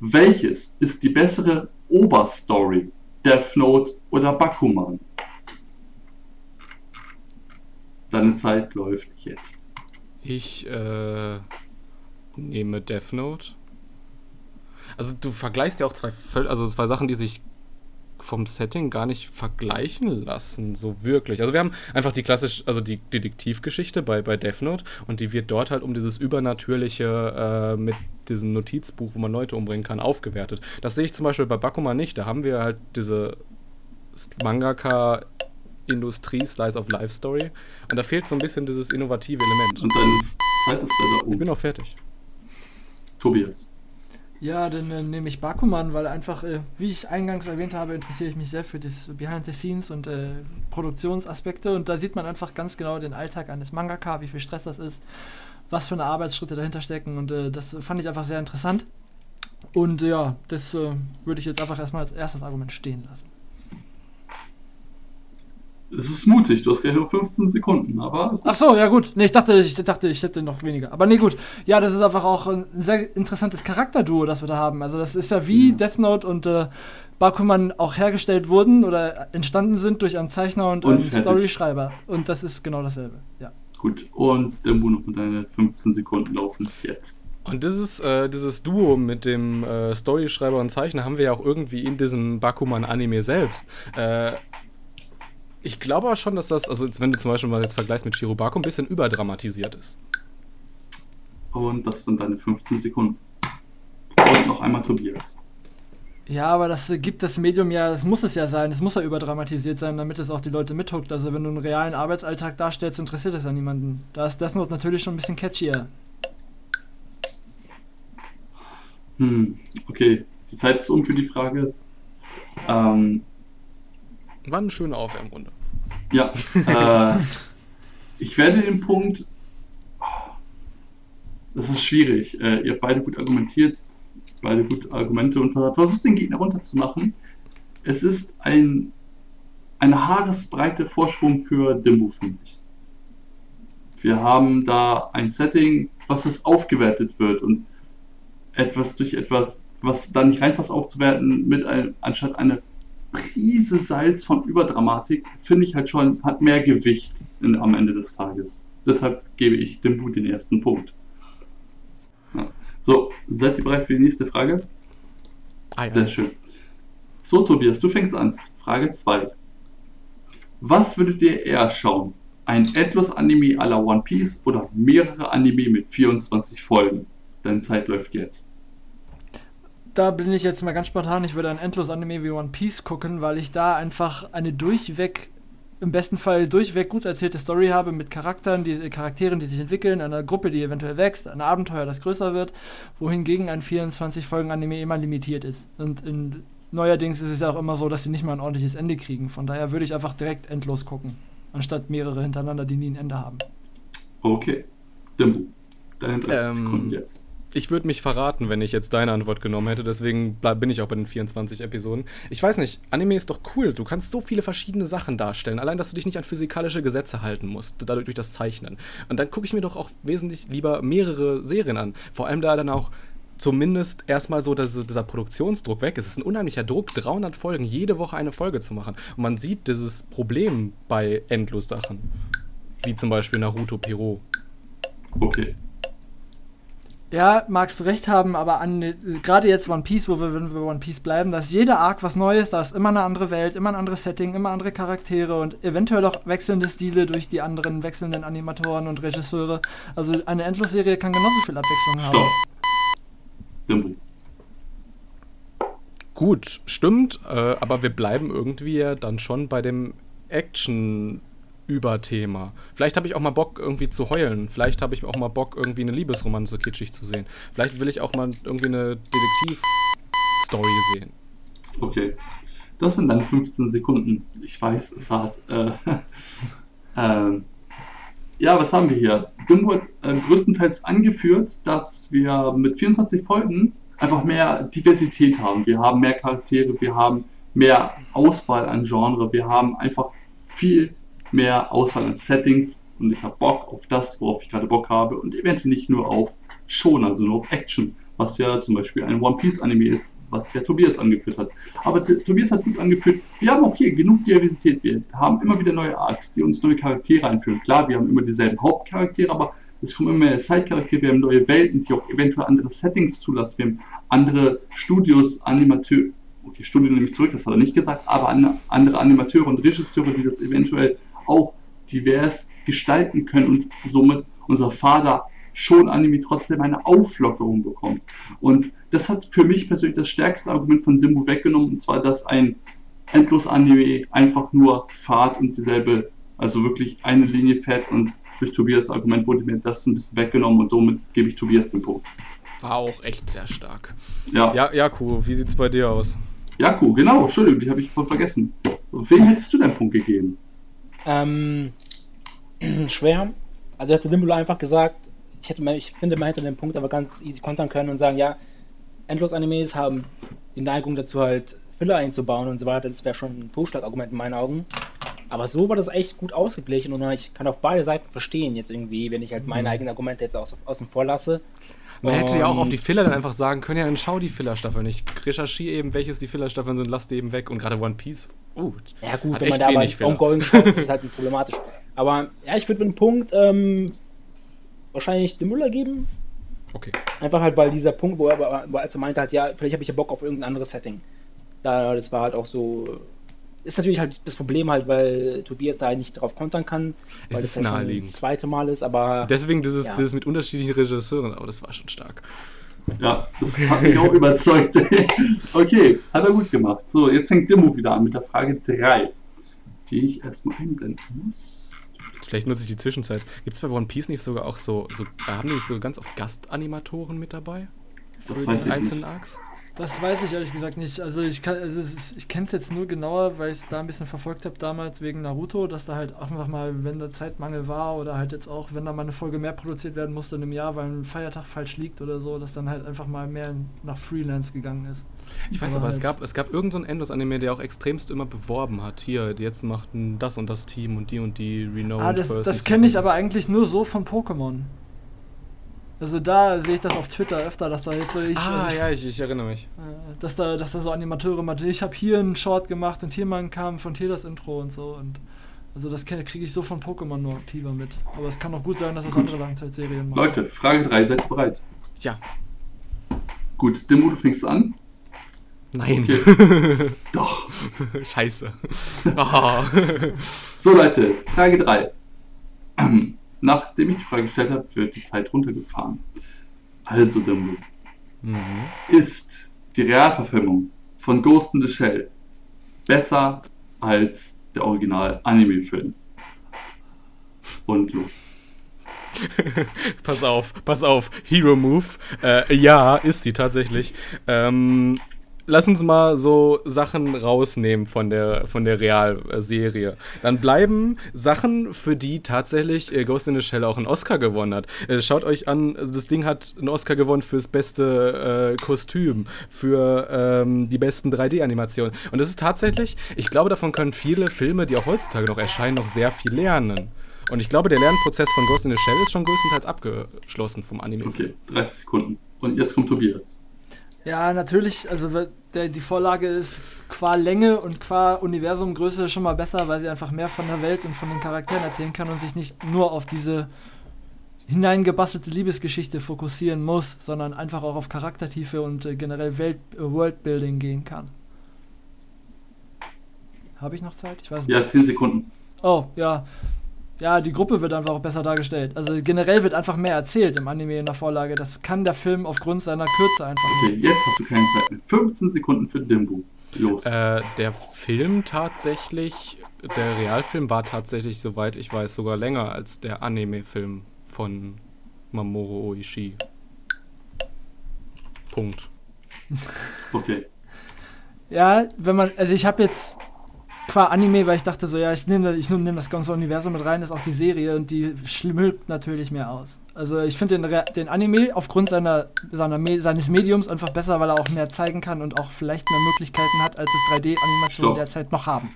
Welches ist die bessere Oberstory? Death Note oder Bakuman? Deine Zeit läuft jetzt. Ich äh, nehme Death Note. Also du vergleichst ja auch zwei, also zwei Sachen, die sich vom Setting gar nicht vergleichen lassen, so wirklich. Also wir haben einfach die klassisch, also die Detektivgeschichte bei, bei Death Note und die wird dort halt um dieses Übernatürliche äh, mit diesem Notizbuch, wo man Leute umbringen kann, aufgewertet. Das sehe ich zum Beispiel bei Bakuman nicht. Da haben wir halt diese Mangaka Industrie Slice of Life Story und da fehlt so ein bisschen dieses innovative Element. Und deine Zeit ist leider Ich um. bin auch fertig. Tobias. Ja, dann äh, nehme ich Bakuman, weil einfach, äh, wie ich eingangs erwähnt habe, interessiere ich mich sehr für das Behind the Scenes und äh, Produktionsaspekte und da sieht man einfach ganz genau den Alltag eines Mangaka, wie viel Stress das ist, was für eine Arbeitsschritte dahinter stecken und äh, das fand ich einfach sehr interessant. Und äh, ja, das äh, würde ich jetzt einfach erstmal als erstes Argument stehen lassen. Es ist mutig, du hast gleich nur 15 Sekunden, aber Ach so, ja gut. Nee, ich dachte, ich dachte, ich hätte noch weniger. Aber nee, gut. Ja, das ist einfach auch ein sehr interessantes Charakterduo, das wir da haben. Also das ist ja wie Ja. Death Note und äh, Bakuman auch hergestellt wurden oder entstanden sind durch einen Zeichner und, Und einen fertig. Storyschreiber. Und das ist genau dasselbe. Ja. gut. Und Dembo noch mit deine 15 Sekunden laufen jetzt. Und dieses, äh, dieses Duo mit dem äh, Storyschreiber und Zeichner haben wir ja auch irgendwie in diesem Bakuman-Anime selbst. Äh, ich glaube aber schon, dass das, also jetzt, wenn du zum Beispiel mal jetzt vergleichst mit Shirobako, ein bisschen überdramatisiert ist. Und das waren deine 15 Sekunden. Und noch einmal Tobias. Ja, aber das gibt das Medium ja, das muss es ja sein, es muss ja überdramatisiert sein, damit es auch die Leute mithuckt. Also wenn du einen realen Arbeitsalltag darstellst, interessiert das ja niemanden. Da ist Death Note natürlich schon ein bisschen catchier. Hm, okay. Die Zeit ist um für die Frage. Ähm, War eine schöne Aufwärmrunde. Ja, äh, ich werde den Punkt. Das ist schwierig. Äh, ihr habt beide gut argumentiert, beide gute Argumente und versucht den Gegner runterzumachen. Es ist ein eine haaresbreite Vorsprung für Dimbu, finde ich. Wir haben da ein Setting, was es aufgewertet wird und etwas durch etwas, was da nicht reinpasst, aufzuwerten, mit ein, anstatt eine Prise Salz von Überdramatik, finde ich halt schon, hat mehr Gewicht in, am Ende des Tages. Deshalb gebe ich dem Boot den ersten Punkt. Ja. So, seid ihr bereit für die nächste Frage? Ah, Sehr schön. So, Tobias, du fängst an. Frage 2. Was würdet ihr eher schauen? Ein Endlos-Anime à la One Piece oder mehrere Anime mit 24 Folgen? Deine Zeit läuft jetzt. Da bin ich jetzt mal ganz spontan. Ich würde ein Endlos-Anime wie One Piece gucken, weil ich da einfach eine durchweg, im besten Fall durchweg gut erzählte Story habe mit Charakteren, die Charakteren, die sich entwickeln, einer Gruppe, die eventuell wächst, ein Abenteuer, das größer wird, wohingegen ein 24-Folgen-Anime immer limitiert ist. Und in neuerdings ist es ja auch immer so, dass sie nicht mal ein ordentliches Ende kriegen. Von daher würde ich einfach direkt endlos gucken, anstatt mehrere hintereinander, die nie ein Ende haben. Okay. Dimbu, deine 30 Ähm, Sekunden jetzt. Ich würde mich verraten, wenn ich jetzt deine Antwort genommen hätte, deswegen bin ich auch bei den 24 Episoden. Ich weiß nicht, Anime ist doch cool. Du kannst so viele verschiedene Sachen darstellen. Allein, dass du dich nicht an physikalische Gesetze halten musst, dadurch durch das Zeichnen. Und dann gucke ich mir doch auch wesentlich lieber mehrere Serien an. Vor allem da dann auch zumindest erstmal so, dass dieser Produktionsdruck weg ist. Es ist ein unheimlicher Druck, 300 Folgen, jede Woche eine Folge zu machen. Und man sieht dieses Problem bei Endlos-Sachen. Wie zum Beispiel Naruto Piro. Okay. Ja, magst du recht haben, aber an gerade jetzt One Piece, wo wir, wenn wir bei One Piece bleiben, da ist jeder Arc was Neues, da ist immer eine andere Welt, immer ein anderes Setting, immer andere Charaktere und eventuell auch wechselnde Stile durch die anderen wechselnden Animatoren und Regisseure. Also eine Endlosserie kann genauso viel Abwechslung haben. Stopp. Dimbu. Gut, stimmt, äh, aber wir bleiben irgendwie ja dann schon bei dem Action-Überthema. Vielleicht habe ich auch mal Bock, irgendwie zu heulen. Vielleicht habe ich auch mal Bock, irgendwie eine Liebesromanze kitschig zu sehen. Vielleicht will ich auch mal irgendwie eine Detektiv-Story sehen. Okay. Das sind dann 15 Sekunden. Ich weiß, es hart. Äh, ähm, ja, was haben wir hier? Dimbo äh, größtenteils angeführt, dass wir mit 24 Folgen einfach mehr Diversität haben. Wir haben mehr Charaktere, wir haben mehr Auswahl an Genre, wir haben einfach viel mehr Auswahl an Settings und ich habe Bock auf das, worauf ich gerade Bock habe und eventuell nicht nur auf Schon, also nur auf Action, was ja zum Beispiel ein One Piece Anime ist, was ja Tobias angeführt hat. Aber Tobias hat gut angeführt, wir haben auch hier genug Diversität, wir haben immer wieder neue Arcs, die uns neue Charaktere einführen. Klar, wir haben immer dieselben Hauptcharaktere, aber es kommen immer mehr Side-Charaktere, wir haben neue Welten, die auch eventuell andere Settings zulassen, wir haben andere Studios, Animateure, okay, Studio nehme ich zurück, das hat er nicht gesagt, aber an, andere Animateure und Regisseure, die das eventuell auch divers gestalten können und somit unser Vater schon Anime trotzdem eine Auflockerung bekommt. Und das hat für mich persönlich das stärkste Argument von Dimbu weggenommen, und zwar, dass ein Endlos-Anime einfach nur fahrt und dieselbe, also wirklich eine Linie fährt und durch Tobias Argument wurde mir das ein bisschen weggenommen und somit gebe ich Tobias den Punkt. War auch echt sehr stark. Ja, Ja, Jaku, wie sieht's bei dir aus? Jaku, genau, Entschuldigung, die habe ich voll vergessen. Wem hättest du deinen Punkt gegeben? Ähm, schwer. Also hätte Dimbolo einfach gesagt, ich hätte, ich finde, man hätte den Punkt aber ganz easy kontern können und sagen, ja, Endlos-Animes haben die Neigung dazu halt Filler einzubauen und so weiter. Das wäre schon ein Totschlagargument in meinen Augen. Aber so war das echt gut ausgeglichen und ich kann auch beide Seiten verstehen jetzt irgendwie, wenn ich halt meine eigenen Argumente jetzt aus, außen vor lasse. Man hätte ja auch auf Und- die Filler dann einfach sagen können, ja, dann schau die Filler-Staffeln. Ich recherchiere eben, welches die Filler-Staffeln sind, lass die eben weg. Und gerade One Piece, uh, Ja gut, wenn man da Fehler. ongoing schaut, ist es halt problematisch. Aber ja, ich würde dem Punkt ähm, wahrscheinlich den Müller geben. okay. Einfach halt, weil dieser Punkt, wo er, wo er als er meinte halt, ja, vielleicht habe ich ja Bock auf irgendein anderes Setting. Da, das war halt auch so. Ist natürlich halt das Problem halt, weil Tobias da nicht drauf kontern kann, Es weil ist das ja schon naheliegend. das zweite Mal ist, aber Deswegen dieses, Ja. dieses mit unterschiedlichen Regisseuren, aber das war schon stark. Ja, das hat mich auch überzeugt. okay, hat er gut gemacht. So, jetzt fängt Dimmo wieder an mit der Frage 3, die ich erstmal einblenden muss. Vielleicht nutze ich die Zwischenzeit. Gibt es bei One Piece nicht sogar auch so, so haben die nicht so ganz oft Gastanimatoren mit dabei? Das Für weiß die ich einzelnen nicht. Arcs? Das weiß ich ehrlich gesagt nicht. Also ich kann, also es ich kenne es jetzt nur genauer, weil ich es da ein bisschen verfolgt habe damals wegen Naruto, dass da halt auch einfach mal, wenn da Zeitmangel war oder halt jetzt auch, wenn da mal eine Folge mehr produziert werden musste in einem Jahr, weil ein Feiertag falsch liegt oder so, dass dann halt einfach mal mehr nach Freelance gegangen ist. Ich weiß Aber aber, es halt- gab, es gab irgendein so Endos-Anime, der auch extremst immer beworben hat. Hier, jetzt macht das und das Team und die und die Renowned Ah, das, First das kenne ich aber eigentlich nur so von Pokémon. Also da sehe ich das auf Twitter öfter, dass da jetzt so ich, Ah, also ich ja, ich, ich erinnere mich. Äh, dass da, dass da so Animateure mal, ich habe hier einen Short gemacht und hier mal einen Kampf und hier das Intro und so und also das kriege ich so von Pokémon nur aktiver mit. Aber es kann auch gut sein, dass das Gut. andere Langzeitserien machen. Leute, Frage 3, seid ihr bereit? Ja. Gut, Dimmo, du fängst an. Nein. Okay. Doch. Scheiße. Ah. So, Leute, Frage 3. Nachdem ich die Frage gestellt habe, wird die Zeit runtergefahren. Also, Dimmo, mhm. ist die Realverfilmung von Ghost in the Shell besser als der Original-Anime-Film? Und los. Pass auf, pass auf. Hero Move. Äh, ja, ist sie tatsächlich. Ähm, lass uns mal so Sachen rausnehmen von der, von der Realserie. Dann bleiben Sachen, für die tatsächlich äh, Ghost in the Shell auch einen Oscar gewonnen hat. Äh, schaut euch an, das Ding hat einen Oscar gewonnen fürs beste äh, Kostüm, für ähm, die besten 3D-Animationen. Und das ist tatsächlich, ich glaube, davon können viele Filme, die auch heutzutage noch erscheinen, noch sehr viel lernen. Und ich glaube, der Lernprozess von Ghost in the Shell ist schon größtenteils abgeschlossen vom Anime. Okay, 30 Sekunden. Und jetzt kommt Tobias. Ja, natürlich, also der, die Vorlage ist qua Länge und qua Universumgröße schon mal besser, weil sie einfach mehr von der Welt und von den Charakteren erzählen kann und sich nicht nur auf diese hineingebastelte Liebesgeschichte fokussieren muss, sondern einfach auch auf Charaktertiefe und äh, generell Welt, äh, Worldbuilding gehen kann. Habe ich noch Zeit? Ich weiß nicht. Ja, 10 Sekunden. Oh, ja. Ja, die Gruppe wird einfach auch besser dargestellt. Also generell wird einfach mehr erzählt im Anime in der Vorlage. Das kann der Film aufgrund seiner Kürze einfach nicht. Okay, jetzt hast du keine Zeit mehr. 15 Sekunden für Dimbo. Los. Äh, der Film tatsächlich, der Realfilm war tatsächlich, soweit ich weiß, sogar länger als der Anime-Film von Mamoru Oishii. Punkt. Okay. Ja, wenn man, also ich habe jetzt qua Anime, weil ich dachte so, ja, ich nehme ich nehm das ganze Universum mit rein, ist auch die Serie und die schmückt natürlich mehr aus. Also ich finde den, den Anime aufgrund seiner, seiner seines Mediums einfach besser, weil er auch mehr zeigen kann und auch vielleicht mehr Möglichkeiten hat, als es 3D-Animationen Stopp. derzeit noch haben.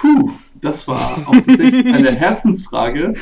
Puh, das war auch tatsächlich eine Herzensfrage.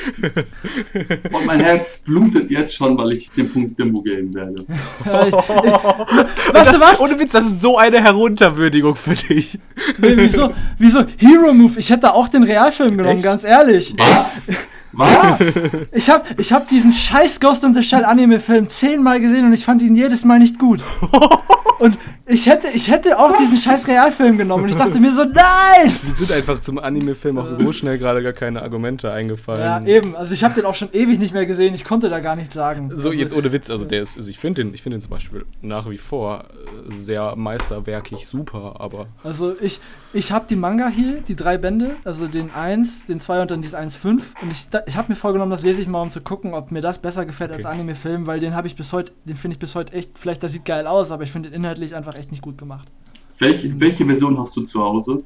Und mein Herz blutet jetzt schon, weil ich den Punkt Dimbo geben werde. Weißt du was? Ohne Witz, das ist so eine Herunterwürdigung für dich. Nee, wieso, wieso Hero Move? Ich hätte auch den Realfilm genommen, Echt? ganz ehrlich. Was? Was? Ich habe ich hab diesen scheiß Ghost in the Shell Anime-Film zehnmal gesehen und ich fand ihn jedes Mal nicht gut. Und ich hätte, ich hätte auch diesen scheiß Realfilm genommen und ich dachte mir so, nein! Mir sind einfach zum Anime-Film auch so schnell gerade gar keine Argumente eingefallen. Ja, eben. Also ich habe den auch schon ewig nicht mehr gesehen. Ich konnte da gar nichts sagen. So, also, jetzt ohne Witz, also der ist, also ich finde den, ich finde den zum Beispiel nach wie vor äh, sehr meisterwerkig super, aber Also ich, ich habe die Manga hier, die drei Bände, also den 1, den 2 und dann dieses 1.5. Und ich, ich habe mir vorgenommen, das lese ich mal, um zu gucken, ob mir das besser gefällt als Okay. Anime-Film, weil den habe ich bis heute, den finde ich bis heute echt, vielleicht der sieht geil aus, aber ich finde den inhaltlich einfach echt nicht gut gemacht. Welche, welche Version hast du zu Hause?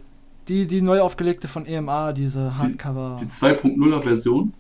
Die, die neu aufgelegte von EMA, diese Hardcover. Die 2.0er Version?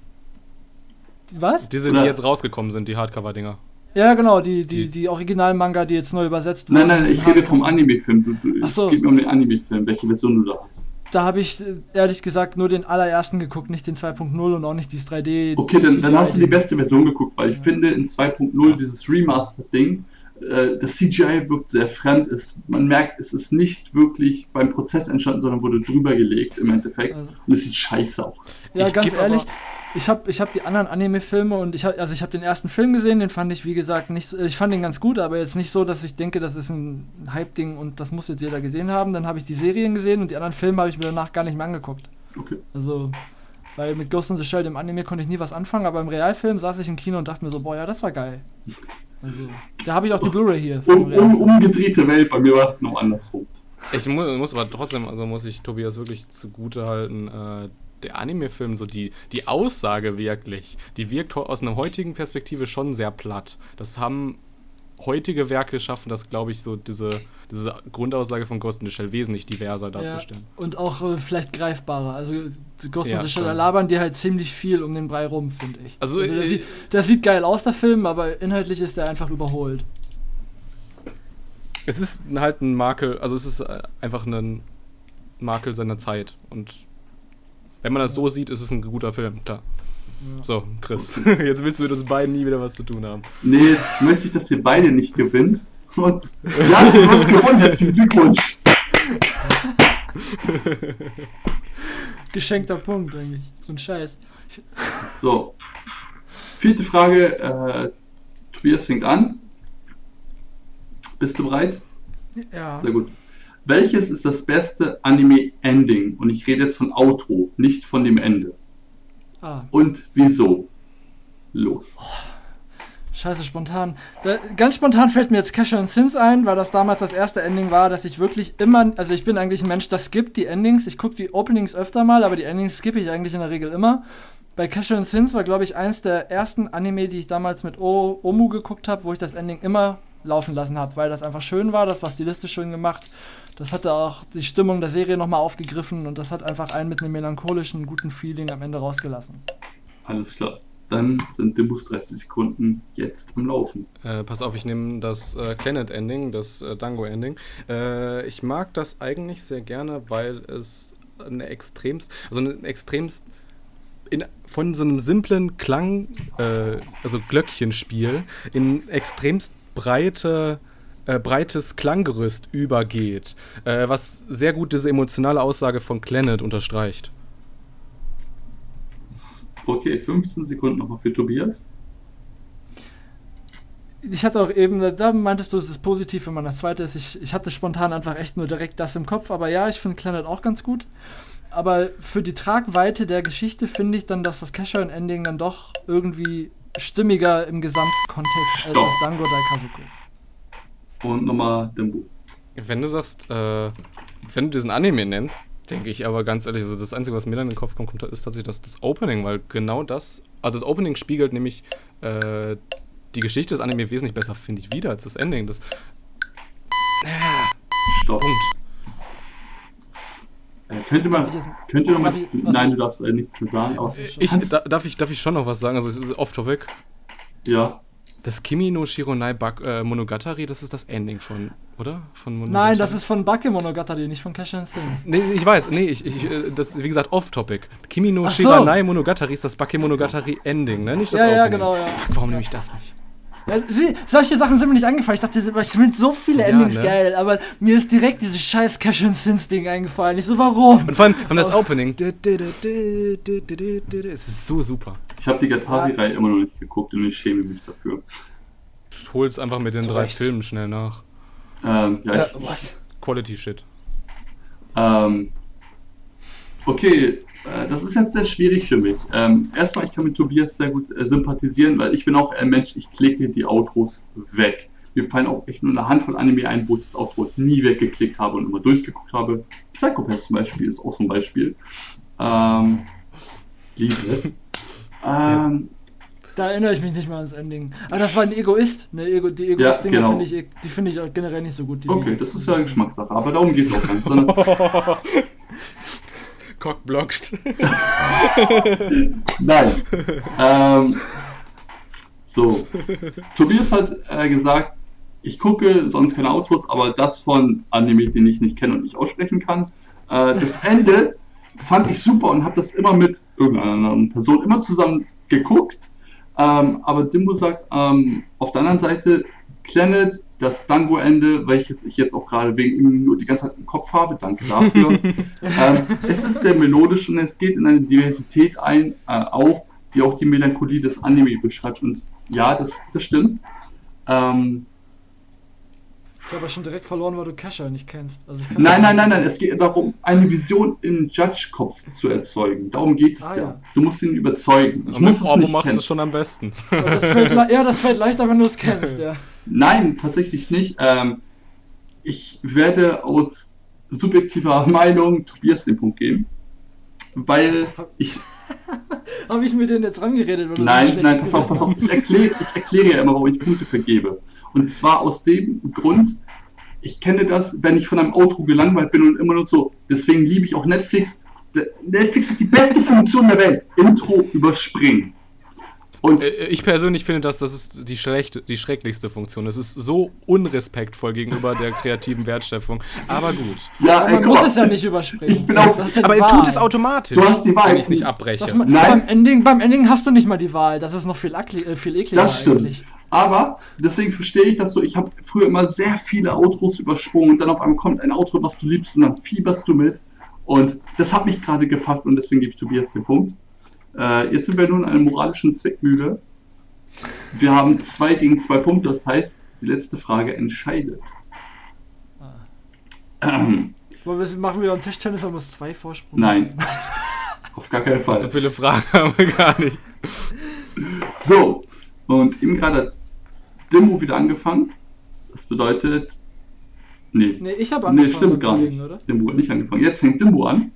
Was? diese, Oder- die jetzt rausgekommen sind, die Hardcover-Dinger. Ja, genau, die, die, Die- die Original-Manga, die jetzt neu übersetzt Nein, wurden. nein, ich rede vom Anime-Film. Du, du, Ach so. Es geht mir um den Anime-Film, welche Version du da hast. Da habe ich ehrlich gesagt nur den allerersten geguckt, nicht den 2.0 und auch nicht dieses 3D. Okay, dann, dann hast du die beste Version geguckt, weil ich finde in 2.0 dieses Remastered-Ding, äh, das CGI wirkt sehr fremd. Es, man merkt, es ist nicht wirklich beim Prozess entstanden, sondern wurde drüber gelegt im Endeffekt. Und es sieht scheiße aus. Ja, Ich ganz ehrlich, aber- ich habe ich hab die anderen Anime-Filme und ich habe also ich habe den ersten Film gesehen, den fand ich wie gesagt nicht, so- ich fand den ganz gut, aber jetzt nicht so, dass ich denke, das ist ein Hype-Ding und das muss jetzt jeder gesehen haben. Dann habe ich die Serien gesehen und die anderen Filme habe ich mir danach gar nicht mehr angeguckt. Okay. Also weil mit Ghost in the Shell dem Anime konnte ich nie was anfangen, aber im Realfilm saß ich im Kino und dachte mir so, boah, ja, das war geil. Also, da habe ich auch die Blu-ray hier. Um, um, umgedrehte Welt, bei mir war es noch andersrum. Ich mu muss aber trotzdem, also muss ich Tobias wirklich zugute halten, äh, der Anime-Film, so die, die Aussage wirklich, die wirkt aus einer heutigen Perspektive schon sehr platt. Das haben heutige Werke schaffen das, glaube ich, so diese, diese Grundaussage von Ghost in the Shell wesentlich diverser darzustellen. Ja, und auch äh, vielleicht greifbarer. Also Ghost Ja, in the Shell, labern die halt ziemlich viel um den Brei rum, finde ich. Also, das, äh, sieht, das sieht geil aus, der Film, aber inhaltlich ist der einfach überholt. Es ist halt ein Makel, also es ist äh, einfach ein Makel seiner Zeit. Und wenn man das so sieht, ist es ein guter Film, klar. So, Chris, jetzt willst du mit uns beiden nie wieder was zu tun haben. Nee, jetzt möchte ich, dass ihr beide nicht gewinnt. Und ja, du hast gewonnen, herzlichen Glückwunsch. Geschenkter Punkt eigentlich. So ein Scheiß. So. Vierte Frage. Äh, Tobias fängt an. Bist du bereit? Ja. Sehr gut. Welches ist das beste Anime-Ending? Und ich rede jetzt von Outro, nicht von dem Ende. Ah, Und wieso? Los. scheiße, spontan. Da, ganz spontan fällt mir jetzt Casher and Sins ein, weil das damals das erste Ending war, dass ich wirklich immer, also ich bin eigentlich ein Mensch, das skippt die Endings. Ich gucke die Openings öfter mal, aber die Endings skippe ich eigentlich in der Regel immer. Bei Casher and Sins war, glaube ich, eins der ersten Anime, die ich damals mit o Omu geguckt habe, wo ich das Ending immer laufen lassen habe, weil das einfach schön war, das war stilistisch schön gemacht. Das hatte auch die Stimmung der Serie nochmal aufgegriffen und das hat einfach einen mit einem melancholischen, guten Feeling am Ende rausgelassen. Alles klar. Dann sind Dimbus 30 Sekunden jetzt am Laufen. Äh, pass auf, ich nehme das äh, Planet-Ending, das äh, Dango-Ending. Äh, ich mag das eigentlich sehr gerne, weil es eine extremst, also ein extremst in, von so einem simplen Klang, äh, also Glöckchenspiel, in extremst breite, äh, breites Klanggerüst übergeht, äh, was sehr gut diese emotionale Aussage von Planet unterstreicht. Okay, 15 Sekunden nochmal für Tobias. Ich hatte auch eben, da meintest du, es ist positiv, wenn man das zweite ist. Ich, ich hatte spontan einfach echt nur direkt das im Kopf, aber ja, ich finde Planet auch ganz gut. Aber für die Tragweite der Geschichte finde ich dann, dass das Casher-Ending dann doch irgendwie stimmiger im Gesamtkontext als das Dango Daikazuko. Und nochmal Dimbu. Wenn du sagst, äh, wenn du diesen Anime nennst, denke ich aber ganz ehrlich, also das Einzige, was mir dann in den Kopf kommt, ist tatsächlich das, das Opening, weil genau das, also das Opening spiegelt nämlich äh, die Geschichte des Anime wesentlich besser, finde ich, wieder als das Ending. Das Stopp. Punkt. Äh, könnte man, Darf ich jetzt- könnte man, darf ich- nein, du darfst äh, nichts mehr sagen, aber Ich, darf, ich, darf ich schon noch was sagen? Also, es ist off-topic. ja, Das Kimi no Shironai Bak äh, Monogatari, das ist das Ending von, oder? Von Nein, Monogatari? das ist von Bake Monogatari, nicht von Casher Sins. Nee, ich weiß, nee, ich, ich, äh, das ist wie gesagt off-topic. Kimi no Ach so. Monogatari ist das Bake Monogatari Ending, ne? Nicht das Ja, ja, Opening. genau, ja. Fuck, warum nehme ich das nicht? Ja, sie, solche Sachen sind mir nicht angefallen. Ich dachte, ich finde so viele Ja, Endings ne? geil, aber mir ist direkt dieses scheiß Casher Sins Ding eingefallen. Ich so, warum? Und vor allem, vor allem das Oh. Opening. Es ist so super. Ich habe die Gatari-Reihe immer noch nicht geguckt und ich schäme mich dafür. Hol's einfach mit den Zu drei Recht. Filmen schnell nach. Ähm, ja, Ja, ich, was? Quality Shit. Ähm, okay, äh, das ist jetzt sehr schwierig für mich. Ähm, erstmal, ich kann mit Tobias sehr gut äh, sympathisieren, weil ich bin auch ein Mensch, ich klicke die Outros weg. Mir fallen auch echt nur eine Handvoll Anime ein, wo ich das Outro nie weggeklickt habe und immer durchgeguckt habe. Psychopath zum Beispiel ist auch so ein Beispiel. Ähm, liebe es. Ähm, Da erinnere ich mich nicht mal ans Ending. Aber das war ein Egoist. Ne, Ego, die Egoist-Dinger genau. finde ich, die finde ich auch generell nicht so gut. Die okay, das ist ja Geschmackssache, aber darum geht es auch gar nicht. Sondern, Cockblockt. Nein. ähm, so. Tobias hat äh, gesagt, ich gucke sonst keine Autos, aber das von Anime, den ich nicht kenne und nicht aussprechen kann. Äh, das Ende fand ich super und habe das immer mit irgendeiner anderen Person immer zusammen geguckt. Ähm, aber Dimbo sagt, ähm, auf der anderen Seite, Planet, das Dango-Ende, welches ich jetzt auch gerade wegen ihm nur die ganze Zeit im Kopf habe, danke dafür. ähm, es ist sehr melodisch und es geht in eine Diversität ein, äh, auf, die auch die Melancholie des Anime beschreibt. Und ja, das, das stimmt. Ähm, Ich habe aber schon direkt verloren, weil du Kesha nicht kennst. Also ich kann Nein, nein, nein, nein. Es geht darum, eine Vision im Judge-Kopf zu erzeugen. Darum geht es Ah, ja. ja. Du musst ihn überzeugen. Ich Aber muss es du nicht machst kennen. es schon am besten. Aber Das ja, das fällt leichter, wenn du es kennst, ja. Nein, tatsächlich nicht. Ähm, ich werde aus subjektiver Meinung Tobias den Punkt geben. Weil ich. Habe ich mir den jetzt rangeredet? Nein, nein, pass auf, pass auf. Ich erkläre, ich erkläre ja immer, warum ich Punkte vergebe. Und zwar aus dem Grund, ich kenne das, wenn ich von einem Outro gelangweilt bin und immer nur so, deswegen liebe ich auch Netflix. Netflix hat die beste Funktion der Welt. Intro überspringen. Und Äh, Ich persönlich finde, dass das ist die, schlechte, die schrecklichste Funktion. Es ist so unrespektvoll gegenüber der kreativen Wertschöpfung. Aber gut. ja, Aber ey, man guck muss mal, es ja nicht überspringen. Aber er tut es automatisch, Du hast die Wahl. wenn ich es nicht abbreche. Das man, Nein. Beim, Ending, beim Ending hast du nicht mal die Wahl. Das ist noch viel, äh, viel ekliger Das stimmt. eigentlich. Aber deswegen verstehe ich das so. Ich habe früher immer sehr viele Outros übersprungen und dann auf einmal kommt ein Outro, was du liebst und dann fieberst du mit. Und das hat mich gerade gepackt und deswegen gebe ich Tobias den Punkt. Äh, jetzt sind wir nun in einer moralischen Zwickmühle. Wir haben zwei gegen zwei Punkte, das heißt, die letzte Frage entscheidet. Ähm, Wollen wir- Machen wir beim Tischtennis, haben wir uns zwei Vorsprung. nein, auf gar keinen So Fall. viele Fragen haben wir gar nicht. So, und eben gerade hat Demo wieder angefangen. Das bedeutet, nee, Nee, ich habe Nee, angefangen. stimmt mit gar nicht. Oder? Dimbo hat nicht angefangen. Jetzt fängt Dimbo an.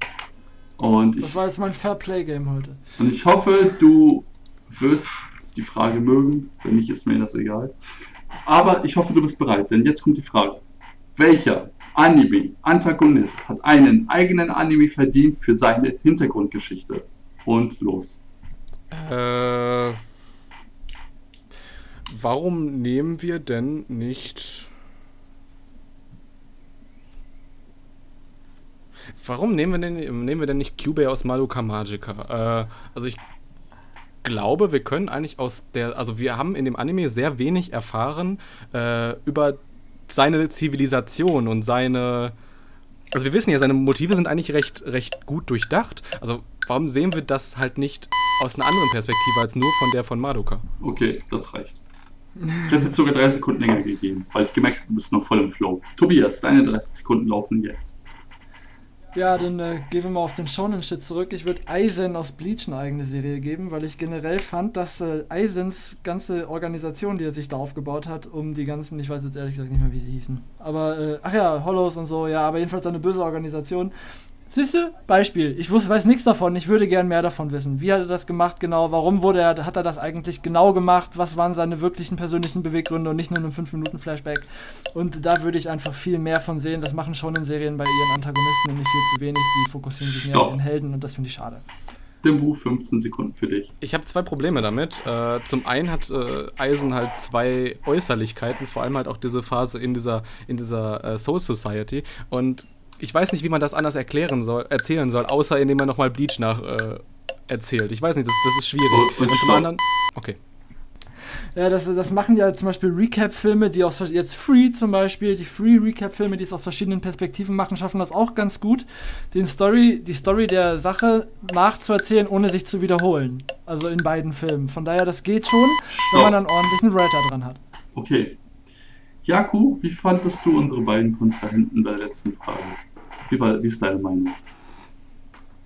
Und Das ich, war jetzt mein Fair Play Game heute. und ich hoffe, du wirst die Frage mögen. Wenn nicht, ist mir das egal. Aber ich hoffe, du bist bereit, denn jetzt kommt die Frage. Welcher Anime-Antagonist hat einen eigenen Anime verdient für seine Hintergrundgeschichte? Und los. Äh, warum nehmen wir denn nicht. Warum nehmen wir denn, nehmen wir denn nicht Kyubey aus Madoka Magica? Äh, also ich glaube, wir können eigentlich aus der, also wir haben in dem Anime sehr wenig erfahren äh, über seine Zivilisation und seine, also wir wissen ja, seine Motive sind eigentlich recht, recht gut durchdacht. Also warum sehen wir das halt nicht aus einer anderen Perspektive als nur von der von Madoka? Okay, das reicht. Ich hätte sogar 30 Sekunden länger gegeben, weil ich gemerkt habe, du bist noch voll im Flow. Tobias, deine 30 Sekunden laufen jetzt. Ja, dann äh, gehen wir mal auf den Shonen-Shit zurück. Ich würde Aizen aus Bleach eine eigene Serie geben, weil ich generell fand, dass äh, Aizens ganze Organisation, die er sich da aufgebaut hat, um die ganzen, ich weiß jetzt ehrlich gesagt nicht mehr, wie sie hießen, aber, äh, ach ja, Hollows und so, ja, aber jedenfalls eine böse Organisation. Siehst du? Beispiel. Ich wusste, weiß nichts davon. Ich würde gern mehr davon wissen. Wie hat er das gemacht genau? Warum wurde er, hat er das eigentlich genau gemacht? Was waren seine wirklichen persönlichen Beweggründe und nicht nur in einem 5-Minuten-Flashback? Und da würde ich einfach viel mehr von sehen. Das machen schon in Serien bei ihren Antagonisten nämlich viel zu wenig. Die fokussieren sich mehr auf Stopp. ihren Helden und das finde ich schade. Dimbo, 15 Sekunden für dich. Ich habe zwei Probleme damit. Äh, zum einen hat äh, Eisen halt zwei Äußerlichkeiten, vor allem halt auch diese Phase in dieser, in dieser äh, Soul Society. Und ich weiß nicht, wie man das anders erklären soll, erzählen soll, außer indem man nochmal Bleach nach äh, erzählt. Ich weiß nicht, das, das ist schwierig. Und- zum anderen. Okay. Ja, das, das machen ja zum Beispiel Recap-Filme, die aus jetzt Free zum Beispiel, die Free-Recap-Filme, die es aus verschiedenen Perspektiven machen, schaffen das auch ganz gut, den Story, die Story der Sache nachzuerzählen, ohne sich zu wiederholen. Also in beiden Filmen. Von daher, das geht schon, wenn man einen ordentlichen Writer dran hat. Okay. Jaku, wie fandest du unsere beiden Kontrahenten bei der letzten Frage? Wie, war, wie ist deine Meinung?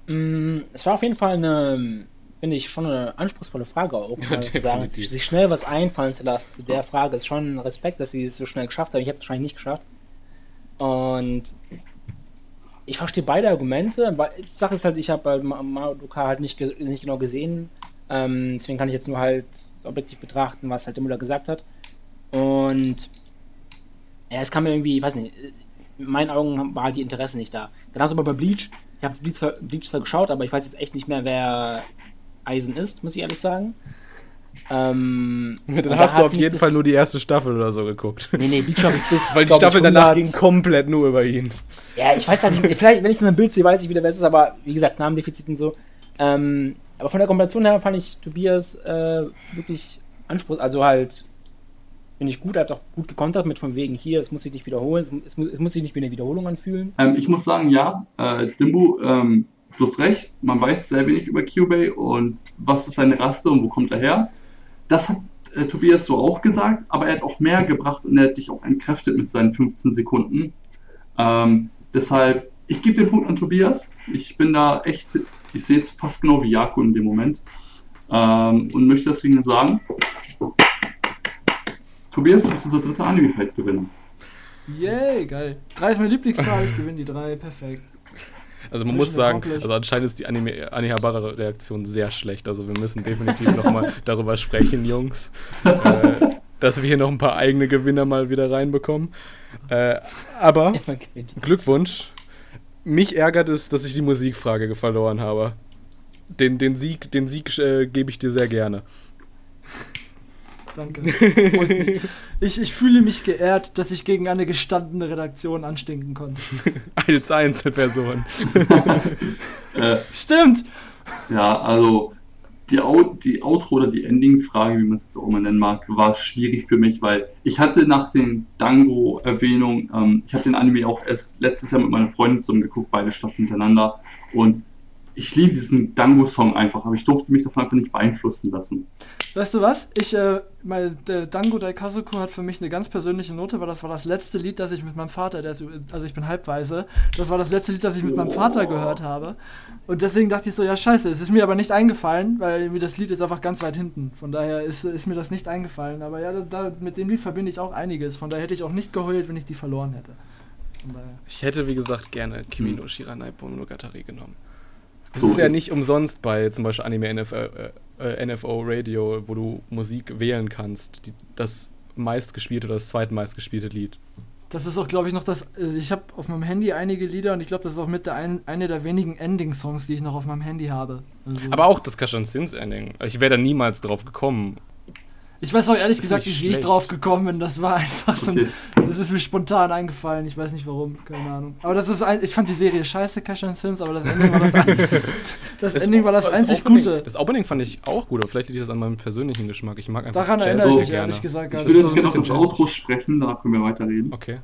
Mm, Es war auf jeden Fall eine, finde ich, schon eine anspruchsvolle Frage auch. Ja, zu sagen, sich schnell was einfallen zu lassen zu der Frage ist schon ein Respekt, dass sie es so schnell geschafft haben. Ich hätte es wahrscheinlich nicht geschafft. Und ich verstehe beide Argumente, weil die Sache ist halt, ich habe halt Ma- Madoka halt nicht, nicht genau gesehen. Ähm, deswegen kann ich jetzt nur halt objektiv betrachten, was halt Imula gesagt hat. Und ja, es kam mir irgendwie, ich weiß nicht, in meinen Augen war halt die Interesse nicht da. Genauso aber bei Bleach. Ich habe Bleach zwar, Bleach zwar geschaut, aber ich weiß jetzt echt nicht mehr, wer Eisen ist, muss ich ehrlich sagen. Ähm, Dann da hast du hat auf jeden Fall nur die erste Staffel oder so geguckt. Nee, nee, Bleach habe ich bis. Weil die Staffel danach 100 ging komplett nur über ihn. Ja, ich weiß halt nicht, vielleicht, wenn ich so ein Bild sehe, weiß ich wieder, wer es ist, aber wie gesagt, Namendefizit und so. Ähm, aber von der Kombination her fand ich Tobias äh, wirklich anspruchsvoll, also halt, finde ich gut, als auch gut gekontert mit von wegen hier, es muss sich nicht wiederholen, es muss, es muss sich nicht wie eine Wiederholung anfühlen. Ähm, ich muss sagen, ja, äh, Dimbu, ähm, du hast recht, man weiß sehr wenig über Kyubey und was ist seine Rasse und wo kommt er her. Das hat äh, Tobias so auch gesagt, aber er hat auch mehr gebracht und er hat dich auch entkräftet mit seinen 15 Sekunden. Ähm, deshalb, ich gebe den Punkt an Tobias. Ich bin da echt, ich sehe es fast genau wie Jako in dem Moment. Ähm, und möchte deswegen sagen, Tobias, du bist unser dritter Anime-Fight-Gewinner. Yay, geil. Drei ist meine Lieblingszahl, ich gewinne die drei, perfekt. Also man muss sagen, also anscheinend ist die Anime- Anihabara-Reaktion sehr schlecht. Also wir müssen definitiv nochmal darüber sprechen, Jungs. Äh, dass wir hier noch ein paar eigene Gewinner mal wieder reinbekommen. Äh, aber. Glückwunsch. Mich ärgert es, dass ich die Musikfrage verloren habe. Den, den Sieg, den Sieg äh, gebe ich dir sehr gerne. Danke. Ich, ich fühle mich geehrt, dass ich gegen eine gestandene Redaktion anstinken konnte. Als Einzelperson. Äh, Stimmt! ja, also die, Out die Outro oder die Ending-Frage, wie man es jetzt auch immer nennen mag, war schwierig für mich, weil ich hatte nach den Dango-Erwähnungen, ähm, ich habe den Anime auch erst letztes Jahr mit meiner Freundin zusammen geguckt, beide Staffeln hintereinander und ich liebe diesen Dango-Song einfach, aber ich durfte mich davon einfach nicht beeinflussen lassen. Weißt du was? Ich, äh, mein, der Dango Daikazuko hat für mich eine ganz persönliche Note, weil das war das letzte Lied, das ich mit meinem Vater, der ist, also ich bin halbweise, das war das letzte Lied, das ich mit meinem Vater gehört habe. Und deswegen dachte ich so, ja scheiße, es ist mir aber nicht eingefallen, weil mir das Lied ist einfach ganz weit hinten. Von daher ist, ist mir das nicht eingefallen. Aber ja, da, da, mit dem Lied verbinde ich auch einiges. Von daher hätte ich auch nicht geheult, wenn ich die verloren hätte. Ich hätte, wie gesagt, gerne Kimi no Shiranai Monogatari genommen. Es So ist ja nicht umsonst bei zum Beispiel Anime NFO, äh, äh, NFO Radio, wo du Musik wählen kannst, die, das meistgespielte oder das zweitmeistgespielte Lied. Das ist auch, glaube ich, noch das. also Ich habe auf meinem Handy einige Lieder und ich glaube, das ist auch mit der ein, eine der wenigen Ending-Songs, die ich noch auf meinem Handy habe. Also, Aber auch das Kashan Sins Ending. Ich wäre da niemals drauf gekommen. Ich weiß auch ehrlich ist gesagt nicht wie ich drauf gekommen bin. Das war einfach so Okay. ein. Das ist mir spontan eingefallen. Ich weiß nicht warum, keine Ahnung. Aber das ist ein, ich fand die Serie scheiße, Cash and Sins, aber das Ending war das, ein, das, Ending war das, einzig Opening, Gute. Das Opening fand ich auch gut, aber vielleicht liegt das an meinem persönlichen Geschmack. Ich mag einfach Daran Jazz erinnere ich mich ehrlich gesagt gar Ich nicht. würde so jetzt gerne auf bisschen das. Outro sprechen, danach können wir weiterreden. Okay.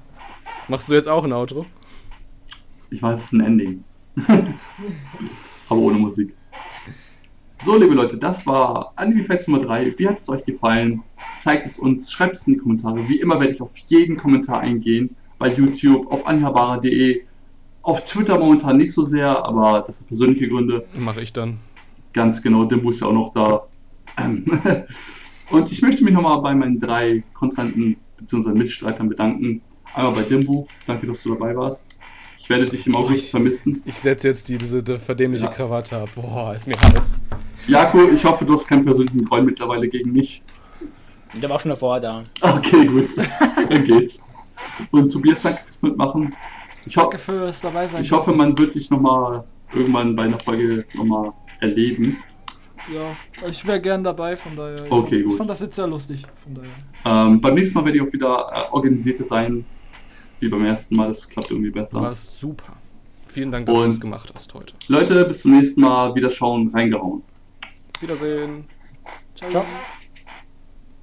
Machst du jetzt auch ein Outro? Ich weiß, es ist ein Ending. Aber ohne Musik. So, liebe Leute, das war Anime Fest Nummer 3. Wie hat es euch gefallen? Zeigt es uns, schreibt es in die Kommentare. Wie immer werde ich auf jeden Kommentar eingehen. Bei YouTube, auf anhabara.de. Auf Twitter momentan nicht so sehr, aber das hat persönliche Gründe. Mache ich dann. Ganz genau, Dimbu ist ja auch noch da. Ähm, Und ich möchte mich nochmal bei meinen drei Kontrahenten bzw. Mitstreitern bedanken. Einmal bei Dimbu, danke, dass du dabei warst. Ich werde dich im August vermissen. Ich setze jetzt die, diese die verdämliche Ja. Krawatte ab. Boah, ist mir heiß. Jako, ich hoffe, du hast keinen persönlichen Groll mittlerweile gegen mich. Der war schon davor da. Okay, gut. Dann geht's. Und Tobias, danke fürs Mitmachen. Ich, Danke fürs dabei sein. ich hoffe, man wird dich nochmal irgendwann bei einer Folge nochmal erleben. Ja, ich wäre gern dabei, von daher. Ich Okay, fand, gut. Ich fand das jetzt sehr lustig, von daher. Ähm, beim nächsten Mal werde ich auch wieder äh, organisierter sein, wie beim ersten Mal. Das klappt irgendwie besser. warst super. Vielen Dank, dass du es gemacht hast heute. Leute, bis zum nächsten Mal. Wieder schauen, reingehauen. Wiedersehen. Ciao. Ciao.